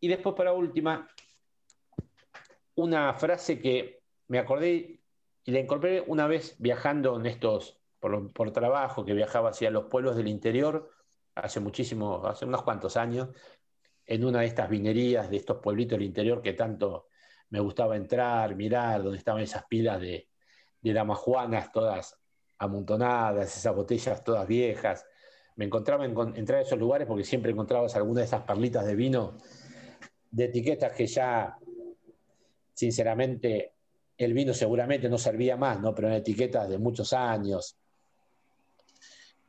Speaker 8: Y después para última, una frase que me acordé y la incorporé una vez viajando en estos, por, trabajo, que viajaba hacia los pueblos del interior, hace muchísimo, hace unos cuantos años, en una de estas vinerías de estos pueblitos del interior que tanto me gustaba entrar, mirar, donde estaban esas pilas de, de damajuanas todas amontonadas, esas botellas todas viejas. Me encontraba en entrar a esos lugares porque siempre encontrabas alguna de esas perlitas de vino de etiquetas que ya, sinceramente, el vino seguramente no servía más, ¿no? Pero en etiquetas de muchos años,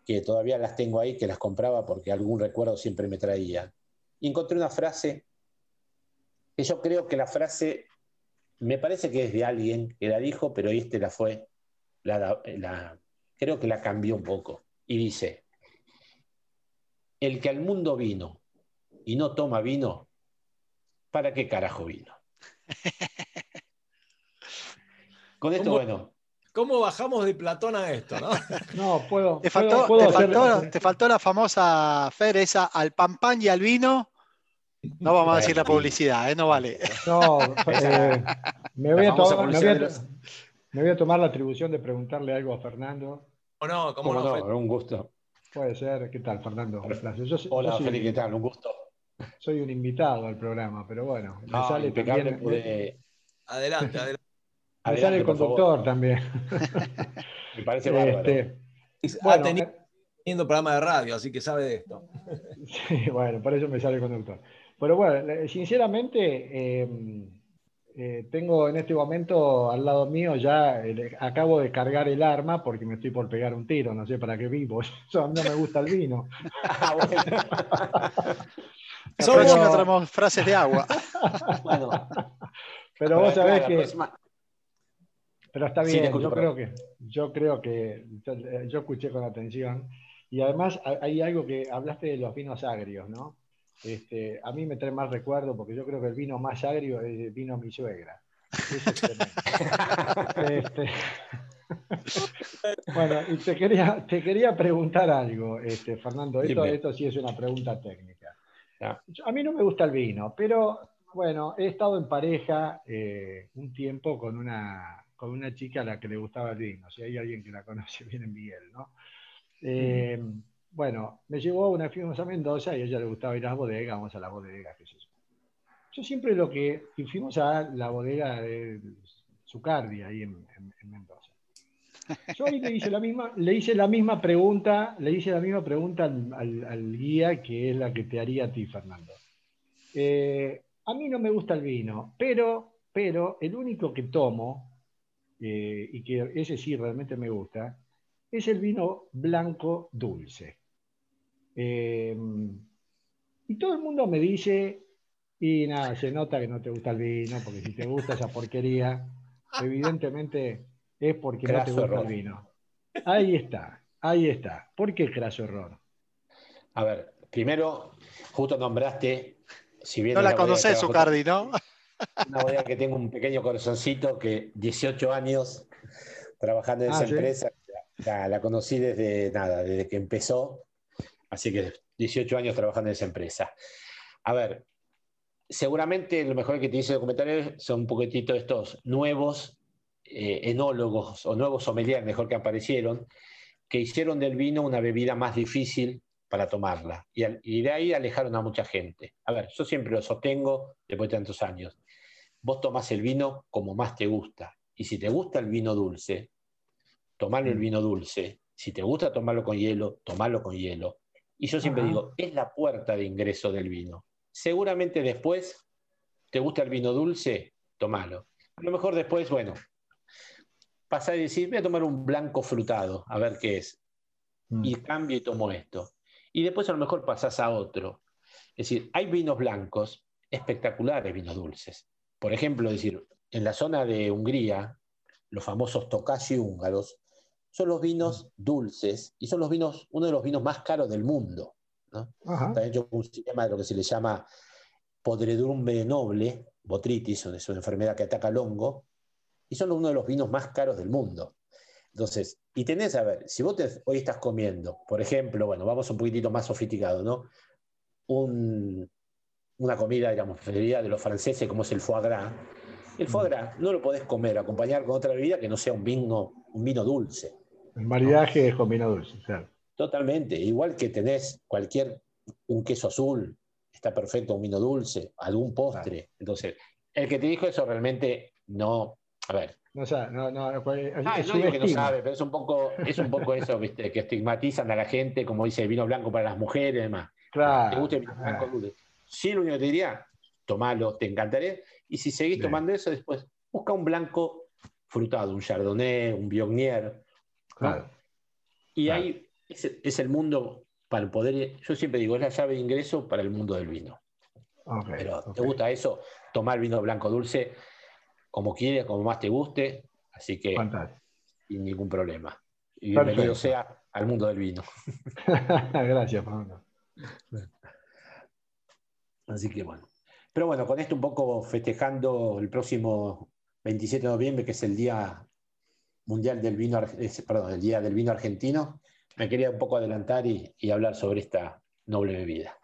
Speaker 8: que todavía las tengo ahí, que las compraba porque algún recuerdo siempre me traía. Y encontré una frase, que yo creo que la frase, me parece que es de alguien que la dijo, pero este la fue, la, la- creo que la cambió un poco. Y dice, el que al mundo vino y no toma vino, ¿para qué carajo vino? Con esto,
Speaker 2: ¿Cómo?
Speaker 8: bueno,
Speaker 2: ¿Cómo bajamos de Platón a esto, no?
Speaker 6: No, puedo.
Speaker 3: Te faltó,
Speaker 6: puedo
Speaker 3: te
Speaker 6: hacer-
Speaker 3: faltó- te faltó la famosa Fer, esa al pan pan y al vino. No vamos a decir la publicidad, ¿eh? no vale.
Speaker 6: No, eh, me, voy a me voy me voy tomar la atribución de preguntarle algo a Fernando.
Speaker 2: ¿O no? ¿Cómo,
Speaker 8: ¿Cómo
Speaker 2: no?
Speaker 8: Un gusto.
Speaker 6: Puede ser. ¿Qué tal, Fernando? Un placer. Yo, soy- yo
Speaker 8: Hola,
Speaker 6: soy,
Speaker 8: Feli, ¿qué tal? Un gusto.
Speaker 6: soy un invitado al programa, pero bueno, me
Speaker 8: Ah,
Speaker 6: sale
Speaker 8: impecable,
Speaker 6: también.
Speaker 8: pude-
Speaker 2: Adelante, adelante.
Speaker 6: Me
Speaker 8: Adelante,
Speaker 6: sale el
Speaker 8: por favor.
Speaker 6: conductor también.
Speaker 8: Me parece bárbaro.
Speaker 6: Este,
Speaker 2: ha
Speaker 6: bueno,
Speaker 2: tenido,
Speaker 6: eh,
Speaker 2: teniendo programa de radio, así que sabe de esto.
Speaker 6: Sí, bueno, por eso me sale el conductor. Pero bueno, sinceramente, eh, eh, tengo en este momento al lado mío ya, eh, acabo de cargar el arma porque me estoy por pegar un tiro, no sé para qué vivo. Eso, a mí no me gusta el vino.
Speaker 8: Ah, bueno.
Speaker 3: Próxima traemos frases de agua.
Speaker 8: Bueno,
Speaker 6: Pero vos sabés
Speaker 8: la
Speaker 6: que,
Speaker 8: próxima-
Speaker 6: pero está
Speaker 8: Sí,
Speaker 6: bien,
Speaker 8: escucho,
Speaker 6: yo creo que, yo creo que, yo, eh, escuché con atención y además hay- algo que hablaste de los vinos agrios, ¿no? Este, a mí me trae más recuerdo porque yo creo que el vino más agrio es el vino mi suegra. Eso es. Este, bueno, y te quería, te quería preguntar algo, este, Fernando. Esto, esto sí es una pregunta técnica. A mí no me gusta el vino, pero bueno, he estado en pareja eh, un tiempo con una, con una chica a la que le gustaba el vino. Si hay alguien que la conoce bien en Miguel, ¿no? Eh, Bueno, me llevó una fuimos a Mendoza y a ella le gustaba ir a las bodegas, vamos a las bodegas, qué sé yo. Yo siempre lo que. Y fuimos a la bodega de Zucardi ahí en, en- en Mendoza. Yo ahí le hice la misma, le hice la misma pregunta, le hice la misma pregunta al, al- al guía que es la que te haría a ti, Fernando. Eh, a mí no me gusta el vino, pero, pero el único que tomo, eh, y que ese sí realmente me gusta, es el vino blanco dulce. Eh, y todo el mundo me dice, y nada, se nota que no te gusta el vino, porque si te gusta esa porquería, evidentemente es porque no te gusta
Speaker 8: error.
Speaker 6: el vino. Ahí está, ahí está. ¿Por qué craso error?
Speaker 8: A ver, primero, justo nombraste, si bien
Speaker 3: No la
Speaker 8: trabajo-
Speaker 3: Zucardi, ¿no?
Speaker 8: Una bodega que tengo un pequeño corazoncito que 18 años trabajando en
Speaker 6: Ah,
Speaker 8: esa
Speaker 6: ¿sí?
Speaker 8: empresa, la, la conocí desde nada, desde que empezó, así que 18 años trabajando en esa empresa. A ver, seguramente lo mejor que te dice el comentario son un poquitito estos nuevos eh, enólogos o nuevos sommeliers, mejor que aparecieron, que hicieron del vino una bebida más difícil para tomarla. Y, al- y de ahí alejaron a mucha gente. A ver, yo siempre lo sostengo después de tantos años. Vos tomás el vino como más te gusta. Y si te gusta el vino dulce, tomalo el
Speaker 6: Mm.
Speaker 8: vino dulce. Si te gusta tomarlo con hielo, tomalo con hielo. Y yo siempre
Speaker 6: Ajá.
Speaker 8: digo, es la puerta de ingreso del vino. Seguramente después, ¿te gusta el vino dulce? Tomalo. A lo mejor después, bueno, pasar y decir, voy a tomar un blanco frutado, a ver qué es
Speaker 6: Mm.
Speaker 8: y cambio y tomo esto. Y después a lo mejor pasás a otro. Es decir, hay vinos blancos espectaculares, vinos dulces. Por ejemplo, decir, en la zona de Hungría, los famosos tokashi húngaros son los vinos dulces y son los vinos, uno de los vinos más caros del mundo. ¿no? Está hecho un sistema de lo que se le llama podredumbre noble, botritis, es una enfermedad que ataca al hongo, y son uno de los vinos más caros del mundo. Entonces, y tenés, a ver, si vos te- hoy estás comiendo, por ejemplo, bueno, vamos un poquitito más sofisticado, ¿no? Un- una comida, digamos, preferida de los franceses, como es el foie gras. El foie gras no lo podés comer, acompañar con otra bebida que no sea un vino, un vino dulce.
Speaker 6: El maridaje es con vino dulce, claro.
Speaker 8: Totalmente. Igual que tenés cualquier, un queso azul, está perfecto, un vino dulce, algún postre. Entonces, el que te dijo eso realmente no, a ver,
Speaker 6: No, sa- no, no, no, es-
Speaker 8: Ah,
Speaker 6: es
Speaker 8: no digo que no sabe, pero es un poco, es un poco eso, ¿viste? Que estigmatizan a la gente, como dice vino blanco para las mujeres y demás. ¿Te
Speaker 6: Claro.
Speaker 8: gusta el vino blanco dulce? Sí, lo único que te diría, tomalo, te encantaría. Y si seguís
Speaker 6: Bien.
Speaker 8: tomando eso, después busca un blanco frutado, un chardonnay, un viognier.
Speaker 6: Claro.
Speaker 8: Y
Speaker 6: Claro.
Speaker 8: ahí es, es el mundo para poder, yo siempre digo, es la llave de ingreso para el mundo del vino.
Speaker 6: Ok,
Speaker 8: Pero
Speaker 6: ok.
Speaker 8: te gusta eso, tomar vino blanco dulce como quieras, como más te guste, así que
Speaker 6: Fantástico.
Speaker 8: sin ningún problema. Y bienvenido
Speaker 6: Perfecto.
Speaker 8: sea al mundo del vino.
Speaker 6: Gracias, Fernando.
Speaker 8: Así que bueno. Pero bueno, con esto un poco festejando el próximo 27 de noviembre, que es el Día Mundial del Vino, perdón, el Día del Vino Argentino, me quería un poco adelantar y, y hablar sobre esta noble bebida.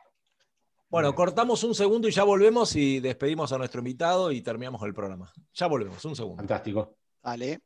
Speaker 2: Bueno, cortamos un segundo y ya volvemos y despedimos a nuestro invitado y terminamos el programa. Ya volvemos, un segundo.
Speaker 8: Fantástico.
Speaker 3: Dale.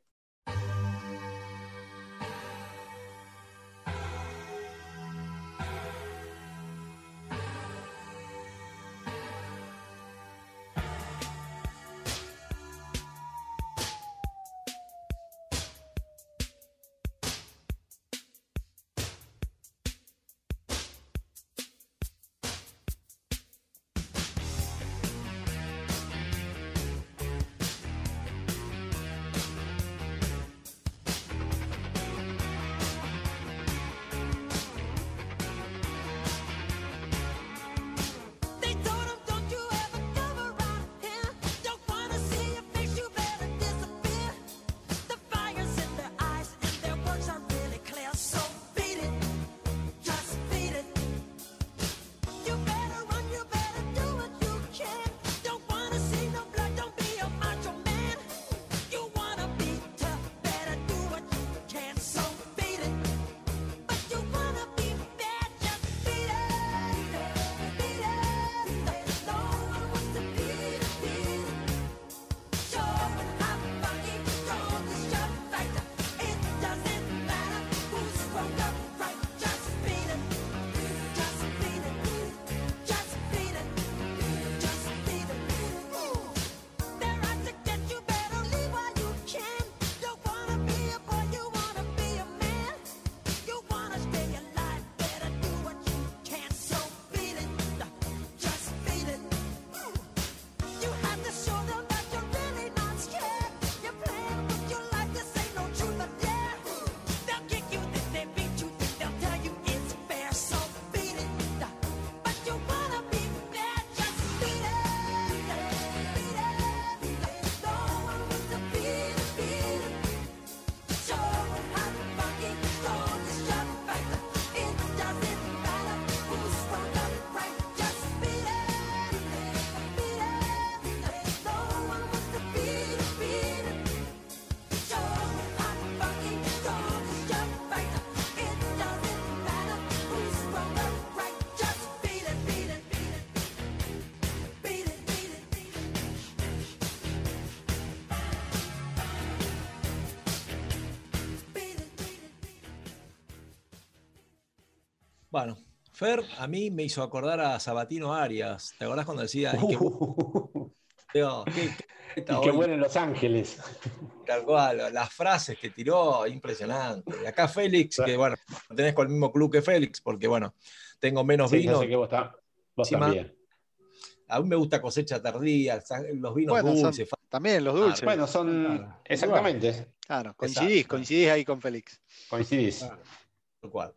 Speaker 2: Fer a mí me hizo acordar a Sabatino Arias. ¿Te acordás cuando decía, "Y qué, Digo, qué- qué
Speaker 8: y qué
Speaker 2: hoy"?
Speaker 8: bueno en Los Ángeles.
Speaker 2: Tal cual, las frases que tiró, impresionante. Y acá Félix, que bueno, no tenés con el mismo club que Félix, porque bueno, tengo menos
Speaker 8: Sí,
Speaker 2: vino.
Speaker 8: yo sé que vos, ta- vos
Speaker 2: Encima,
Speaker 8: también.
Speaker 2: A mí me gusta cosecha tardía, los vinos
Speaker 3: Bueno, son-
Speaker 2: dulces. fa-
Speaker 3: También los dulces.
Speaker 8: Bueno, son
Speaker 6: Claro.
Speaker 8: exactamente.
Speaker 3: claro, coincidís,
Speaker 2: exacto.
Speaker 3: coincidís ahí con Félix.
Speaker 8: Coincidís.
Speaker 2: Tal cual.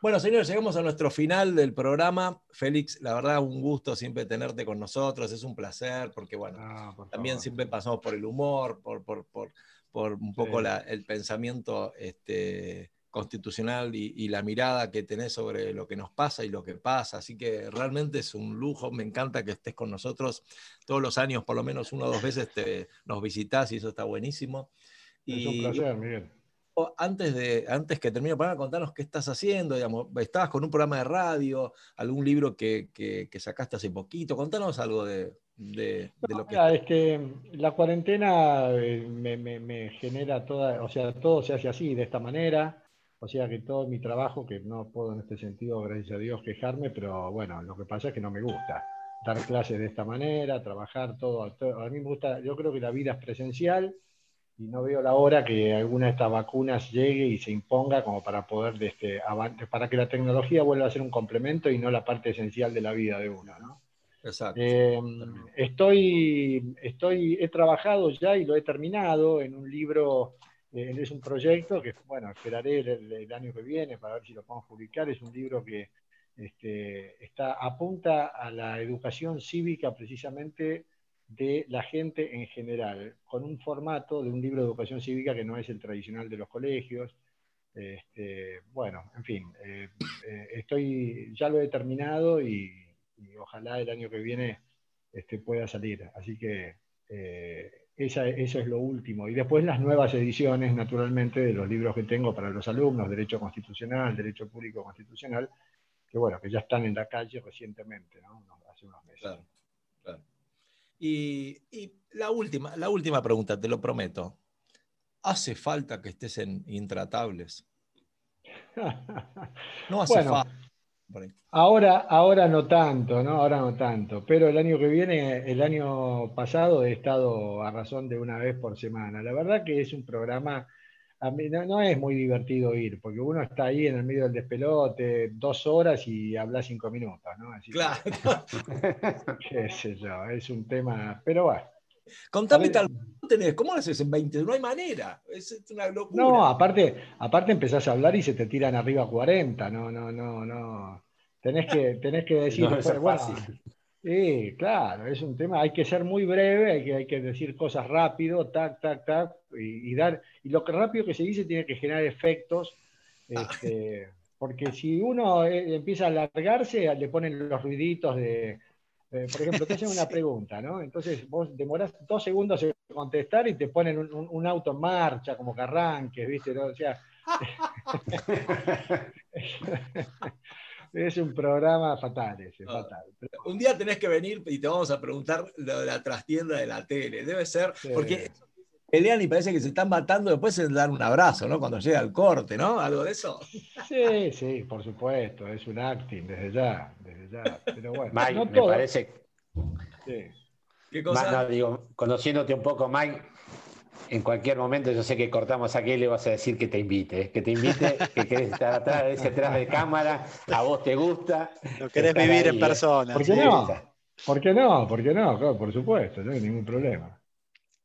Speaker 2: Bueno, señores, llegamos a nuestro final del programa. Félix, la verdad, un gusto siempre tenerte con nosotros, es un placer, porque bueno,
Speaker 6: Ah, por
Speaker 2: también
Speaker 6: favor.
Speaker 2: siempre pasamos por el humor, por, por, por, por un poco
Speaker 6: Sí.
Speaker 2: la- el pensamiento este, constitucional y, y la mirada que tenés sobre lo que nos pasa y lo que pasa. Así que realmente es un lujo, me encanta que estés con nosotros todos los años, por lo menos una o dos veces te, nos visitás y eso está buenísimo.
Speaker 6: Es un placer, Miguel.
Speaker 2: Antes, de, antes que termine, para contarnos qué estás haciendo, digamos, estabas con un programa de radio, algún libro que, que- que sacaste hace poquito, contanos algo de, de- de lo que...
Speaker 6: Mira, es que la cuarentena eh, me, me- me genera toda, o sea, todo se hace así, de esta manera. O sea que todo mi trabajo, que no puedo en este sentido, gracias a Dios, quejarme, pero bueno, lo que pasa es que no me gusta dar clases de esta manera, trabajar todo, todo- A mí me gusta, yo creo que la vida es presencial y no veo la hora que alguna de estas vacunas llegue y se imponga como para poder, este, para que la tecnología vuelva a ser un complemento y no la parte esencial de la vida de uno, ¿no?
Speaker 2: Exacto.
Speaker 6: Eh, estoy, estoy, he trabajado ya y lo he terminado en un libro, eh, es un proyecto que, bueno, esperaré el, el año que viene para ver si lo podemos publicar. Es un libro que este, está, apunta a la educación cívica precisamente de la gente en general, con un formato de un libro de educación cívica que no es el tradicional de los colegios. Este, bueno, en fin, eh, eh, estoy, ya lo he terminado y, ojalá el año que viene este, pueda salir. Así que eh, esa- eso es lo último. Y después las nuevas ediciones, naturalmente, de los libros que tengo para los alumnos, Derecho Constitucional, Derecho Público Constitucional, que bueno, que ya están en la calle recientemente, ¿no? Hace unos meses.
Speaker 2: Y, y la, última, la última pregunta, te lo prometo. ¿Hace falta que estés en Intratables? No hace
Speaker 6: Bueno.
Speaker 2: falta.
Speaker 6: Ahora, ahora no tanto, ¿no? Ahora no tanto. Pero el año que viene, el año pasado he estado a razón de una vez por semana. La verdad que es un programa, a mí no, no es muy divertido ir, porque uno está ahí en el medio del despelote dos horas y habla cinco minutos, ¿no? Así que,
Speaker 2: Claro.
Speaker 6: qué sé yo, es un tema, pero bueno.
Speaker 2: Contame tal. ¿cómo tenés? ¿Cómo lo haces en 20? No hay manera. Es, una locura.
Speaker 6: No, aparte, aparte empezás a hablar y se te tiran arriba 40, no, no, no, no. Tenés que, tenés que decir,
Speaker 8: No, eso es
Speaker 6: bueno,
Speaker 8: fácil.
Speaker 6: Sí, claro, es un tema, hay que ser muy breve, hay que, hay que decir cosas rápido, tac, tac, tac, y, y dar, y lo que rápido que se dice tiene que generar efectos, este, porque si uno eh, empieza a alargarse, le ponen los ruiditos de, eh, por ejemplo, te hacen una pregunta, ¿no? Entonces vos demorás dos segundos en contestar y te ponen un, un- un auto en marcha, como que arranques, ¿viste? ¿no? O sea, es un programa fatal ese,
Speaker 2: Ah.
Speaker 6: fatal. Pero-
Speaker 2: Un día tenés que venir y te vamos a preguntar lo de la trastienda de la tele. Debe ser,
Speaker 6: Sí.
Speaker 2: porque pelean y parece que se están matando, después se dan un abrazo, ¿no? Cuando llega el corte, ¿no? Algo de eso.
Speaker 6: Sí, sí, por supuesto, es un acting desde ya, desde ya. Pero bueno,
Speaker 8: Mike,
Speaker 6: no
Speaker 8: me
Speaker 6: todo.
Speaker 8: parece.
Speaker 6: sí.
Speaker 2: ¿Qué cosa?
Speaker 8: no, digo, conociéndote un poco, Mike, en cualquier momento yo sé que cortamos aquí y le vas a decir que te invite, ¿eh? que te invite, que querés estar atrás, ese atrás de cámara, a vos te gusta.
Speaker 3: Lo querés vivir
Speaker 8: ahí,
Speaker 3: en
Speaker 8: ¿eh?
Speaker 3: persona.
Speaker 6: ¿Por qué
Speaker 3: sí.
Speaker 6: no? ¿Por qué no? ¿Por qué no? Claro, por supuesto, no hay ningún problema.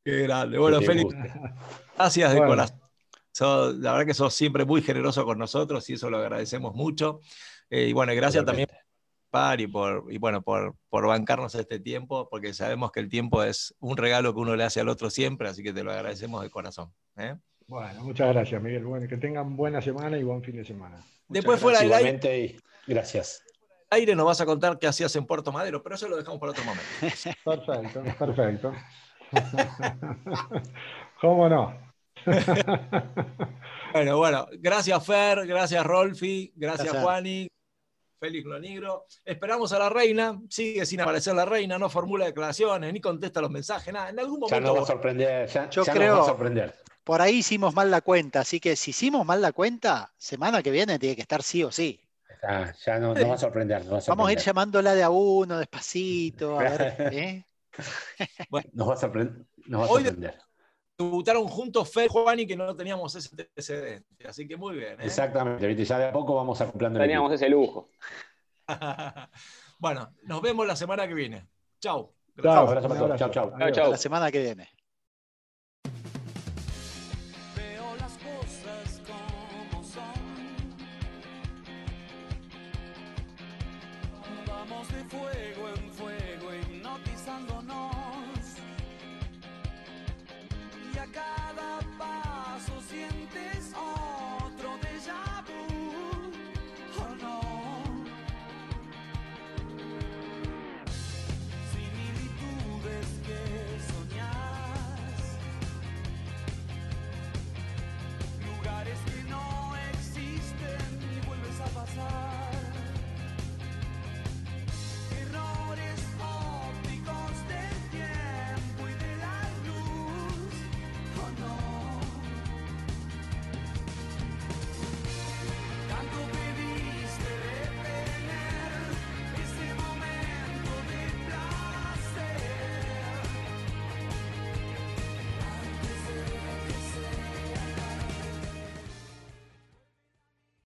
Speaker 2: Qué grande. Bueno,
Speaker 8: Que
Speaker 2: Félix,
Speaker 8: guste.
Speaker 2: gracias de
Speaker 6: Bueno.
Speaker 2: corazón. La verdad que sos siempre muy generoso con nosotros y eso lo agradecemos mucho. Eh, y bueno, gracias también
Speaker 8: Totalmente.
Speaker 2: Participar y por, y bueno, por, por bancarnos este tiempo, porque sabemos que el tiempo es un regalo que uno le hace al otro siempre, así que te lo agradecemos de corazón. ¿eh?
Speaker 6: Bueno, muchas gracias, Miguel. Bueno, que tengan buena semana y buen fin de semana.
Speaker 2: Después fuera del aire,
Speaker 8: y gracias.
Speaker 2: aire nos vas a contar qué hacías en Puerto Madero, pero eso lo dejamos para otro momento.
Speaker 6: Perfecto, perfecto. ¿Cómo no?
Speaker 2: Bueno, bueno, gracias Fer, gracias Rolfi, gracias,
Speaker 3: Gracias.
Speaker 2: Juani, Félix Lonigro. Esperamos a la reina, sigue sin aparecer la reina, no formula declaraciones, ni contesta los mensajes, nada. En algún
Speaker 8: Ya
Speaker 2: momento.
Speaker 8: nos va a sorprender, ya,
Speaker 3: Yo
Speaker 8: ya
Speaker 3: creo-
Speaker 8: nos va a sorprender.
Speaker 3: Por ahí hicimos mal la cuenta, así que si hicimos mal la cuenta, semana que viene tiene que estar sí o sí.
Speaker 8: Ya, ya no, nos va a sorprender. nos va a
Speaker 3: Vamos a ir llamándola de a uno, despacito, a ver. ¿eh?
Speaker 8: Nos va a sorprender. Nos va a
Speaker 2: Hoy de-
Speaker 8: sorprender.
Speaker 2: Debutaron juntos Fer y Juan y que no teníamos ese antecedente. Así que muy bien. ¿eh?
Speaker 8: Exactamente, ¿viste? ya de a poco vamos acoplando
Speaker 4: Teníamos ese lujo.
Speaker 2: bueno, nos vemos la semana que viene. Chau.
Speaker 8: Chao.
Speaker 4: Chau, chau.
Speaker 3: La semana que viene.